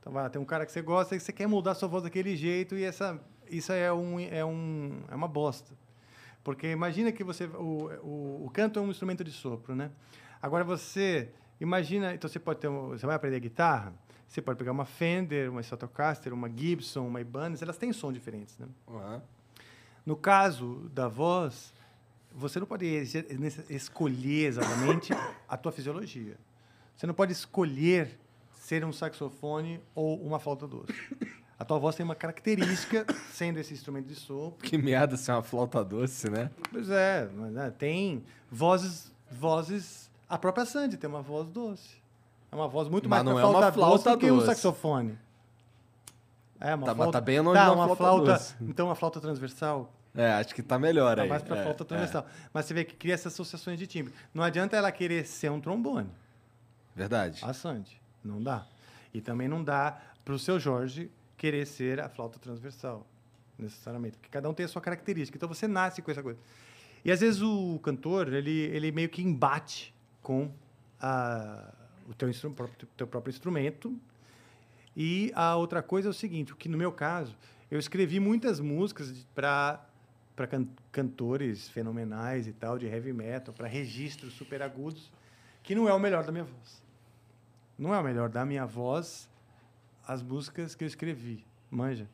Então, vai lá, tem um cara que você gosta e você quer moldar a sua voz daquele jeito e essa, isso é, um, é, um, é uma bosta. Porque imagina que você. O, o, o canto é um instrumento de sopro, né? Agora você. Imagina. Então você pode ter. um- Você vai aprender guitarra. Você pode pegar uma Fender, uma Stratocaster, uma Gibson, uma Ibanez. Elas têm som diferentes, né? Uhum. No caso da voz, você não pode escolher exatamente a tua fisiologia. Você não pode escolher ser um saxofone ou uma flauta doce. A tua voz tem uma característica, sendo esse instrumento de sopro. Que merda ser uma flauta doce, né? Pois é, mas, né, tem vozes, vozes. A própria Sandy tem uma voz doce. É uma voz muito Mas mais não é uma flauta doce que um doce. saxofone. É, uma Tá, flauta. tá bem longe tá, da uma flauta flauta. doce. Então, uma flauta transversal. É, acho que tá melhor Tá aí. mais para é, flauta é. transversal. Mas você vê que cria essas associações de timbre. Não adianta ela querer ser um trombone, Verdade. a Sandy. Não dá. E também não dá para o seu Jorge querer ser a flauta transversal, necessariamente. Porque cada um tem a sua característica. Então você nasce com essa coisa. E às vezes o cantor, ele, ele meio que embate com a, o teu, próprio- teu próprio instrumento. E a outra coisa é o seguinte, o que no meu caso, eu escrevi muitas músicas para para cantores fenomenais e tal de heavy metal, para registros super agudos, que não é o melhor da minha voz. Não é o melhor da minha voz as músicas que eu escrevi, manja.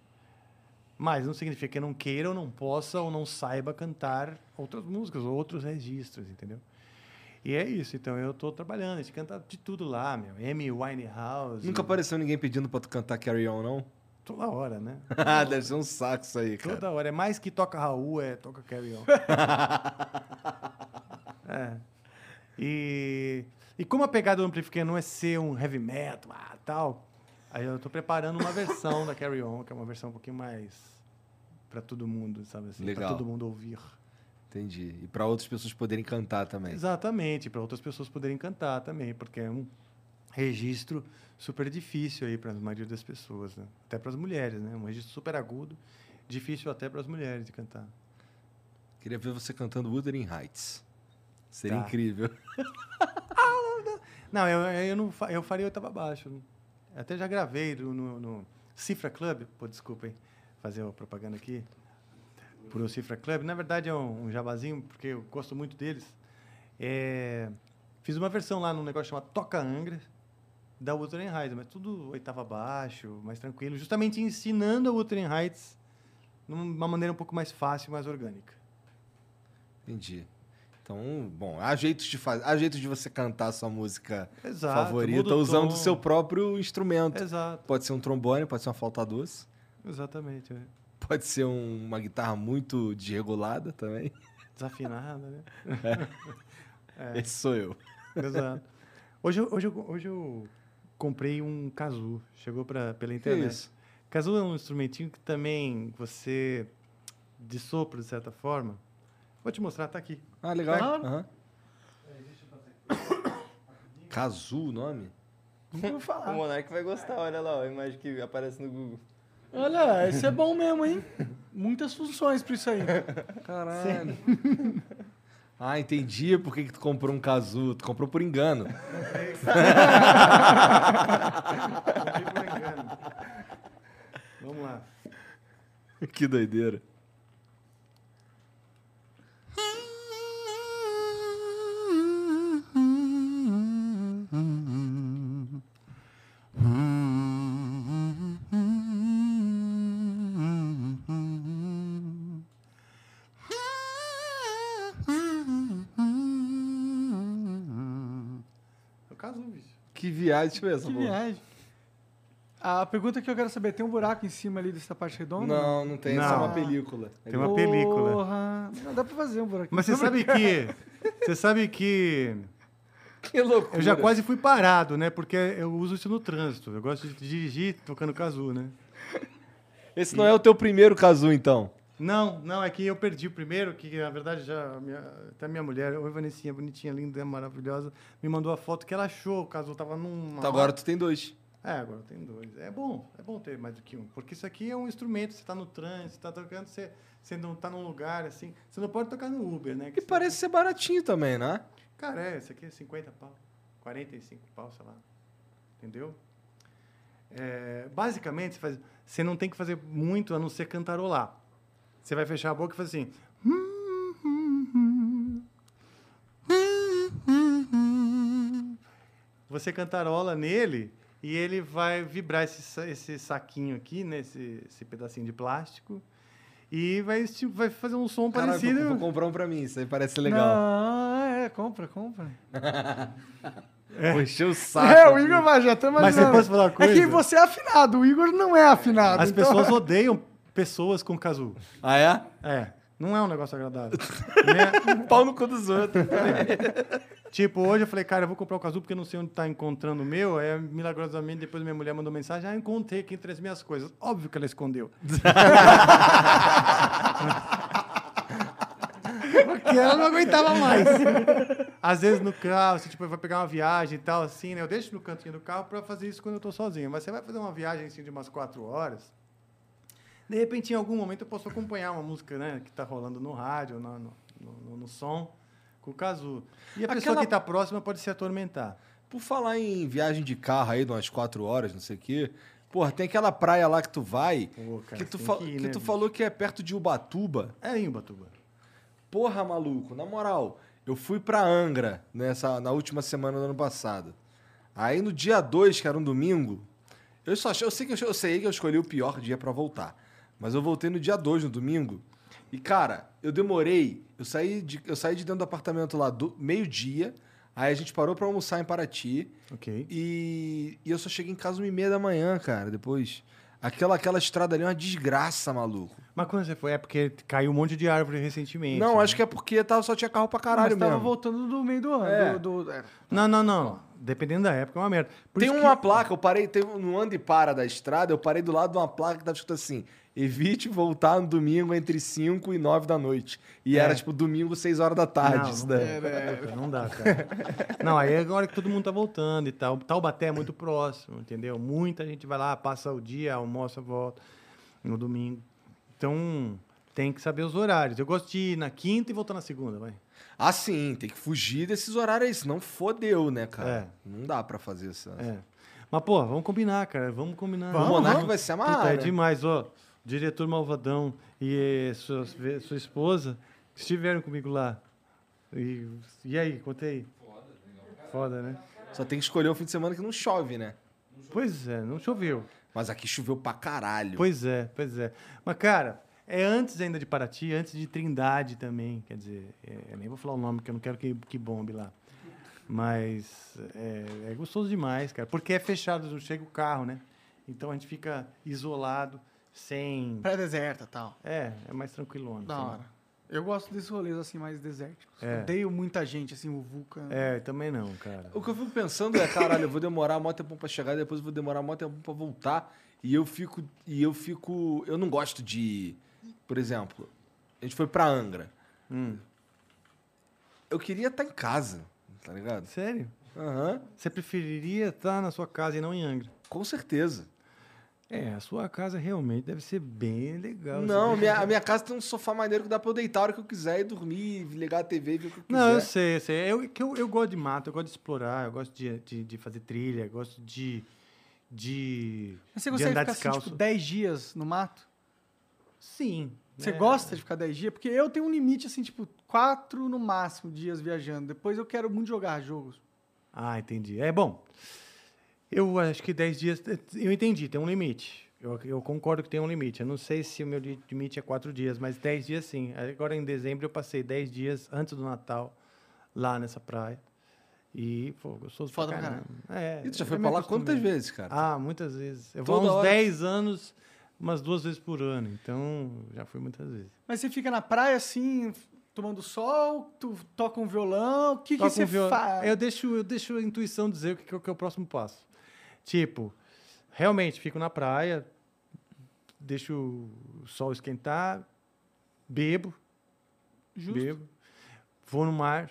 Mas não significa que eu não queira ou não possa ou não saiba cantar outras músicas ou outros registros, entendeu? E é isso, então eu estou trabalhando, a gente canta de tudo lá, meu. Amy Winehouse. Nunca apareceu ninguém pedindo pra tu cantar Carry On, não? Toda hora, né? Ah, Deve ser um saco isso aí, cara. Toda hora. É mais que toca Raul, é toca Carry On. é. E, e como a pegada do Amplifier não é ser um heavy metal, ah, tal, aí eu tô preparando uma versão da Carry On, que é uma versão um pouquinho mais para todo mundo, sabe assim? Para todo mundo ouvir. Entendi. E pra outras pessoas poderem cantar também. Exatamente, para outras pessoas poderem cantar também, porque é um registro super difícil aí para a maioria das pessoas, né? Até para as mulheres, né? Um registro super agudo, difícil até para as mulheres de cantar. Queria ver você cantando Wuthering Heights. Seria Tá. incrível. Não, eu, eu não eu faria oitava abaixo. Até já gravei no, no, Cifra Club, pô, desculpa, hein, fazer a propaganda aqui, por o Cifra Club. Na verdade é um, um jabazinho, porque eu gosto muito deles. É, fiz uma versão lá num negócio chamado Toca Angra, da Wuthering Heights, mas tudo oitava abaixo, mais tranquilo, justamente ensinando a Wuthering Heights numa maneira um pouco mais fácil, mais orgânica. Entendi. Então, bom, há jeitos de fazer, há jeitos de você cantar a sua música Exato. favorita usando o seu próprio instrumento. Exato, Pode ser um trombone, pode ser uma flauta doce, exatamente. é. pode ser um- uma guitarra muito desregulada também. Desafinada, né? É. Esse sou eu. Exato. Hoje, eu- hoje, hoje eu comprei um kazoo. Chegou pra, pela Que internet. isso? Kazoo é um instrumentinho que também você de sopro, de certa forma. Vou te mostrar, tá aqui. Ah, legal. Claro. Aham. Kazu o nome? Nunca ouvi O falar. Monark vai gostar, olha lá, a imagem que aparece no Google. Olha, esse é bom mesmo, hein? Muitas funções pra isso aí. Caralho. Ah, entendi por que, que tu comprou um Kazu. Tu comprou por engano. Vamos lá. que doideira. É o caso, bicho. Que viagem, essa Que viagem. A pergunta que eu quero saber, tem um buraco em cima ali dessa parte redonda? Não, não tem, é só Não. uma película. Tem uma película. Porra. Não dá pra fazer um buraco. Mas você sabe que. Você sabe que. Que loucura. Eu já quase fui parado, né? Porque eu uso isso no trânsito. Eu gosto de dirigir tocando casu, né? Esse não é o teu primeiro casu, então. Não, não, é que eu perdi o primeiro, que na verdade já. Minha, até minha mulher, oi Vanessinha, bonitinha, linda, maravilhosa, me mandou a foto que ela achou. O casu tava num. Então agora tu tem dois. É, agora tem dois. É bom, é bom ter mais do que um. Porque isso aqui é um instrumento, você está no trânsito, você está tocando, você, você não está num lugar assim. Você não pode tocar no Uber, né? que E parece ser baratinho também, né? Cara, é, esse aqui é 50 pau. 45 pau, sei lá. Entendeu? É, basicamente, você, faz, você não tem que fazer muito a não ser cantarolar. Você vai fechar a boca e fazer assim. Você cantarola nele e ele vai vibrar esse, esse saquinho aqui, né? esse, esse pedacinho de plástico, e vai, esti- vai fazer um som Caralho, parecido. vou, vou comprar um pra mim, isso aí parece legal. Não, é, compra, compra. Vou encher o saco. é, o. Igor vai, já Mas imaginando. você pode falar uma É coisa? que você é afinado, o Igor não é afinado. As então- pessoas odeiam pessoas com casu. Ah, é? É, não é um negócio agradável. Né? Pau no cu dos outros. Tipo, hoje eu falei, cara, eu vou comprar o casu porque eu não sei onde tá encontrando o meu. Aí, milagrosamente, depois minha mulher mandou mensagem, ah, encontrei aqui entre as minhas coisas. Óbvio que ela escondeu. porque ela não aguentava mais. Às vezes no carro, você tipo, vai pegar uma viagem e tal, assim, né? Eu deixo no cantinho do carro pra fazer isso quando eu tô sozinho. Mas você vai fazer uma viagem, assim, de umas quatro horas... De repente, em algum momento, eu posso acompanhar uma música né, que está rolando no rádio, no, no, no- no som, com o casu. E a pessoa Aquela- que está próxima pode se atormentar. Por falar em viagem de carro aí, de umas quatro horas, não sei o quê. Porra, tem aquela praia lá que tu vai, Pô, cara, que tu, que ir, que né, tu falou que é perto de Ubatuba. É em Ubatuba. Porra, maluco, na moral, eu fui pra Angra nessa, na última semana do ano passado. Aí no dia 2, que era um domingo, eu só eu sei que eu, eu sei que eu escolhi o pior dia pra voltar. Mas eu voltei no dia 2, no domingo. E, cara, eu demorei. Eu saí de, eu saí de dentro do apartamento lá do meio-dia. Aí a gente parou pra almoçar em Paraty. Ok. E, e eu só cheguei em casa uma e meia da manhã, cara, depois. Aquela, aquela estrada ali é uma desgraça, maluco. Mas quando você foi? É porque caiu um monte de árvore recentemente. Não, né? acho que é porque tava, só tinha carro pra Mas caralho tava mesmo. voltando do meio do ano. É. Do, do- é. Não, não, não. Dependendo da época, é uma merda. Por tem uma que- placa, eu parei, tem, no anda e para da estrada, eu parei do lado de uma placa que tava escrito assim: evite voltar no domingo entre 5 e 9 da noite. E É. era tipo domingo, 6 horas da tarde. não, isso não, daí. dá, não dá, cara. Não, aí é agora que todo mundo tá voltando e tal. Taubaté é muito próximo, entendeu? Muita gente vai lá, passa o dia, almoça, volta no domingo. Então, tem que saber os horários. Eu gosto de ir na quinta e voltar na segunda, vai. Ah, sim, tem que fugir desses horários aí, senão fodeu, né, cara? É. Não dá pra fazer isso. É. Mas, pô, vamos combinar, cara. Vamos combinar. O Monark vai se amarrar, Puta, é né? demais, ó. Diretor Malvadão e eh, sua, sua esposa estiveram comigo lá. E, e aí, contei. Foda, né? Só tem que escolher o fim de semana que não chove, né? Pois é, não choveu. Mas aqui choveu pra caralho. Pois é, pois é. Mas, cara, é antes ainda de Paraty, antes de Trindade também. Quer dizer, é, nem vou falar o nome, porque eu não quero que, que bombe lá. Mas é, é gostoso demais, cara. Porque é fechado, não chega o carro, né? Então a gente fica isolado, sem. Praia deserta e tal. É, é mais tranquilona. Da sei lá. hora. Eu gosto desses rolês assim, mais desérticos. É. Odeio muita gente, assim, o Vulca. É, também não, cara. O que eu fico pensando é, caralho, eu vou demorar mó tempo pra chegar, depois eu vou demorar mó tempo pra voltar. E eu fico. E eu fico. Eu não gosto de. Por exemplo, a gente foi pra Angra. Hum. Eu queria estar em casa, tá ligado? Sério? Aham. Você preferiria estar na sua casa e não em Angra? Com certeza. É, a sua casa realmente deve ser bem legal. Não, minha, a minha casa tem um sofá maneiro que dá pra eu deitar a hora que eu quiser e dormir, ligar a TV e ver o que eu quiser. Não, eu sei, eu sei. Eu, eu, eu gosto de mato, eu gosto de explorar, eu gosto de, de, de fazer trilha, eu gosto de. de Mas você de consegue andar ficar assim, descalço. tipo, 10 dias no mato? Sim. Você né? gosta de ficar 10 dias? Porque eu tenho um limite, assim, tipo, 4 no máximo dias viajando. Depois eu quero muito jogar jogos. Ah, entendi. É bom. Eu acho que 10 dias. Eu entendi, tem um limite. Eu, eu concordo que tem um limite. Eu não sei se o meu li- limite é 4 dias, mas 10 dias sim. Agora em dezembro eu passei 10 dias antes do Natal lá nessa praia. E, pô, gostoso Foda pra caramba. É, E tu já eu foi pra lá quantas vezes, cara? Ah, muitas vezes. Eu vou há Toda uns hora. 10 anos, umas duas vezes por ano. Então, já fui muitas vezes. Mas você fica na praia, assim, tomando sol, tu toca um violão, o que, que você um viol- faz? Eu deixo, eu deixo a intuição dizer o que, é que é o próximo passo. Tipo, realmente fico na praia, deixo o sol esquentar, bebo, Justo. bebo, vou no mar,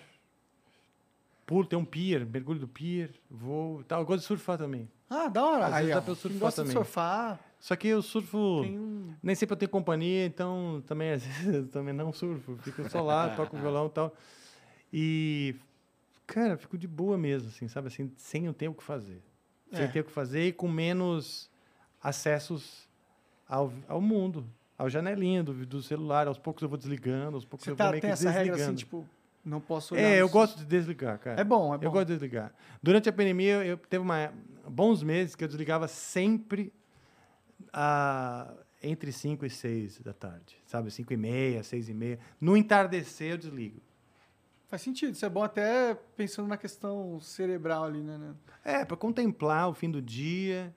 pulo, tem um pier, mergulho do pier, vou, tal. Eu gosto de surfar também. Ah, da hora. Às Aí, vezes dá pra eu surfar gosta de também. surfar, Só que eu surfo, um... nem sempre eu tenho companhia, então também às vezes eu também não surfo, fico só lá, toco violão e tal. E cara, fico de boa mesmo, assim, sabe assim, sem eu ter o que fazer. Sem É. ter o que fazer e com menos acessos ao, ao mundo, ao janelinha do, do celular, aos poucos eu vou desligando, aos poucos Você eu tá, vou meio tem que essa regra, assim, desligando. tipo, não posso olhar é, no eu gosto de desligar, cara. É bom, é bom. Eu gosto de desligar. Durante a pandemia, eu teve uma, bons meses que eu desligava sempre ah, entre 5 e 6 da tarde. Sabe, 5 e meia, 6 e meia. No entardecer, eu desligo. Faz sentido, isso é bom até pensando na questão cerebral ali, né? né? É, para contemplar o fim do dia,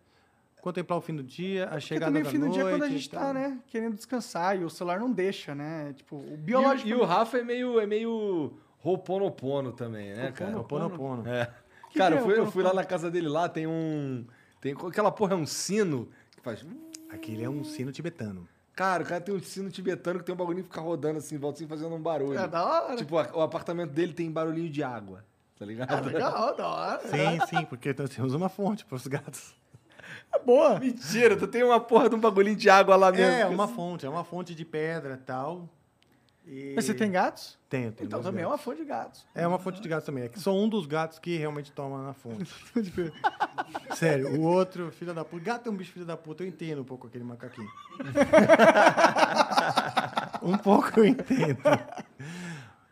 contemplar o fim do dia, a Porque chegada também da fim do dia é quando a noite gente tá, né, querendo descansar e o celular não deixa, né? Tipo, o E, o- biológico... e o Rafa é meio, é meio Ho'oponopono também, né, cara? Ho'oponopono. É. Que cara, que eu fui, eu fui lá na casa dele lá, tem um. Tem aquela porra, é um sino que faz. Aquele é um sino tibetano. Cara, o cara tem um sino tibetano que tem um bagulhinho que fica rodando assim, volta assim, fazendo um barulho. É da hora. Tipo, o apartamento dele tem barulhinho de água, tá ligado? Ah, legal, da hora. Sim, sim, porque nós temos uma fonte para os gatos. É boa. Mentira, tu tem uma porra de um bagulhinho de água lá mesmo. É, uma fonte, é uma fonte de pedra e tal. E... Mas você tem gatos? Tenho, tenho. Então também é gatos. uma fonte de gatos. É uma fonte de gato também. É que sou um dos gatos que realmente toma na fonte. Sério, o outro, filho da puta. Gato é um bicho filho da puta, eu entendo um pouco aquele macaquinho. um pouco eu entendo.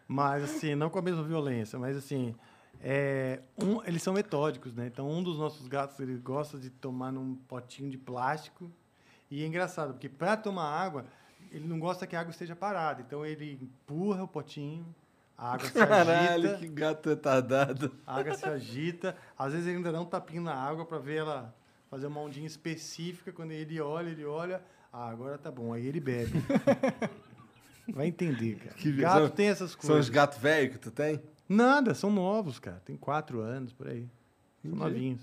Mas, assim, não com a mesma violência, mas, assim, é, um, eles são metódicos, né? Então, um dos nossos gatos, ele gosta de tomar num potinho de plástico. E é engraçado, porque para tomar água, ele não gosta que a água esteja parada. Então, ele empurra o potinho, a água se Caralho, agita. que gato retardado. A água se agita. Às vezes ele ainda dá um tapinho na água para ver ela fazer uma ondinha específica. Quando ele olha, ele olha. Ah, agora tá bom. Aí ele bebe. Vai entender, cara. Que Gato visão. tem essas São os coisas. gatos velhos que tu tem? Nada, são novos, cara. Tem quatro anos por aí. São Entendi. novinhos.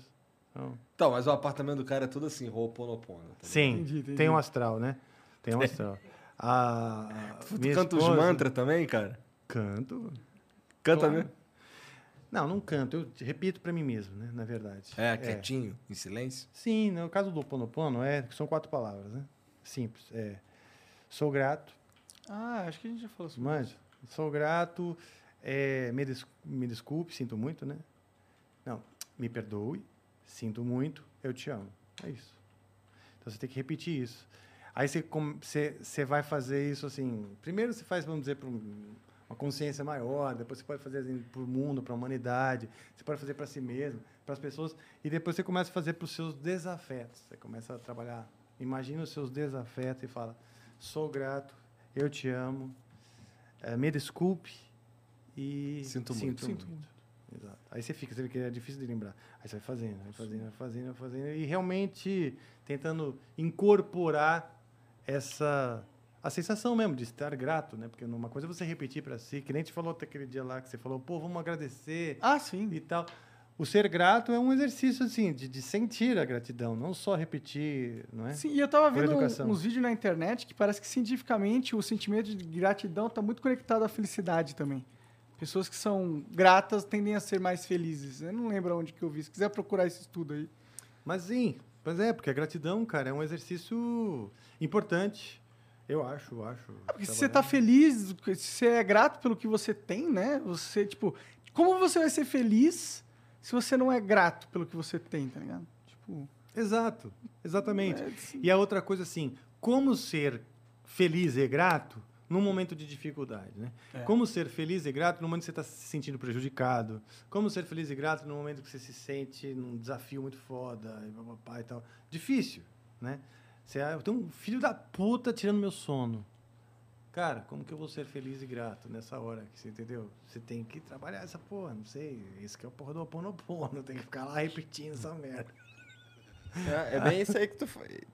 Então, Então, mas o apartamento do cara é tudo assim, Ho'oponopono. tá sim, Entendi, entendi. tem um astral, né? Tem um astral. A, Tu minha canta os esposa- mantras também, cara? Canto. Canta Claro. mesmo? Não, não canto. Eu repito para mim mesmo, né? Na verdade. É, quietinho, em silêncio. Sim, no caso do Ponopono, é, são quatro palavras, né? Simples. É, sou grato, Ah, acho que a gente já falou sobre manja. Sou grato, é, me, des- me desculpe, sinto muito, né? Não, me perdoe, sinto muito, eu te amo. É isso. Então você tem que repetir isso. Aí você, você, você vai fazer isso assim. Primeiro você faz, vamos dizer, para uma consciência maior, depois você pode fazer assim, para o mundo, para a humanidade, você pode fazer para si mesmo, para as pessoas, e depois você começa a fazer para os seus desafetos. Você começa a trabalhar. Imagina os seus desafetos e fala: sou grato, eu te amo, eh, me desculpe e Sinto muito. Sinto muito. Exato. Aí você fica, você vê que é difícil de lembrar. Aí você vai fazendo, vai fazendo, vai fazendo, vai fazendo. E realmente tentando incorporar essa a sensação mesmo de estar grato, né? Porque uma coisa é você repetir para si, que nem te falou até aquele dia lá que você falou, pô, vamos agradecer Ah, sim. e tal. O ser grato é um exercício assim de, de sentir a gratidão, não só repetir, não é? Sim, e eu tava Por vendo um- uns vídeos na internet que parece que cientificamente o sentimento de gratidão está muito conectado à felicidade também. Pessoas que são gratas tendem a ser mais felizes. Eu não lembro onde que eu vi. Se quiser procurar esse estudo aí. Mas sim, pois é, porque a gratidão, cara, é um exercício importante. Eu acho, eu acho. Porque se você tá feliz, se você é grato pelo que você tem, né? Você, tipo, como você vai ser feliz se você não é grato pelo que você tem, tá ligado? Tipo, Exato, exatamente. é, E a outra coisa assim, como ser feliz e grato num momento de dificuldade, né? É. Como ser feliz e grato no momento que você está se sentindo prejudicado? Como ser feliz e grato no momento que você se sente num desafio muito foda e papapá e tal? Difícil, né? Você, ah, eu tenho um filho da puta tirando meu sono. Cara, como que eu vou ser feliz e grato nessa hora? Que você entendeu? Você tem que trabalhar essa porra, não sei. Isso que é o porra do oponopono. Tem que ficar lá repetindo essa merda. É, é bem isso aí que tu.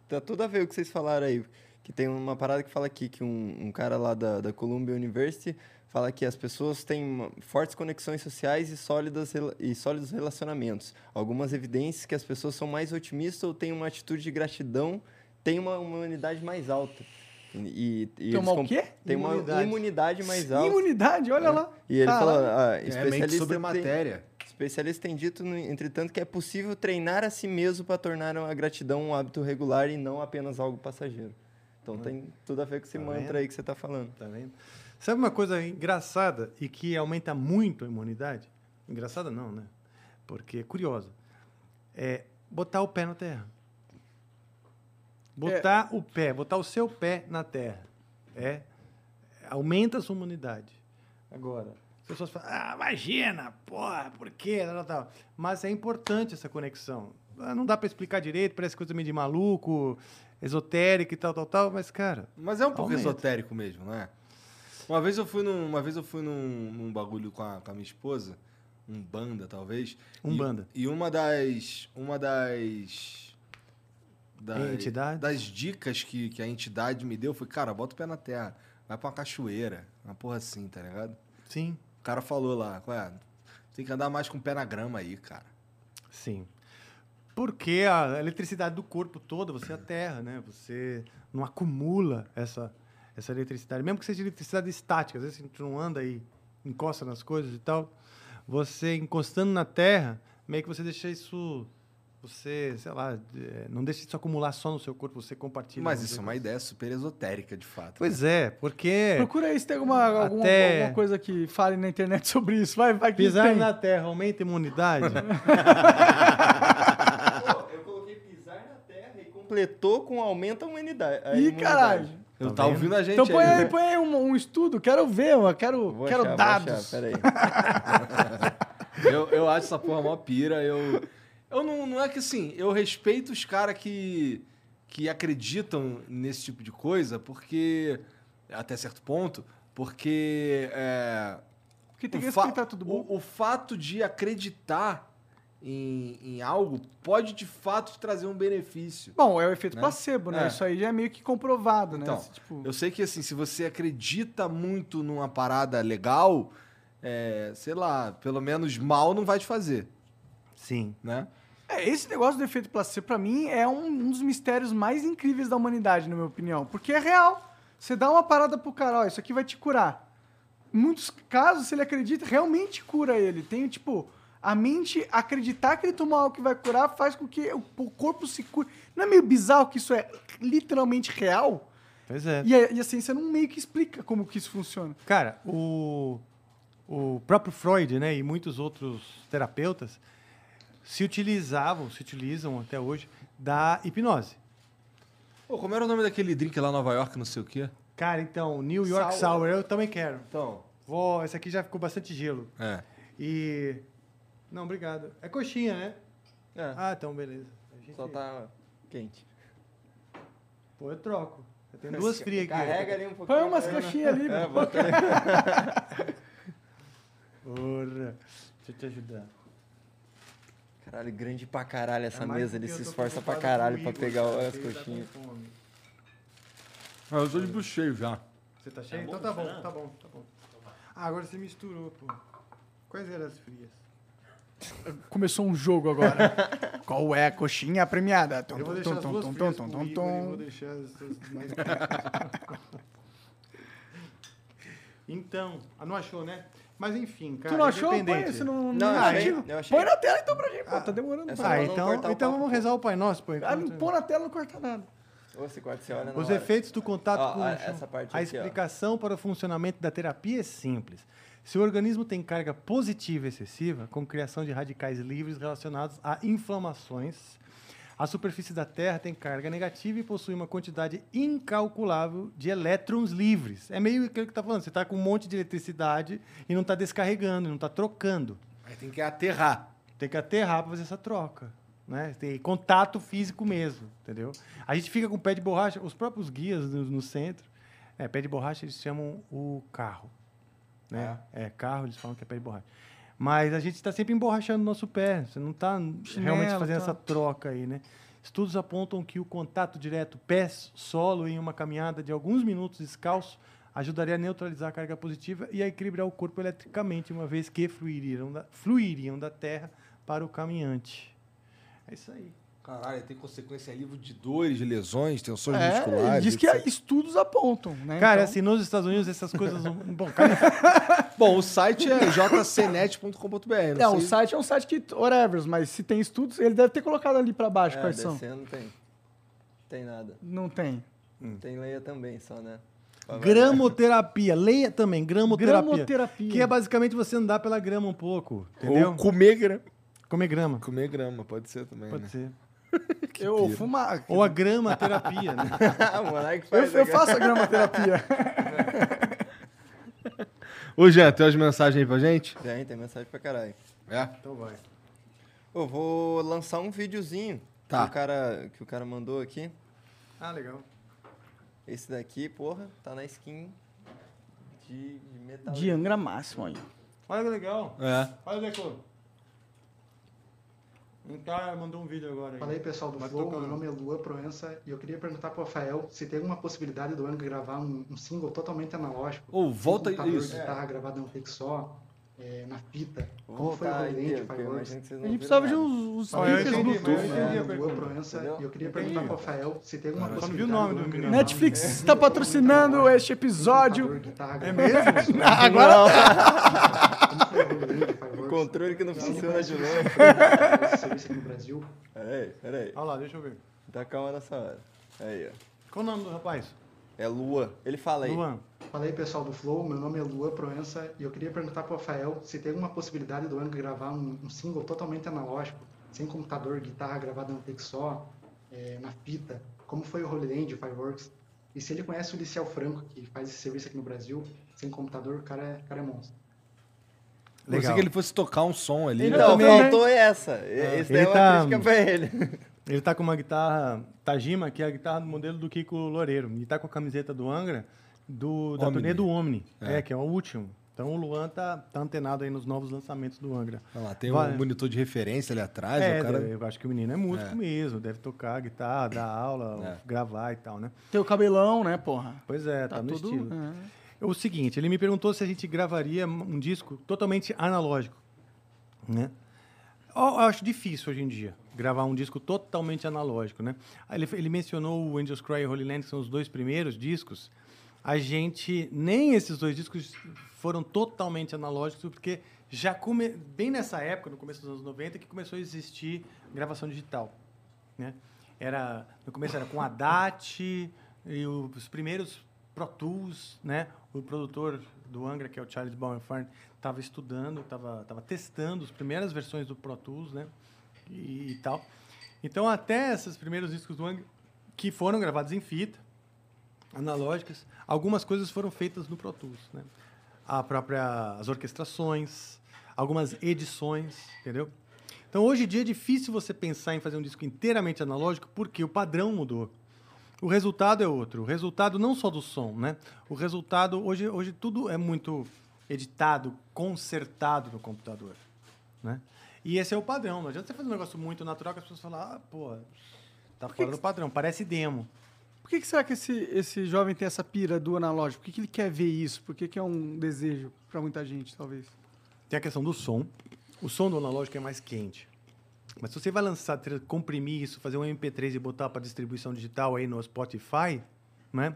Tá tudo a ver o que vocês falaram aí. Que tem uma parada que fala aqui que um, um cara lá da, da Columbia University fala que as pessoas têm fortes conexões sociais e, sólidas, e sólidos relacionamentos. Algumas evidências que as pessoas são mais otimistas ou têm uma atitude de gratidão, têm uma humanidade mais alta. E, e Tem uma o quê? Tem uma Imunidade. imunidade mais alta. Imunidade, olha lá. E ele Caralho. falou, ah, É mente especialista sobre tem- matéria. Especialistas têm dito, no- entretanto, que é possível treinar a si mesmo para tornar a gratidão um hábito regular e não apenas algo passageiro. Então tem tudo a ver com esse Tá mantra vendo? aí que você está falando. Tá vendo? Sabe uma coisa engraçada e que aumenta muito a imunidade? Engraçada não, né? Porque é curiosa. É botar o pé na terra. Botar o pé, botar o seu pé na terra. É aumenta a sua imunidade. Agora, as pessoas falam, ah, imagina, porra, por quê? Mas é importante essa conexão. Ah, Não dá para explicar direito, parece coisa meio de maluco, esotérica e tal, tal, tal, mas, cara, Mas é um pouco Aumenta. esotérico mesmo, não é? Uma vez eu fui num, uma vez eu fui num, num bagulho com a, com a minha esposa, um banda talvez. Um e, banda. E uma das uma das das, Entidades? das dicas que, que a entidade me deu foi, cara, bota o pé na terra, vai pra uma cachoeira, uma porra assim, tá ligado? sim, O cara falou lá? Tem que andar mais com o pé na grama aí, cara. Sim. Porque a eletricidade do corpo todo, você aterra, né? Você não acumula essa, essa eletricidade. Mesmo que seja eletricidade estática, às vezes a gente não anda e encosta nas coisas e tal. Você encostando na terra, meio que você deixa isso. Você, sei lá, eh, não deixa isso acumular só no seu corpo, você compartilha. Mas isso é uma ideia super esotérica, de fato. Pois é, porque Procura aí se tem alguma, alguma, alguma coisa que fale na internet sobre isso. Vai, vai que pisar tem. na terra aumenta a imunidade. eu coloquei pisar na terra e completou com aumento a humanidade. a Ih, imunidade. caralho. Eu Tá tá ouvindo a gente Então põe aí. aí, põe aí um, um estudo. Quero ver, eu quero, Vou quero achar, vou dados. achar, peraí. Eu, eu acho essa porra mó pira. Eu, eu não, não é que assim, eu respeito os caras que, que acreditam nesse tipo de coisa, porque. Até certo ponto, porque. É, Porque tem que respeitar tudo bom. O, o fato de acreditar em, em algo pode de fato te trazer um benefício. Bom, é o efeito Né? placebo, né? É. Isso aí já é meio que comprovado, né? Então, tipo, Eu sei que assim, se você acredita muito numa parada legal, é, sei lá, pelo menos mal não vai te fazer, Sim. né? É, esse negócio do efeito placebo, pra mim, é um, um dos mistérios mais incríveis da humanidade, na minha opinião. Porque é real. Você dá uma parada pro cara, ó, isso aqui vai te curar. Em muitos casos, se ele acredita, realmente cura ele. Tem, tipo, a mente acreditar que ele tomou algo que vai curar faz com que o, corpo se cure. Não é meio bizarro que isso é literalmente real? Pois é. E a, e a ciência não meio que explica como que isso funciona. Cara, o, o próprio Freud, né, e muitos outros terapeutas se utilizavam, se utilizam até hoje da hipnose. Pô, como era o nome daquele drink lá em Nova York, não sei o quê? Cara, então, New York Sour. Sour, eu também quero. Então. Vou, esse aqui já ficou bastante gelo. É. E não, obrigado. É coxinha, né? É, Ah, então beleza. A gente- só tá quente. Pô, eu troco. Eu tenho duas frias aqui. Carrega ali um pouquinho. Põe umas caixinhas ali, É, bota aí. Porra. Deixa eu te ajudar. Caralho, grande pra caralho essa É mesa. Ele se esforça pra caralho com o pra pegar cara, as tá coxinhas. fome. Ah, eu tô de bucho cheio já. Você tá cheio? Então tá bom, tá bom, tá bom. Ah, agora você misturou, pô. Quais eram as frias? Começou um jogo agora. Qual é a coxinha premiada? Eu vou deixar as tum. vou deixar as as mais... Então, ah, não achou, né? Mas enfim, cara, Tu não achou? Põe, você não, Não, achei, achei. Põe na tela então pra gente. Pô, tá demorando. é pra só Ah, não então, então papo. vamos rezar o Pai Nosso, pô. Ah, não pôr na tela, não corta nada. Você corta, você olha Os hora. efeitos do contato Ó, com ó, o chão. essa parte A aqui, ó. explicação para o funcionamento da terapia é simples. Se o organismo tem carga positiva excessiva, com criação de radicais livres relacionados a inflamações, A superfície da Terra tem carga negativa e possui uma quantidade incalculável de elétrons livres. É meio aquilo que está falando. Você está com um monte de eletricidade e não está descarregando, não está trocando. Aí tem que aterrar. Tem que aterrar para fazer essa troca. Né? Tem contato físico mesmo, entendeu? A gente fica com pé de borracha, os próprios guias no, no centro, é, pé de borracha eles chamam o carro. Né? É. carro, eles falam que é pé de borracha. Mas a gente está sempre emborrachando o nosso pé, você não está realmente fazendo tá. essa troca aí, né? Estudos apontam que o contato direto pé-solo em uma caminhada de alguns minutos descalço ajudaria a neutralizar a carga positiva e a equilibrar o corpo eletricamente, uma vez que fluiriam da, fluiriam da terra para o caminhante. É isso aí. Caralho, tem consequência livro de dores, de lesões, tensões É, musculares. diz que etc. estudos apontam, né? Cara, Então- assim, nos Estados Unidos essas coisas. Bom, cara, Bom, o site é jcnet.com.br. Não, sei- o site é um site que, whatever, mas se tem estudos, ele deve ter colocado ali pra baixo É, quais são. não tem. Tem nada. Não tem. Tem leia também, só, né? gramoterapia. Leia também, gramoterapia. Gramoterapia. Que é basicamente você andar pela grama um pouco. Entendeu? Ou comer grama. Comer grama. Comer grama, pode ser também, Pode né? ser. Eu fumar. Ou a grama terapia, né? Eu, eu faço a gramoterapia. Ô, Jean, tem umas mensagens aí pra gente? Tem, tem mensagem pra caralho. É. Então vai. Eu vou lançar um videozinho Tá. que, o cara, que o cara mandou aqui. Ah, legal. Esse daqui, porra, tá na skin de, de metal. De Angra Máximo aí. Olha que legal. É. Olha o decor. Um cara mandou um vídeo agora. aí. Fala aí pessoal do Vai Flow, tocando. meu nome é Lua Proença e eu queria perguntar pro Rafael se tem alguma possibilidade do Angra gravar um, um single totalmente analógico. Ô, sem volta isso. guitarra gravada em um take só, é, na fita. Vou Como foi o rolê de Fireworks? que vocês A gente precisava de uns, speakers Bluetooth. a É, Lua. Proença Entendeu? e eu queria Entendi. perguntar pro Rafael se tem alguma Só não possibilidade vi o nome do menino. Netflix está patrocinando este episódio. É mesmo? Agora Controle que não funciona de novo. esse serviço aqui no Brasil. Peraí, peraí. Olha lá, deixa eu ver. Tá calma nessa hora. Aí, ó. Qual o nome do rapaz? É Lua. Ele fala aí. Luan. Fala aí pessoal do Flow, meu nome é Lua Proença e eu queria perguntar pro Rafael se tem alguma possibilidade do Angra gravar um, um single totalmente analógico, sem computador, guitarra gravada em um take só, é, na fita, como foi o Holy Land, o Fireworks. E se ele conhece o Liceu Franco, que faz esse serviço aqui no Brasil, sem computador, o cara é, o cara é monstro. Eu pensei que ele fosse tocar um som ali. Ele Então, também, faltou essa. Esse daí é Ele uma tá- crítica pra ele. Ele tá com uma guitarra Tajima, que é a guitarra do modelo do Kiko Loureiro. E tá com a camiseta do Angra, do, da Omni. turnê do Omni. É. É. que é o último. Então o Luan tá, tá antenado aí nos novos lançamentos do Angra. Olha lá, tem Vai. um monitor de referência ali atrás. é, o cara... eu acho que o menino é músico É. mesmo, deve tocar guitarra, dar aula, É. gravar e tal, né? Tem o cabelão, né, porra? Pois é, tá, Tá no tudo. estilo. É. O seguinte, ele me perguntou se a gente gravaria um disco totalmente analógico, né? Eu acho difícil hoje em dia gravar um disco totalmente analógico, né? Ele, ele mencionou o Angels Cry e Holy Land, que são os dois primeiros discos. A gente nem esses dois discos foram totalmente analógicos, porque já come, bem nessa época, no começo dos anos 90, que começou a existir gravação digital, né? Era no começo era com a DAT e os primeiros Pro Tools, né? O produtor do Angra, que é o Charles Bauerfeind, estava estudando, estava tava testando as primeiras versões do Pro Tools, né? E, e tal. Então, até esses primeiros discos do Angra, que foram gravados em fita, analógicas, algumas coisas foram feitas no Pro Tools, né? A própria, as orquestrações, algumas edições, entendeu? Então, hoje em dia é difícil você pensar em fazer um disco inteiramente analógico porque o padrão mudou. O resultado é outro. O resultado não só do som, né? O resultado hoje, hoje tudo é muito editado, consertado no computador, né? E esse é o padrão. Não adianta você fazer um negócio muito natural que as pessoas falam, ah, pô, tá fora do padrão, parece demo. Por que, que será que esse, esse jovem tem essa pira do analógico? Por que, que ele quer ver isso? Por que, que é um desejo pra muita gente, talvez? Tem a questão do som. O som do analógico é mais quente. Mas se você vai lançar, comprimir isso, fazer um MP3 e botar para distribuição digital aí no Spotify, né?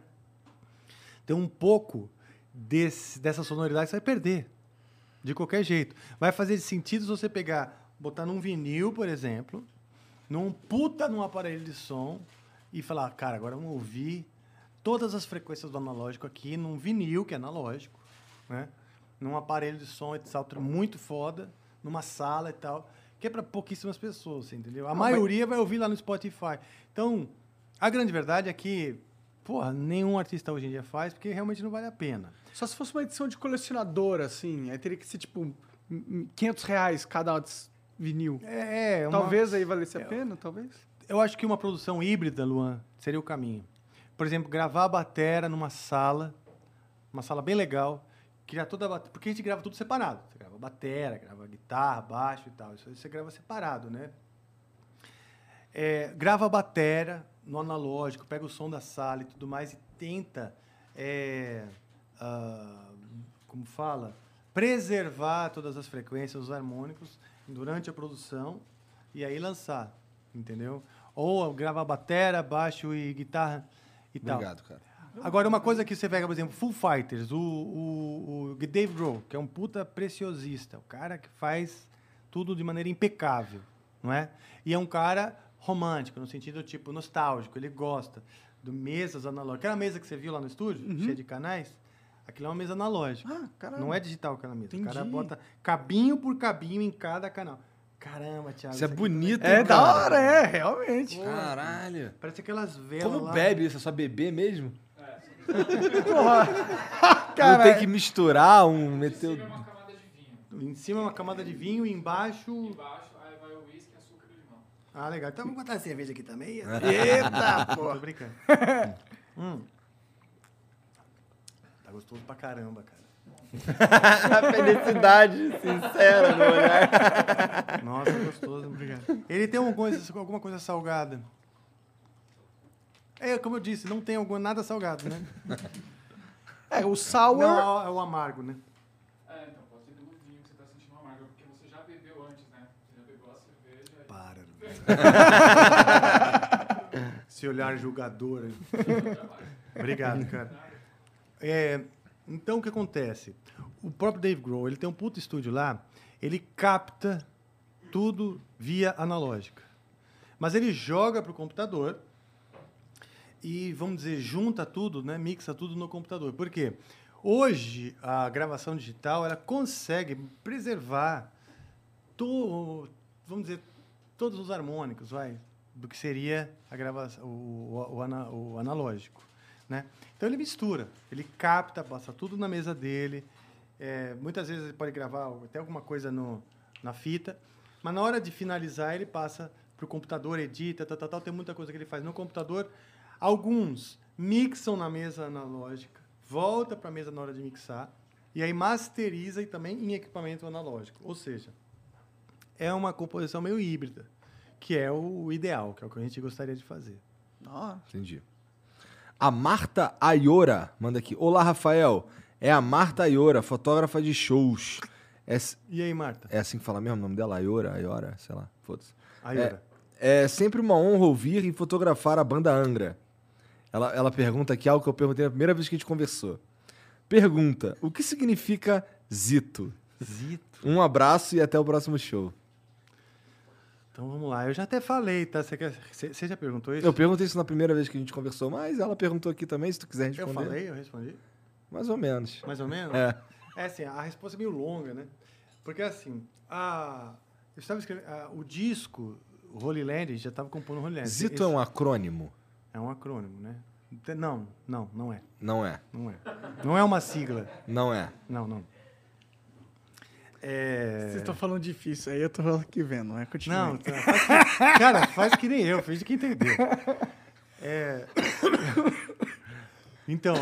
Tem um pouco desse, dessa sonoridade que você vai perder. De qualquer jeito. Vai fazer sentido se você pegar, botar num vinil, por exemplo, num puta num aparelho de som e falar, cara, agora vamos ouvir todas as frequências do analógico aqui num vinil, que é analógico, né? Num aparelho de som e salto muito foda, numa sala e tal. Que é para pouquíssimas pessoas, entendeu? A maioria vai ouvir lá no Spotify. Então, a grande verdade é que, porra, nenhum artista hoje em dia faz, porque realmente não vale a pena. Só se fosse uma edição de colecionador, assim, aí teria que ser tipo m- m- 500 reais cada vinil. É, é uma- Talvez aí valesse a pena, talvez. Eu acho que uma produção híbrida, Luan, seria o caminho. Por exemplo, gravar a batera numa sala, uma sala bem legal, criar toda a porque a gente grava tudo separado. Grava batera, grava guitarra, baixo e tal. Isso aí você grava separado, né? É, grava a batera no analógico, pega o som da sala e tudo mais e tenta, é, ah, como fala, preservar todas as frequências, os harmônicos durante a produção e aí lançar, entendeu? Ou gravar batera, baixo e guitarra e tal. Obrigado, cara. Agora, uma coisa que você pega, por exemplo, Full Fighters, o, o, o Dave Grohl, que é um puta preciosista, o cara que faz tudo de maneira impecável, não é? E é um cara romântico, no sentido, tipo, nostálgico, ele gosta de mesas analógicas. Aquela mesa que você viu lá no estúdio, cheia de canais, aquilo é uma mesa analógica. Ah, caramba. não é digital aquela mesa. O cara Entendi. bota cabinho por cabinho em cada canal. Caramba, Thiago. Isso é bonito, É hein, da hora, é, realmente. Caralho. Parece aquelas velas Como lá. bebe isso? É só beber mesmo? Porra. Não tem que misturar um, meter... Cima é uma camada de vinho. Em cima uma camada de vinho e embaixo... Embaixo, aí vai o uísque, açúcar e limão. Ah, legal. Então vamos botar a cerveja aqui também. Eita, Tô porra. brincando. Hum. Tá gostoso pra caramba, cara. A felicidade sincera no olhar. Nossa, gostoso. Obrigado. Ele tem alguma coisa, alguma coisa salgada. É, como eu disse, não tem alguma, nada salgado, né? É, o sour... Não, é o amargo, né? É, então, pode ser pelo vinho que você tá sentindo amargo, porque você já bebeu antes, né? Você já bebeu a cerveja. Para. Esse olhar julgador. aí. Obrigado, cara. É, então, o que acontece? O próprio Dave Grohl, ele tem um puto estúdio lá, ele capta tudo via analógica. Mas ele joga para o computador e, vamos dizer, junta tudo, né, mixa tudo no computador. Por quê? Hoje, a gravação digital, ela consegue preservar, to, vamos dizer, todos os harmônicos, vai, do que seria a gravação, o, o, ana- o analógico, né? Então ele mistura, ele capta, passa tudo na mesa dele. é, muitas vezes ele pode gravar até alguma coisa no, na fita, mas na hora de finalizar ele passa para o computador, edita, tal, tal, tal. Tem muita coisa que ele faz no computador. Alguns mixam na mesa analógica, volta para a mesa na hora de mixar e aí masteriza e também em equipamento analógico. Ou seja, é uma composição meio híbrida, que é o ideal, que é o que a gente gostaria de fazer. Nossa. Entendi. A Marta Ayora manda aqui. Olá, Rafael. É a Marta Ayora, fotógrafa de shows. É, E aí, Marta? é assim que fala mesmo o nome dela? Ayora? Ayora? Sei lá. Foda-se. Ayora. É sempre uma honra ouvir e fotografar a banda Angra. Ela, ela pergunta aqui algo que eu perguntei na primeira vez que a gente conversou. Pergunta: o que significa Zito? Zito. Um abraço e até o próximo show. Então vamos lá. Eu já até falei, tá? Você, quer- você- já perguntou isso? Eu perguntei isso na primeira vez que a gente conversou, mas ela perguntou aqui também, se tu quiser Eu responder. falei, eu respondi. Mais ou menos. Mais ou menos? É. É assim, a resposta é meio longa, né? Porque assim, a, eu estava escrevendo, a- o disco, o Holy Land, já estava compondo o Holy Land. Zito Esse- é um acrônimo? É um acrônimo, né? Não, não, não é. Não é. Não é. Não é uma sigla. Não é. Não, não. É... Vocês estão falando difícil, aí eu tô aqui vendo, né? Continua. Não, tá, faz que- cara, faz que nem eu, finge que entendeu. É... Então,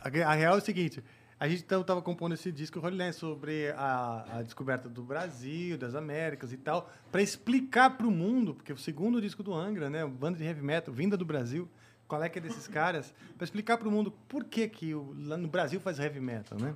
a, a real é o seguinte: a gente estava compondo esse disco Land sobre a, a descoberta do Brasil, das Américas e tal, para explicar para o mundo, porque o segundo disco do Angra, né, banda de heavy metal, vinda do Brasil, qual é que é desses caras, para explicar para o mundo por que, que o, lá no Brasil faz heavy metal, né?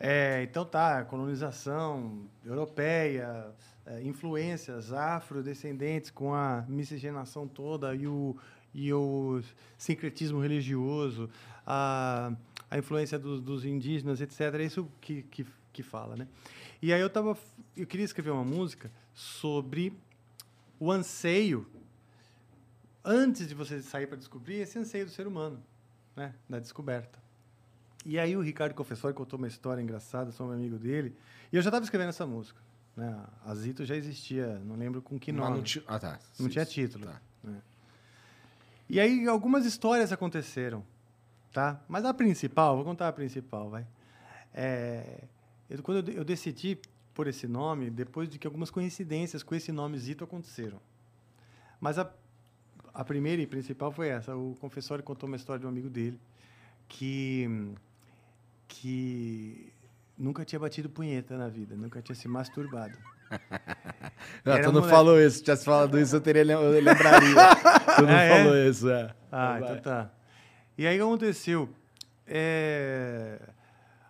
É, então tá, colonização europeia, é, influências afrodescendentes com a miscigenação toda e o, e o sincretismo religioso, a, a influência dos, dos indígenas, etc. É isso que, que, que fala, né? E aí eu tava, eu queria escrever uma música sobre o anseio antes de você sair para descobrir esse anseio do ser humano, né, da descoberta. E aí o Ricardo Confessori contou uma história engraçada, sou um amigo dele, e eu já estava escrevendo essa música. Né? A Zito já existia, não lembro com que nome. não tinha... Ah, tá. Não Sim, tinha título. Tá. E aí algumas histórias aconteceram, tá? Mas a principal, vou contar a principal, vai. É, eu- quando eu, eu decidi por esse nome, depois de que algumas coincidências com esse nome Zito aconteceram. Mas a, a primeira e principal foi essa. O confessor contou uma história de um amigo dele que que nunca tinha batido punheta na vida, nunca tinha se masturbado. Não, Era tu não moleque. falou isso. Se tivesse falado isso, eu, teria, eu lembraria. tu não Ah, é? falou isso, é. Ah, Vai. então tá. E aí o que aconteceu? É,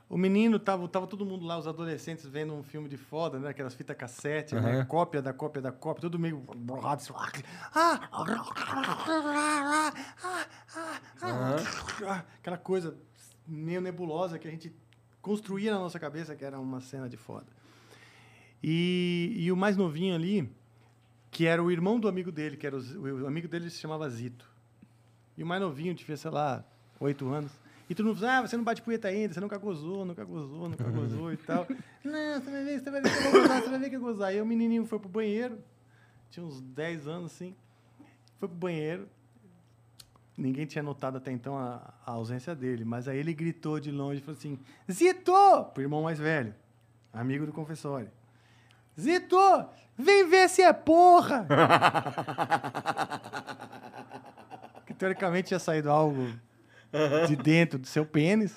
O menino, tava, tava todo mundo lá, os adolescentes, vendo um filme de foda, né? Aquelas fitas cassete, né? Aham. Cópia da cópia da cópia, tudo meio borrado. assim! Ah! Aquela coisa meio nebulosa que a gente construía na nossa cabeça que era uma cena de foda. E, e o mais novinho ali, que era o irmão do amigo dele, que era o, o amigo dele se chamava Zito. E o mais novinho devia, sei lá, oito anos. E todo mundo falou, ah, você não bate punheta ainda, você nunca gozou, nunca gozou, nunca gozou e tal. Não, você vai ver, você vai ver que eu vou gozar, você vai ver que eu vou gozar. Aí o menininho foi pro banheiro, tinha uns 10 anos assim, foi pro banheiro. Ninguém tinha notado até então a, a ausência dele, mas aí ele gritou de longe e falou assim: Zito! Pro irmão mais velho, amigo do confessório. Zito, vem ver se é porra! que teoricamente tinha saído algo de dentro do seu pênis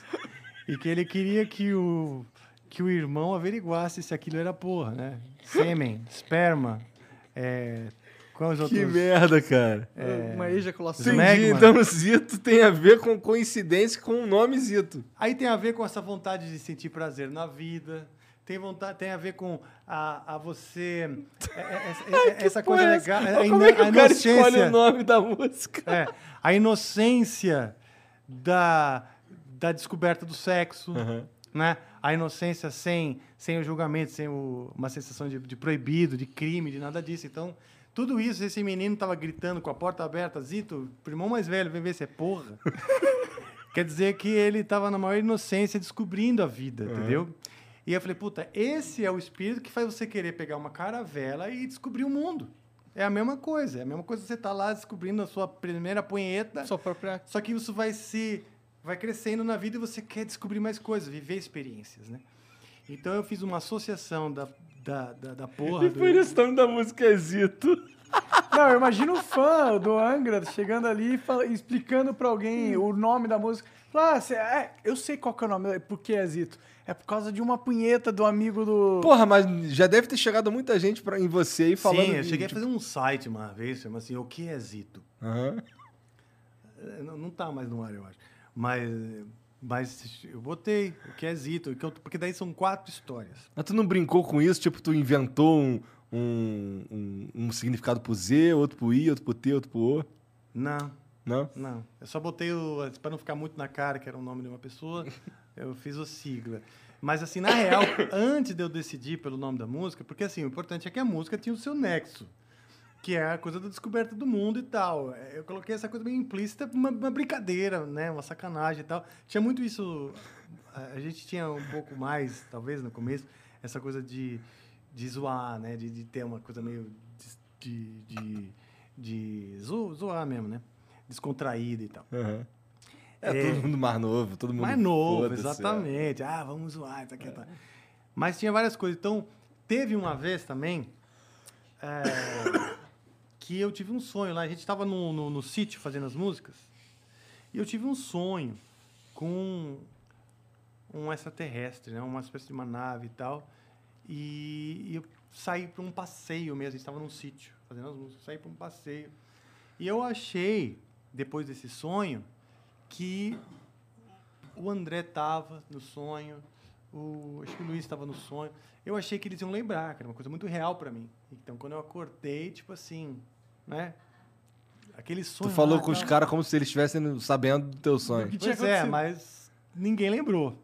e que ele queria que o, que o irmão averiguasse se aquilo era porra, né? Sêmen, esperma, é, quais Que outros... merda, cara. Uma ejaculação. Entendi. Então, Zito tem a ver com coincidência com o nome Zito. Aí tem a ver com essa vontade de sentir prazer na vida. Tem, vontade, tem a ver com a, a você. é- é- é- essa coisa legal. essa- a Como ino- é que a o cara escolhe inocência- o nome da música? É, a inocência da, da descoberta do sexo, né? A inocência sem, sem o julgamento, sem o- uma sensação de, de proibido, de crime, de nada disso. Então, tudo isso, esse menino tava gritando com a porta aberta, Zito, irmão mais velho, vem ver se é porra. Quer dizer que ele tava na maior inocência descobrindo a vida, entendeu? E eu falei, puta, esse é o espírito que faz você querer pegar uma caravela e descobrir o mundo. É a mesma coisa. É a mesma coisa que você tá lá descobrindo a sua primeira punheta. Sua própria. Só que isso vai se vai crescendo na vida e você quer descobrir mais coisas, viver experiências, né? Então eu fiz uma associação da, da, da, da porra. E do- por isso o nome da música é Zito. Não, eu imagino um fã do Angra chegando ali e explicando pra alguém o nome da música. Fala, ah, é, eu sei qual que é o nome, por que é Zito? É por causa de uma punheta do amigo do. Porra, mas já deve ter chegado muita gente pra, em você aí falando. Sim, eu cheguei tipo, a fazer um site uma vez, chama assim, o que é Zito? É, Não, não tá mais no ar, eu acho. Mas, mas eu botei o que é Zito, porque daí são quatro histórias. Mas tu não brincou com isso? Tipo, tu inventou um, um, um, um significado pro Z, outro pro I, outro pro T, outro pro O? Não, Não? Não, eu só botei o. Para não ficar muito na cara que era o nome de uma pessoa, eu fiz o sigla. Mas, assim, na real, antes de eu decidir pelo nome da música, porque, assim, o importante é que a música tinha o seu nexo, que é a coisa da descoberta do mundo e tal. Eu coloquei essa coisa meio implícita, uma, uma brincadeira, né? Uma sacanagem e tal. Tinha muito isso. A gente tinha um pouco mais, talvez, no começo, essa coisa de, de zoar, né? De, de ter uma coisa meio. de. de, de, de zo- zoar mesmo, né? Descontraída e tal. Aham. É, É. todo mundo mais novo, todo mundo. Mais novo, é. exatamente. Ah, vamos zoar, isso aqui. Tá. Mas tinha várias coisas. Então, teve uma vez também é, que eu tive um sonho lá. A gente estava no, no, no sítio fazendo as músicas e eu tive um sonho com um extraterrestre, né? uma espécie de uma nave e tal. E, e eu saí para um passeio mesmo. A gente estava num sítio fazendo as músicas. Saí para um passeio. E eu achei, depois desse sonho, que o André tava no sonho, o, acho que o Luiz estava no sonho. Eu achei que eles iam lembrar, que era uma coisa muito real para mim. Então, quando eu acordei, tipo assim, né? Aquele sonho. Tu falou lá, com os caras como se eles estivessem sabendo do teu sonho. que Pois é, mas ninguém lembrou,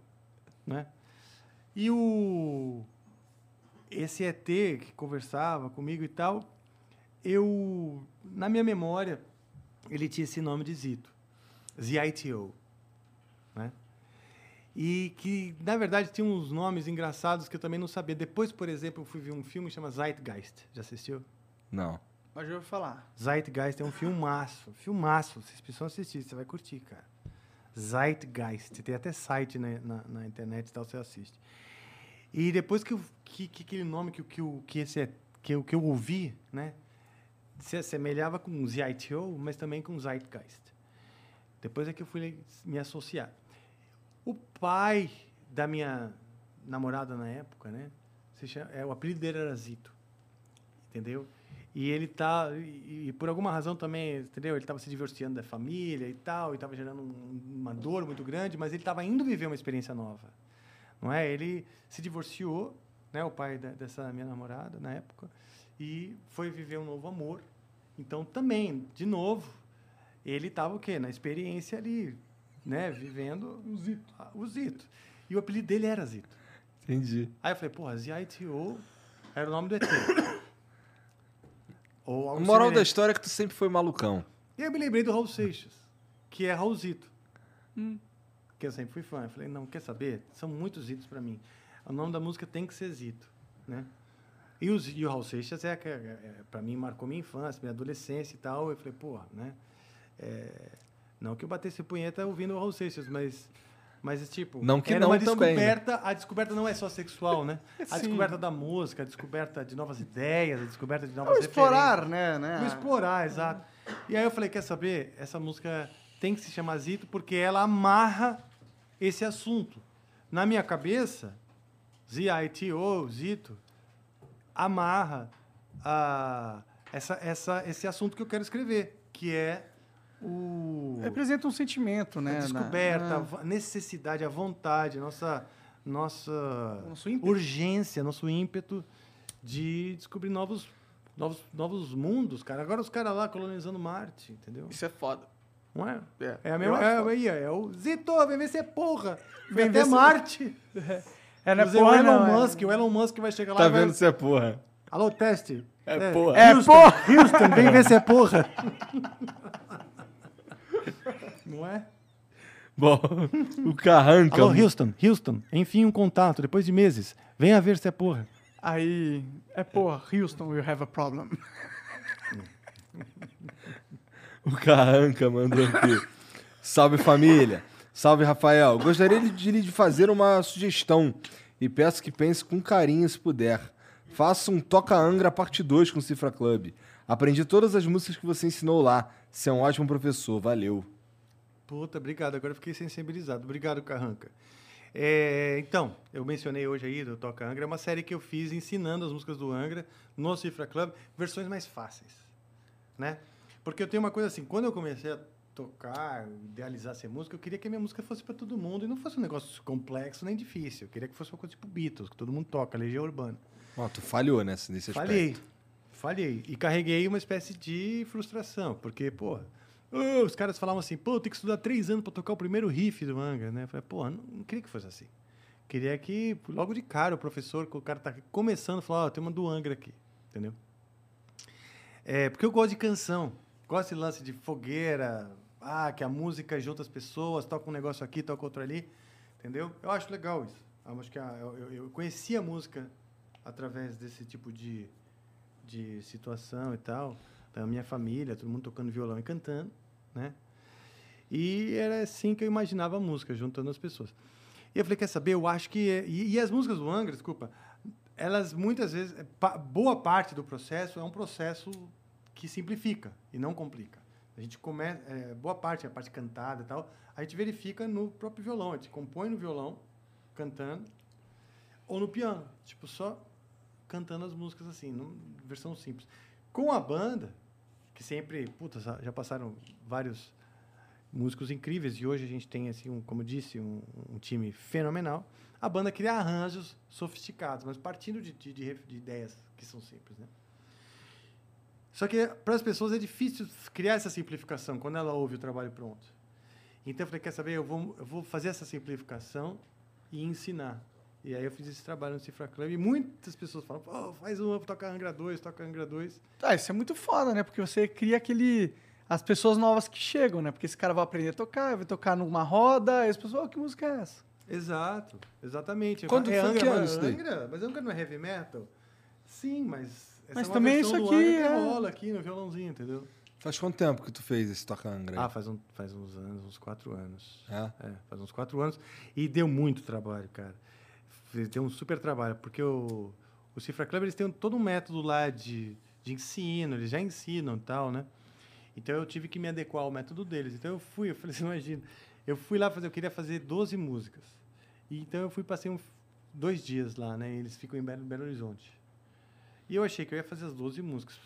né? E o esse ET que conversava comigo e tal, eu na minha memória ele tinha esse nome de Zito, ZITO, né? E que, na verdade, tinha uns nomes engraçados que eu também não sabia. Depois, por exemplo, eu fui ver um filme que chama Zeitgeist. Já assistiu? Não. Mas eu vou falar. Zeitgeist é um filmaço. Filmaço. Vocês precisam assistir, você vai curtir, cara. Zeitgeist. Tem até site na, na, na internet e tal, você assiste. E depois que, eu- que, que aquele nome que, o- que, o- que, esse, é- que, eu- que eu ouvi, né? Se assemelhava com ZITO, mas também com Zeitgeist. Depois é que eu fui me associar. O pai da minha namorada na época, né? Chama, é, o apelido dele era Zito. Entendeu? E ele tá. E, e por alguma razão também, entendeu? Ele estava se divorciando da família e tal, e estava gerando um- uma dor muito grande, mas ele estava indo viver uma experiência nova. Não é? Ele se divorciou, né? O pai da- dessa minha namorada na época, e foi viver um novo amor. Então também, de novo, ele estava o quê? Na experiência ali, né? Vivendo o Zito. O Zito. E o apelido dele era Zito. Entendi. Aí eu falei, porra, ZITO era o nome do ET. Ou algo moral da semelhante. história é que tu sempre foi malucão. E aí eu me lembrei do Raul Seixas, que é Raulzito. Que eu sempre fui fã. Eu falei, não, quer saber? São muitos Zitos pra mim. O nome da música tem que ser Zito, né? E, os, e o Raul Seixas, é, que- é, é, pra mim, marcou minha infância, minha adolescência e tal. Eu falei, porra, né? É, não que eu batesse punheta ouvindo o Raul Seixas, mas... Mas, tipo, Não que era não uma também, né? descoberta. A descoberta não é só sexual, né? A descoberta da música, a descoberta de novas ideias, a descoberta de É novas o explorar, né? né? Vou explorar, exato. E aí eu falei, quer saber? Essa música tem que se chamar Zito porque ela amarra esse assunto. Na minha cabeça, Z-I-T-O, Zito, amarra a, essa, essa, esse assunto que eu quero escrever, que é o Representa um sentimento, né? a descoberta, na- a necessidade, a vontade, nossa, nossa Nosso urgência, nosso ímpeto de descobrir novos, novos, novos mundos, cara. Agora os caras lá colonizando Marte, entendeu? Isso é foda. Não é? É. É a mesma. É, aí, é, o Zito, vem ver se é porra. Vem Vem até ver se- Marte. É, não é Dizer, porra, o Elon não, é- Musk, o Elon Musk vai chegar lá Tá e vai... vendo se é porra? Alô, teste. É porra. É Houston, porra! Houston, vem ver se é porra. Não é? Bom, o Carranca. Alô, Houston, Houston, enfim um contato, depois de meses. Venha ver se é porra. Aí, é porra, Houston, we have a problem. O Carranca mandou aqui. Salve família. Salve Rafael. Gostaria de lhe fazer uma sugestão e peço que pense com carinho se puder. Faça um Toca Angra parte 2 com o Cifra Club. Aprendi todas as músicas que você ensinou lá. Você é um ótimo professor. Valeu. Puta, obrigado. Agora fiquei sensibilizado. Obrigado, Carranca. É, então, eu mencionei hoje aí do Toca Angra, é uma série que eu fiz ensinando as músicas do Angra no Cifra Club, versões mais fáceis, né? Porque eu tenho uma coisa assim, quando eu comecei a tocar, idealizar ser música, eu queria que a minha música fosse para todo mundo e não fosse um negócio complexo nem difícil. Eu queria que fosse uma coisa tipo Beatles, que todo mundo toca, Legião Urbana. Ó, tu falhou nessa, nesse aspecto. Falhei. Falhei. E carreguei uma espécie de frustração, porque, pô, os caras falavam assim, pô, tem que estudar três anos para tocar o primeiro riff do Angra, né? Eu falei, pô, não, não queria que fosse assim. Queria que, logo de cara, o professor, que o cara tá começando, falar, ó, tem uma do Angra aqui, entendeu? É, porque eu gosto de canção. Gosto desse lance de fogueira, ah, que a música junta as pessoas, toca um negócio aqui, toca outro ali, entendeu? Eu acho legal isso. Eu acho que eu, eu- eu conheci a música através desse tipo de, de situação e tal, da minha família, todo mundo tocando violão e cantando, né? E era assim que eu imaginava a música, juntando as pessoas. E eu falei, quer saber, eu acho que... é- E, e as músicas do Angra, desculpa, elas muitas vezes... é, boa parte do processo é um processo que simplifica e não complica. A gente começa... é, boa parte, a parte cantada e tal, a gente verifica no próprio violão. A gente compõe no violão, cantando, ou no piano. Tipo, só cantando as músicas assim, versão simples. Com a banda, que sempre, puta, já passaram vários músicos incríveis e hoje a gente tem, assim, um, como eu disse, um, um time fenomenal. A banda cria arranjos sofisticados, mas partindo de, de, de ideias que são simples, né? Só que para as pessoas é difícil criar essa simplificação quando ela ouve o trabalho pronto. Então eu falei, quer saber, eu vou, eu vou fazer essa simplificação e ensinar. E aí eu fiz esse trabalho no Cifra Club e muitas pessoas falam, Pô, faz um, toca Angra 2, toca Angra 2. Tá, isso é muito foda, né? Porque você cria aquele. As pessoas novas que chegam, né? Porque esse cara vai aprender a tocar, vai tocar numa roda, e as pessoas, oh, que música é essa? Exato, exatamente. Quando é foi Angra, que mas isso daí? Angra, mas Angra não é heavy metal? Sim, mas. Essa Mas é uma também isso aqui Angra que é- rola aqui no violãozinho, entendeu? Faz quanto tempo que tu fez esse Toca Angra? aí? Ah, faz, um, faz uns anos, uns quatro anos. É? É, faz uns quatro anos. E deu muito trabalho, cara. Fez- Deu um super trabalho, porque o, o Cifra Club, eles têm todo um método lá de, de ensino, eles já ensinam e tal, né? Então eu tive que me adequar ao método deles. Então eu fui, eu falei assim, imagina, eu fui lá fazer, eu queria fazer 12 músicas. E, então eu fui, passei um, dois dias lá, né? Eles ficam em Belo, Belo Horizonte. E eu achei que eu ia fazer as 12 músicas.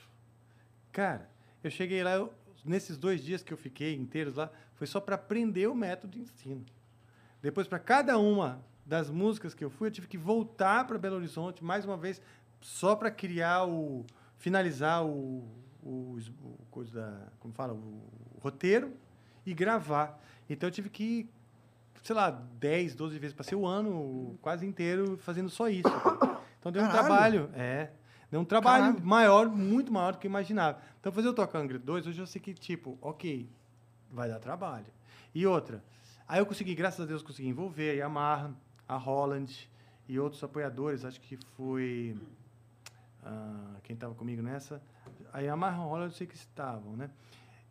Cara, eu cheguei lá, eu- nesses dois dias que eu fiquei inteiros lá, foi só para aprender o método de ensino. Depois, para cada uma das músicas que eu fui, eu tive que voltar para Belo Horizonte mais uma vez, só para criar o. finalizar o. o, o coisa da, como fala? O, roteiro e gravar. Então eu tive que ir, sei lá, 10, 12 vezes. Passei o ano quase inteiro fazendo só isso. cara. Então deu um trabalho. É. Deu um trabalho Caralho. maior, muito maior do que eu imaginava. Então fazer o Toca Angra 2, hoje eu sei que, tipo, ok, vai dar trabalho. E outra, aí eu consegui, graças a Deus, consegui envolver a Yamaha, a Holland e outros apoiadores, acho que foi ah, quem estava comigo nessa. A Yamaha Holland eu sei que estavam, né?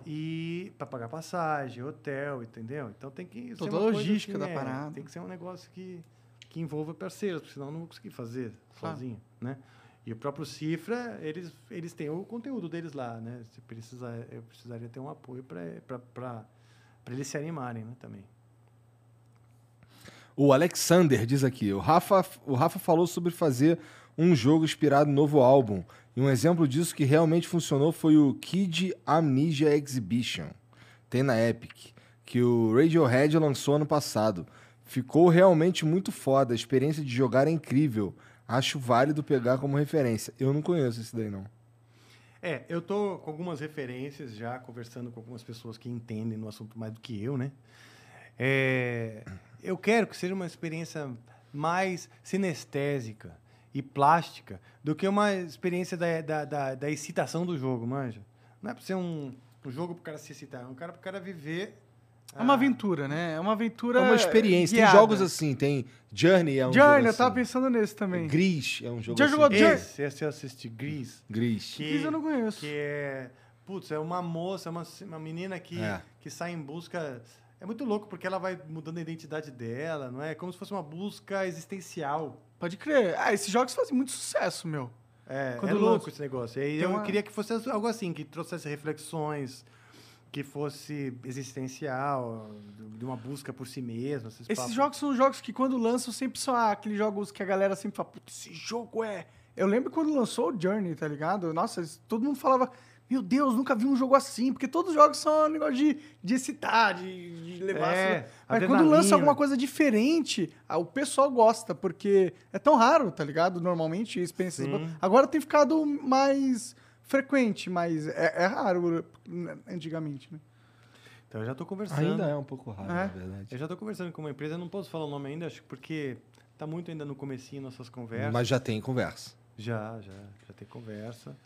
E para pagar passagem, hotel, entendeu? Então tem que ser Toda uma a logística assim, da é, parada. Tem que ser um negócio que, que envolva parceiros, porque senão eu não vou conseguir fazer Claro. sozinho, né? E o próprio Cifra, eles, eles têm o conteúdo deles lá, né? Se precisar, eu precisaria ter um apoio para eles se animarem, né? Também. O Alexander diz aqui: o Rafa, o Rafa falou sobre fazer um jogo inspirado no novo álbum. E um exemplo disso que realmente funcionou foi o Kid Amnesia Exhibition. Tem na Epic, que o Radiohead lançou ano passado. Ficou realmente muito foda. A experiência de jogar é incrível. Acho válido pegar como referência. Eu não conheço esse daí, não. É, eu tô com algumas referências já, conversando com algumas pessoas que entendem no assunto mais do que eu, né? É, eu quero que seja uma experiência mais sinestésica e plástica do que uma experiência da, da, da, da excitação do jogo, manja? Não é para ser um, um jogo para o cara se excitar, é um cara para o cara viver. É uma aventura, né? É uma aventura. É uma experiência. guiada. Tem jogos assim, tem Journey é um Journey, jogo eu tava assim. pensando nesse também. Gris é um jogo Já assim. jogou Journey? Esse, esse eu assisti, Gris. Gris. Que, Gris eu não conheço. Que é. Putz, é uma moça, uma, uma menina que, É. que sai em busca. É muito louco, porque ela vai mudando a identidade dela, não é? É como se fosse uma busca existencial. Pode crer. Ah, esses jogos fazem muito sucesso, meu. É, Quando é louco lança- esse negócio. E eu uma- queria que fosse algo assim, que trouxesse reflexões, que fosse existencial, de uma busca por si mesmo. Esses, Esses jogos são jogos que quando lançam sempre são aqueles jogos que a galera sempre fala, Putz, esse jogo é. Eu lembro quando lançou o Journey, tá ligado? Nossa, todo mundo falava, meu Deus, nunca vi um jogo assim, porque todos os jogos são um negócio de, de excitar, de, de levar. É, assim. Mas quando lança alguma coisa diferente, o pessoal gosta, porque é tão raro, tá ligado? Normalmente, experiências. Sim. boas. Agora tem ficado mais frequente, mas é, é raro né, antigamente, né? Então eu já estou conversando. Ainda é um pouco raro, É. na verdade. Eu já estou conversando com uma empresa, eu não posso falar o nome ainda, acho que porque está muito ainda no comecinho nossas conversas. Mas já tem conversa. Já, já, já tem conversa.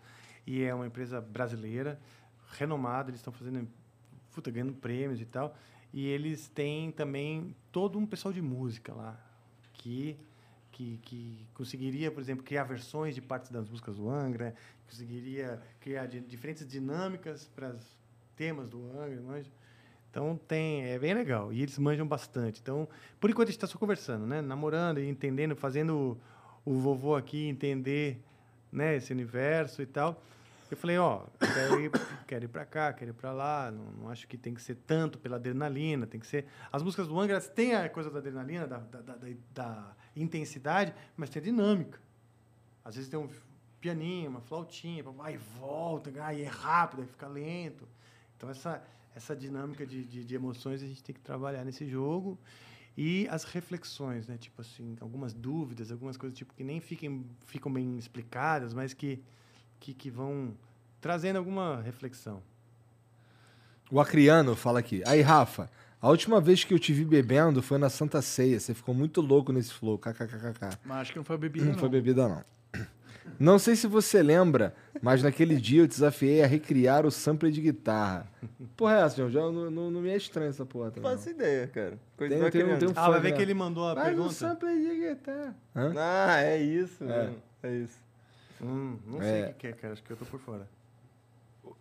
E é uma empresa brasileira, renomada, eles estão fazendo, puta, ganhando prêmios e tal. E eles têm também todo um pessoal de música lá, que, que, que conseguiria, por exemplo, criar versões de partes das músicas do Angra, conseguiria criar di- diferentes dinâmicas para os temas do Angra. Então tem, é bem legal. E eles manjam bastante. Então, por enquanto a gente está só conversando, né? Namorando e entendendo, fazendo o vovô aqui entender né, esse universo e tal. Eu falei, ó, quero ir, quero ir para cá, quero ir para lá, não, não acho que tem que ser tanto pela adrenalina, tem que ser... As músicas do Angra têm a coisa da adrenalina, da, da, da- da intensidade, mas tem a dinâmica. Às vezes tem um pianinho, uma flautinha, vai e volta, aí é rápido, aí fica lento. Então, essa, essa dinâmica de, de, de emoções a gente tem que trabalhar nesse jogo. E as reflexões, né? Tipo assim, algumas dúvidas, algumas coisas tipo, que nem fiquem, ficam bem explicadas, mas que, que, que vão trazendo alguma reflexão. O Acriano fala aqui. Aí, Rafa, a última vez que eu te vi bebendo foi na Santa Ceia. Você ficou muito louco nesse flow. KKKKK. Mas acho que não foi bebida, Não não. foi bebida, não. Não sei se você lembra, mas naquele dia eu desafiei a recriar o sampler de guitarra. Porra, é essa, João? Já não, não, não me é estranho essa porra. Não também, faço ideia, cara. Coisa Tem- tem um- tem um Ah, vai ver né? que ele mandou a Mas um pergunta. sampler de guitarra. Hã? Ah, é isso, É. mano. É isso. Hum, não É. sei o que que é, cara. Acho que eu tô por fora.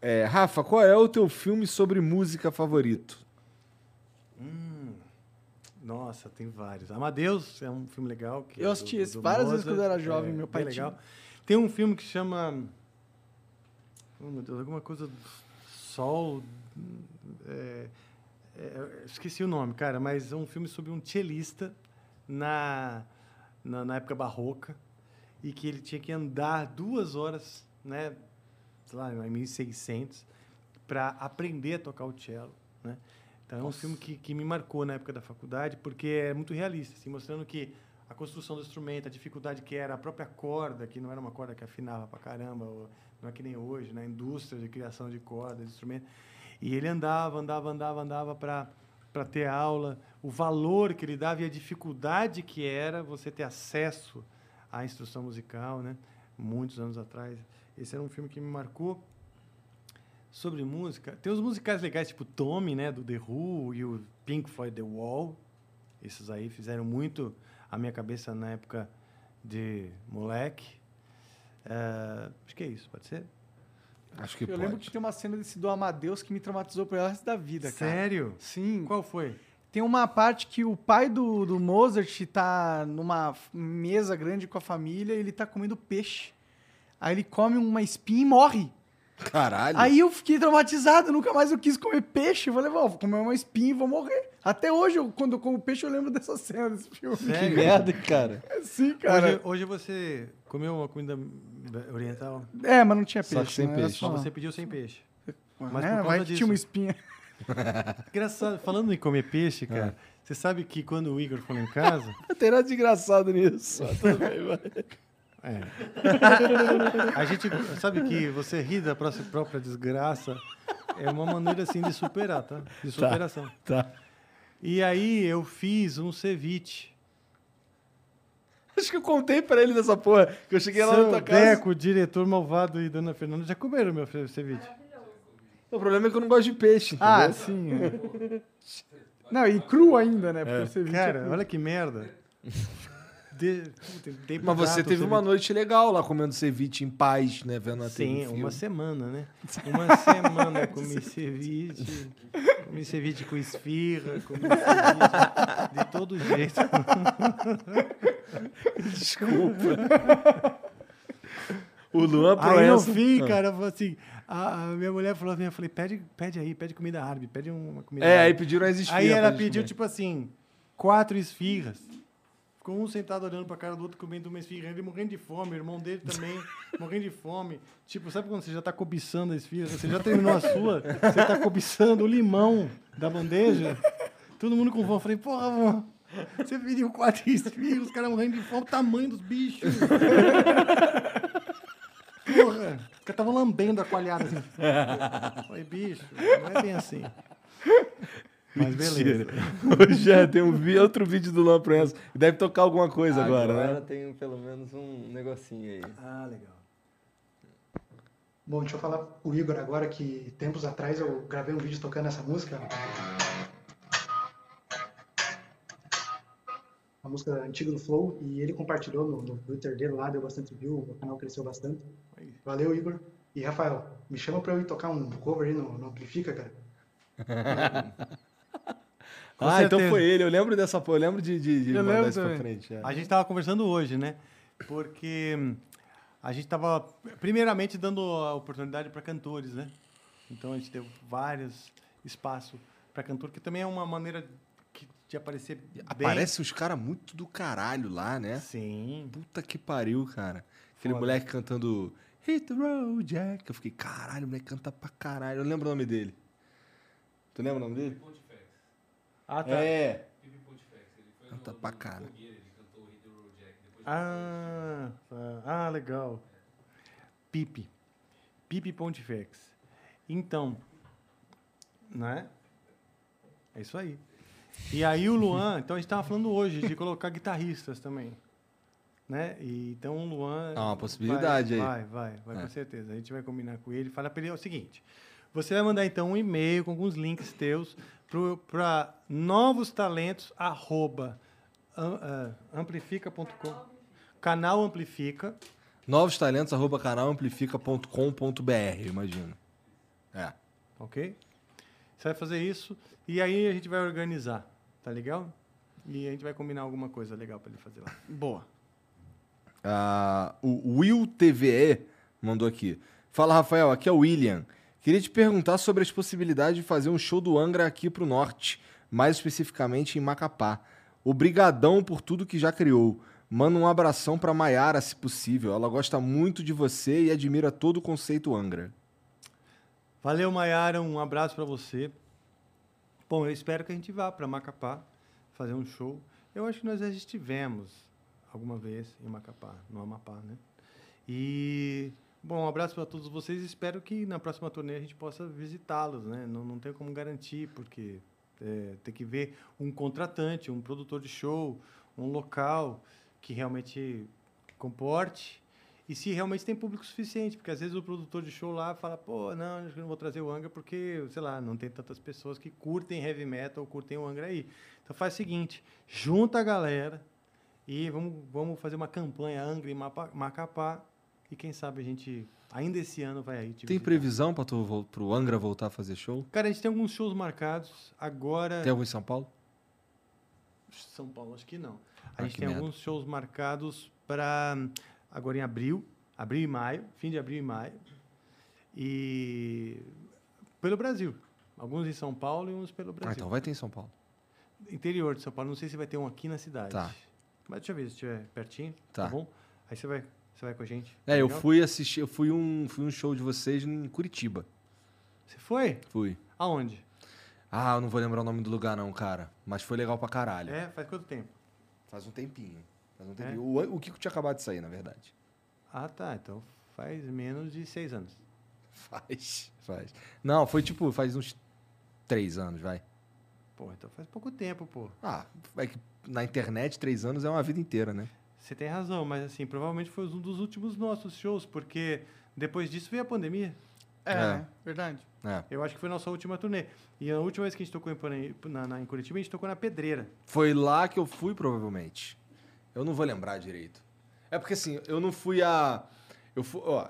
É, Rafa, qual é o teu filme sobre música favorito? Hum, nossa, tem vários. Amadeus é um filme legal. Que é Eu do- assisti do- esse do várias vezes Mozart, quando eu era jovem, é meu pai legal. Tem um filme que chama... Oh, meu Deus, alguma coisa do Sol... é, é, esqueci o nome, cara, mas é um filme sobre um cellista na, na, na época barroca e que ele tinha que andar duas horas, né, sei lá, em 1600, para aprender a tocar o cello, né? Então é um filme que, que me marcou na época da faculdade, porque é muito realista, assim, mostrando que a construção do instrumento, a dificuldade que era a própria corda, que não era uma corda que afinava pra caramba, não é que nem hoje, na indústria de criação de cordas, de instrumento. E ele andava, andava, andava, andava para para ter aula, o valor que ele dava e a dificuldade que era você ter acesso à instrução musical, né? Muitos anos atrás. Esse era um filme que me marcou. Sobre música, tem os musicais legais, tipo Tommy, né, do The Who, e o Pink Floyd The Wall. Esses aí fizeram muito a minha cabeça na época de moleque. Eh, acho que é isso, pode ser? Acho que Eu pode. lembro que tem uma cena desse do Amadeus que me traumatizou pro resto da vida, cara. Sério? Sim. Qual foi? Tem uma parte que o pai do, do Mozart tá numa mesa grande com a família e ele tá comendo peixe. Aí ele come uma espinha e morre. Caralho. Aí eu fiquei traumatizado, nunca mais eu quis comer peixe. Eu falei, "Ó, vou comer uma espinha e vou morrer. Até hoje, eu- quando eu como peixe, eu lembro dessa cena desse filme. que merda, cara. É sim, cara. Hoje, hoje você comeu uma comida oriental? É, mas não tinha Só peixe. que sem né? Peixe. só- Mas você pediu sem peixe. Mas é, causa vai que disso. tinha uma espinha. Engraçado, falando em comer peixe, cara, você sabe que quando o Igor foi lá em casa, Não tem nada de engraçado nisso. Mas tudo bem. É. A gente sabe que você rir da pró- própria desgraça é uma maneira assim de superar, tá? De superação. Tá. E aí eu fiz um ceviche. Acho que eu contei pra ele dessa porra. Que eu cheguei lá na Seu tua casa. Deco, diretor malvado e dona Fernanda já comeram meu ceviche. O problema é que eu não gosto de peixe, entendeu? Ah, sim. é. Não, e cru ainda, né? Porque você viu Cara, olha que merda. De... Puta, Mas você teve uma ceviche. noite legal lá comendo ceviche em paz, né? Vendo a Sim, TV. uma semana, né? Uma semana comi ceviche, comi ceviche com esfirra, comi ceviche de todo jeito. Desculpa. o Luan Aí no Proença. fim, Ah. cara, eu falei assim, a, a minha mulher falou assim, eu falei, pede, pede aí, pede comida árabe, pede uma comida É, aí árabe. pediram as esfirras. Aí ela pediu, comer. tipo assim, quatro esfirras. Ficou um sentado olhando pra cara do outro, comendo uma esfirra. Ele morrendo de fome, o irmão dele também morrendo de fome. Tipo, sabe quando você já tá cobiçando a esfirra? Você já terminou a sua, você tá cobiçando o limão da bandeja. Todo mundo com fome. Eu falei, porra, vô, você pediu quatro esfirras, os caras morrendo de fome, o tamanho dos bichos. Porra, caras estavam lambendo a coalhada assim. Falei, bicho, não é bem assim. Mas beleza. Ô, Já tem um vi- outro vídeo do Luan Proença. Deve tocar alguma coisa agora, né? tem pelo menos um negocinho aí. Ah, legal. Bom, deixa eu falar pro Igor agora que tempos atrás eu gravei um vídeo tocando essa música. Uma música antiga do Flow e ele compartilhou no, no Twitter dele lá, deu bastante view, o canal cresceu bastante. Valeu, Igor. E Rafael, me chama pra eu ir tocar um cover aí no, no Amplifica, cara. Ah, então certeza. foi ele. Eu lembro dessa porra. Eu lembro de, de, de Eu mandar lembro isso pra frente. é. A gente tava conversando hoje, né? Porque hum, a gente tava, primeiramente, dando a oportunidade para cantores, né? Então a gente deu vários espaços para cantor, que também é uma maneira de aparecer bem. Aparece uns caras muito do caralho lá, né? Sim. Puta que pariu, cara. Aquele Foda. moleque cantando Hit the road, Jack. Eu fiquei, caralho, o moleque canta pra caralho. Eu lembro o nome dele. Tu lembra o nome dele? Pontifex. Ah, tá. É. Pipi Pontifex. Ele foi Canta no, pra no caralho. Ele cantou Hit the Road Jack. Depois Ah, tá. ah, legal. Pipe. Pipe Pontifex. Então, né? É isso aí. E aí o Luan, então a gente tava falando hoje de colocar guitarristas também. Né? E, então o Luan. Ah, uma possibilidade vai, aí. Vai, vai, vai É. com certeza. A gente vai combinar com ele. Fala para ele é o seguinte: você vai mandar então um e-mail com alguns links teus para novos talentos, arroba, ah, amplifica.com. Canal Amplifica. Novos talentos, arroba canalamplifica.com.br, imagino. É. ok? Você vai fazer isso e aí a gente vai organizar, tá legal? E a gente vai combinar alguma coisa legal para ele fazer lá. Boa. Ah, o Will TVE mandou aqui. Fala, Rafael, aqui é o William. Queria te perguntar sobre as possibilidades de fazer um show do Angra aqui pro norte, mais especificamente em Macapá. Obrigadão por tudo que já criou. Manda um abração pra Maiara, se possível. Ela gosta muito de você e admira todo o conceito Angra. Valeu, Maiara, um abraço para você. Bom, eu espero que a gente vá para Macapá fazer um show. Eu acho que nós já estivemos alguma vez em Macapá, no Amapá, né? E bom, um abraço para todos vocês. Espero que na próxima turnê a gente possa visitá-los, né? Não, não tenho como garantir porque é, tem que ver um contratante, um produtor de show, um local que realmente comporte e se realmente tem público suficiente, porque às vezes o produtor de show lá fala, pô, não, acho que não vou trazer o Angra porque, sei lá, não tem tantas pessoas que curtem heavy metal ou curtem o Angra aí. Então faz o seguinte, junta a galera e vamos, vamos fazer uma campanha Angra e Macapá e quem sabe a gente ainda esse ano vai aí. te Tem visitar. previsão vol- pro Angra voltar a fazer show? Cara, a gente tem alguns shows marcados agora. Tem algum em São Paulo? São Paulo, acho que não. A Ah, gente tem merda. alguns shows marcados para agora em abril, abril e maio, fim de abril e maio. E pelo Brasil. Alguns em São Paulo e uns pelo Ah, Brasil. então vai ter em São Paulo. Interior de São Paulo, não sei se vai ter um aqui na cidade. Tá. Mas deixa eu ver se estiver pertinho, tá. Tá. bom? Aí você vai, você vai com a gente. É, tá eu fui assistir, eu fui um, fui um show de vocês em Curitiba. Você foi? Fui. Aonde? Ah, eu não vou lembrar o nome do lugar não, cara. Mas foi legal pra caralho. É, faz quanto tempo? Faz um tempinho. Faz um É? tempinho. O, o Kiko tinha acabado de sair, na verdade. Ah, tá. Então faz menos de seis anos. Faz. Faz. Não, foi tipo, faz uns três anos, vai. Pô, então faz pouco tempo, pô. Ah, é que na internet, três anos é uma vida inteira, né? Você tem razão, mas assim, provavelmente foi um dos últimos nossos shows, porque depois disso veio a pandemia. É, É. verdade. É. Eu acho que foi a nossa última turnê. E a última vez que a gente tocou em, na, na- em Curitiba, a gente tocou na Pedreira. Foi lá que eu fui, provavelmente. Eu não vou lembrar direito. É porque assim, eu não fui a. Eu fui, ó,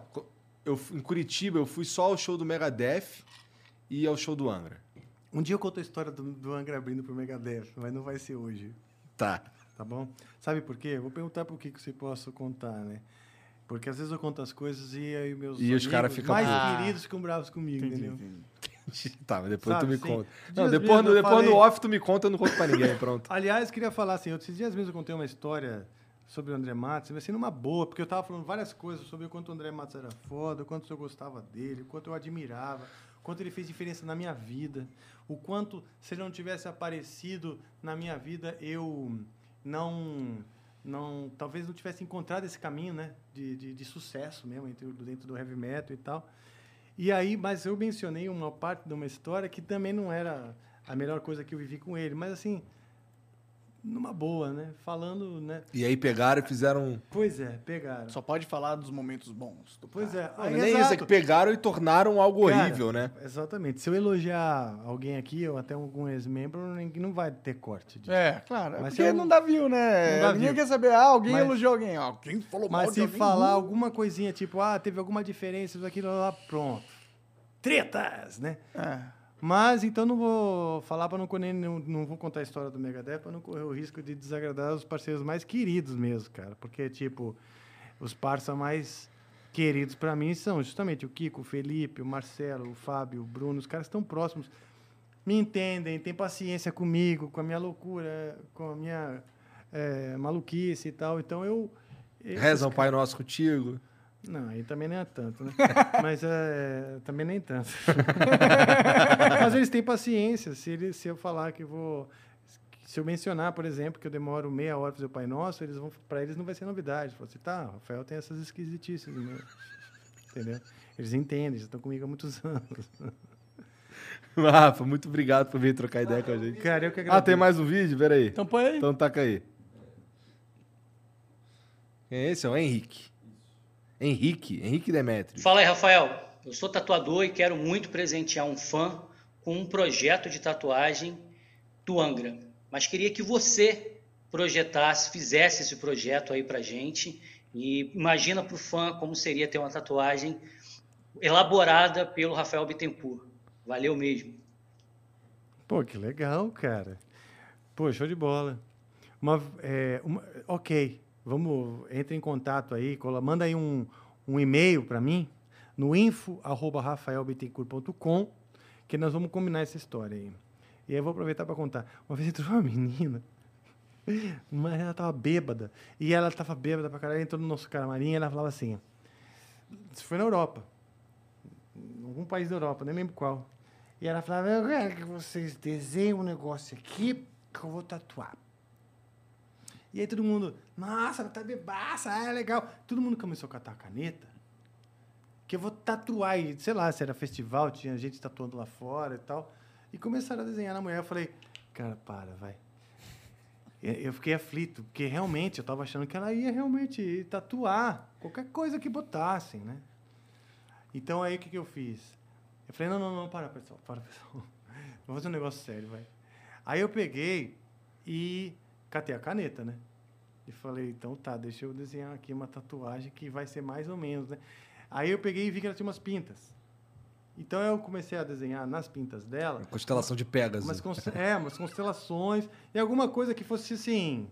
eu, fui- em Curitiba eu fui só ao show do Megadeth e ao show do Angra. Um dia eu conto a história do, do Angra abrindo pro Megadeth, mas não vai ser hoje, Tá. tá bom? Sabe por quê? Eu Vou perguntar por que que você posso contar, né? Porque às vezes eu conto as coisas e aí meus E os cara amigos ficam mais putos. queridos ficam bravos comigo, Entendi, entendeu? entendi. Tá, mas depois Sabe, tu me sim. conta. Dias Não, depois, mesmo no, eu depois no falei- off tu me conta, eu não conto pra ninguém, pronto. Aliás, queria falar assim, esses dias mesmo eu contei uma história sobre o André Matos, assim, numa boa, porque eu tava falando várias coisas sobre o quanto o André Matos era foda, o quanto eu gostava dele, o quanto eu admirava, quanto ele fez diferença na minha vida, o quanto, se ele não tivesse aparecido na minha vida, eu não, não talvez não tivesse encontrado esse caminho, né, de, de, de sucesso mesmo dentro, dentro do heavy metal e tal. E aí, mas eu mencionei uma parte de uma história que também não era a melhor coisa que eu vivi com ele, mas assim, numa boa, né? Falando, né? E aí pegaram e fizeram. Pois é, pegaram. Só pode falar dos momentos bons. do Pois é, Não, aí, nem isso, é exato. que pegaram e tornaram algo Cara, horrível, né? Exatamente. Se eu elogiar alguém aqui, ou até algum ex-membro, ninguém- não vai ter corte disso. É, claro. É Mas porque se eu- não dá view, né? Não dá Ninguém view. quer saber, ah, alguém Mas- elogiou alguém. Ah, quem falou mal Mas se alguém? falar Uh, alguma coisinha, tipo, ah, teve alguma diferença, isso, aquilo lá, pronto. Tretas, né? É. Mas então não vou falar para não, correr- não, não vou contar a história do Megadeth para não correr o risco de desagradar os parceiros mais queridos mesmo, cara. Porque, tipo, os parça mais queridos para mim são justamente o Kiko, o Felipe, o Marcelo, o Fábio, o Bruno, os caras estão próximos. Me entendem, têm paciência comigo, com a minha loucura, com a minha eh, maluquice e tal. Então eu. esses Reza um Pai Nosso contigo. Não, aí também nem é tanto, né? Mas é, também nem tanto. Mas eles têm paciência. Se, eles, se eu falar que vou. Se eu mencionar, por exemplo, que eu demoro meia hora para fazer o Pai Nosso, eles vão, para eles não vai ser novidade. Falar assim, tá, o Rafael tem essas esquisitices. Né? Entendeu? Eles entendem, já estão comigo há muitos anos. Rafa, muito obrigado por vir trocar ideia com a gente. Cara, eu que agradeço. Ah, tem mais um vídeo? Pera aí. Então põe aí. Então taca aí. Quem é esse? É o Henrique. Henrique, Henrique Demetrio. Fala aí, Rafael. Eu sou tatuador e quero muito presentear um fã com um projeto de tatuagem do Angra. Mas queria que você projetasse, fizesse esse projeto aí pra gente. E imagina pro fã como seria ter uma tatuagem elaborada pelo Rafael Bittencourt. Valeu mesmo. Pô, que legal, cara. Pô, show de bola. Uma, é, uma- ok, vamos, entre em contato aí, cola- manda aí um, um e-mail para mim, no info.rafaelbittencourt.com, que nós vamos combinar essa história aí. E aí eu vou aproveitar para contar. Uma vez entrou uma menina, mas ela tava bêbada, e ela tava bêbada pra caralho, entrou no nosso camarim e ela falava assim, isso foi na Europa, algum país da Europa, nem lembro qual. E ela falava, eu quero que vocês desenhem um negócio aqui que eu vou tatuar. E aí todo mundo, nossa, ela tá bebaça, é legal. Todo mundo começou a catar a caneta, que eu vou tatuar. E, sei lá, se era festival, tinha gente tatuando lá fora e tal. E começaram a desenhar na mulher. Eu falei, cara, para, vai. Eu fiquei aflito, porque realmente eu tava achando que ela ia realmente tatuar qualquer coisa que botassem, né? Então aí o que, que eu fiz? Eu falei, não, não, não, para, pessoal, para, pessoal. Vou fazer um negócio sério, vai. Aí eu peguei e catei a caneta, né? E falei, então tá, deixa eu desenhar aqui uma tatuagem que vai ser mais ou menos, né? Aí eu peguei e vi que ela tinha umas pintas. Então eu comecei a desenhar nas pintas dela Constelação de Pegasus. umas, cons- é, umas constelações e alguma coisa que fosse assim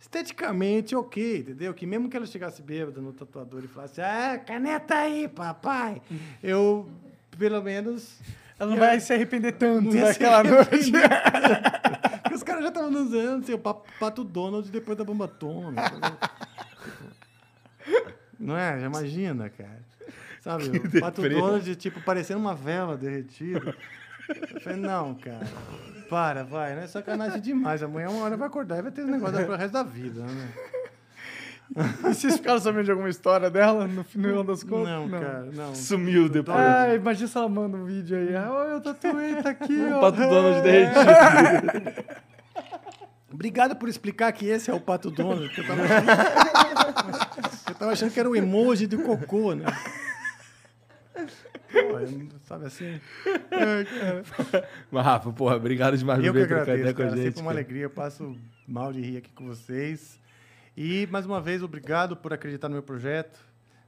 esteticamente ok, entendeu? Que mesmo que ela chegasse bêbada no tatuador e falasse, ah, caneta aí, papai, eu pelo menos Ela não vai se arrepender tanto daquela noite. já estavam dançando, assim, o Pa- Pato Donald depois da Bomba Atômica. né? Não é? Já imagina, cara. Sabe, o Pato deprê. Donald, tipo, parecendo uma vela derretida. Eu falei, não, cara, para, vai, não é sacanagem demais. Amanhã uma hora vai acordar e vai ter esse negócio pro resto da vida, né? E vocês ficaram sabendo de alguma história dela no final das contas? Não, cara, não. Sumiu depois. Ah, imagina se ela manda um vídeo aí. Ah, eu tatuei, tá aqui, ó. Pato Donald É. derretido. Obrigado por explicar que esse é o Pato Donald. que Eu tava achando, eu tava achando que era o emoji do cocô, né? Sabe assim? Mas, Rafa, porra, obrigado demais por vir trocar ideia com a gente. Sempre uma alegria. Eu passo mal de rir aqui com vocês. E, mais uma vez, obrigado por acreditar no meu projeto.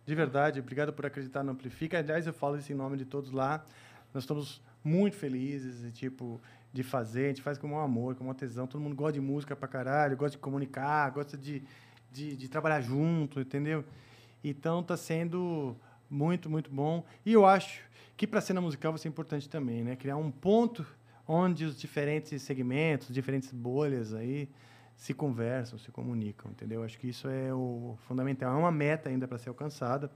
De verdade, obrigado por acreditar no Amplifica. Aliás, eu falo isso em nome de todos lá. Nós estamos muito felizes e, tipo, de fazer. A gente faz com maior amor, com maior tesão. Todo mundo gosta de música pra caralho, gosta de comunicar, gosta de, de, de trabalhar junto, entendeu? Então, está sendo muito, muito bom. E eu acho que para a cena musical vai ser importante também, né? Criar um ponto onde os diferentes segmentos, diferentes bolhas aí se conversam, se comunicam, entendeu? Acho que isso é o fundamental. É uma meta ainda para ser alcançada,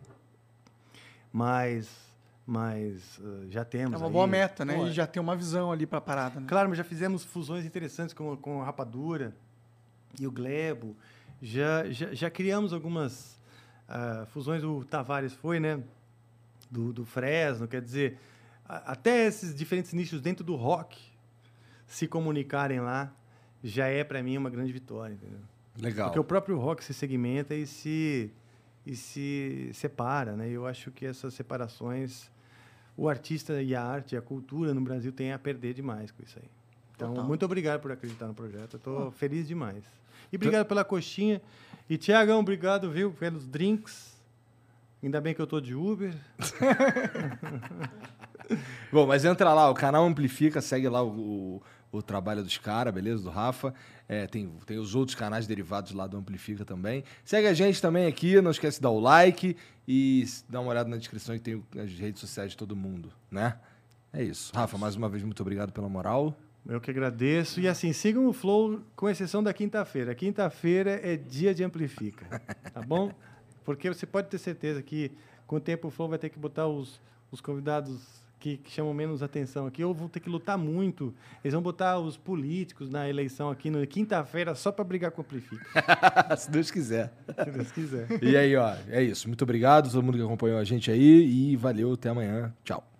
mas, mas eh, já temos. É uma aí- boa meta, né? Pô, E já tem uma visão ali pra parada, né? Claro, mas já fizemos fusões interessantes com, com a Rapadura e o Glebo. Já, já, já criamos algumas ah, fusões, o Tavares foi, né? Do, do Fresno, quer dizer, a- até esses diferentes nichos dentro do rock se comunicarem lá já é para mim uma grande vitória, entendeu? Legal. Porque o próprio rock se segmenta e se, e se separa, né? Eu acho que essas separações, o artista e a arte, a cultura no Brasil tem a perder demais com isso aí. Então, Total. muito obrigado por acreditar no projeto. Estou feliz demais. E obrigado pela coxinha. E, Tiagão, obrigado, viu, pelos drinks. Ainda bem que eu tô de Uber. Bom, mas entra lá, o canal Amplifica, segue lá o, o, o trabalho dos caras, beleza? Do Rafa. É, tem, tem os outros canais derivados lá do Amplifica também. Segue a gente também aqui, não esquece de dar o like e dá uma olhada na descrição que tem as redes sociais de todo mundo, né? É isso. Rafa, mais uma vez, muito obrigado pela moral. Eu que agradeço. E assim, sigam o Flow, com exceção da quinta-feira. Quinta-feira é dia de Amplifica, tá bom? Porque você pode ter certeza que com o tempo o Flow vai ter que botar os, os convidados que, que chamam menos atenção aqui, ou vão ter que lutar muito. Eles vão botar os políticos na eleição aqui na quinta-feira só para brigar com o Amplifica, Se Deus quiser. se Deus quiser. E aí, ó, é isso. Muito obrigado a todo mundo que acompanhou a gente aí e valeu, até amanhã. Tchau.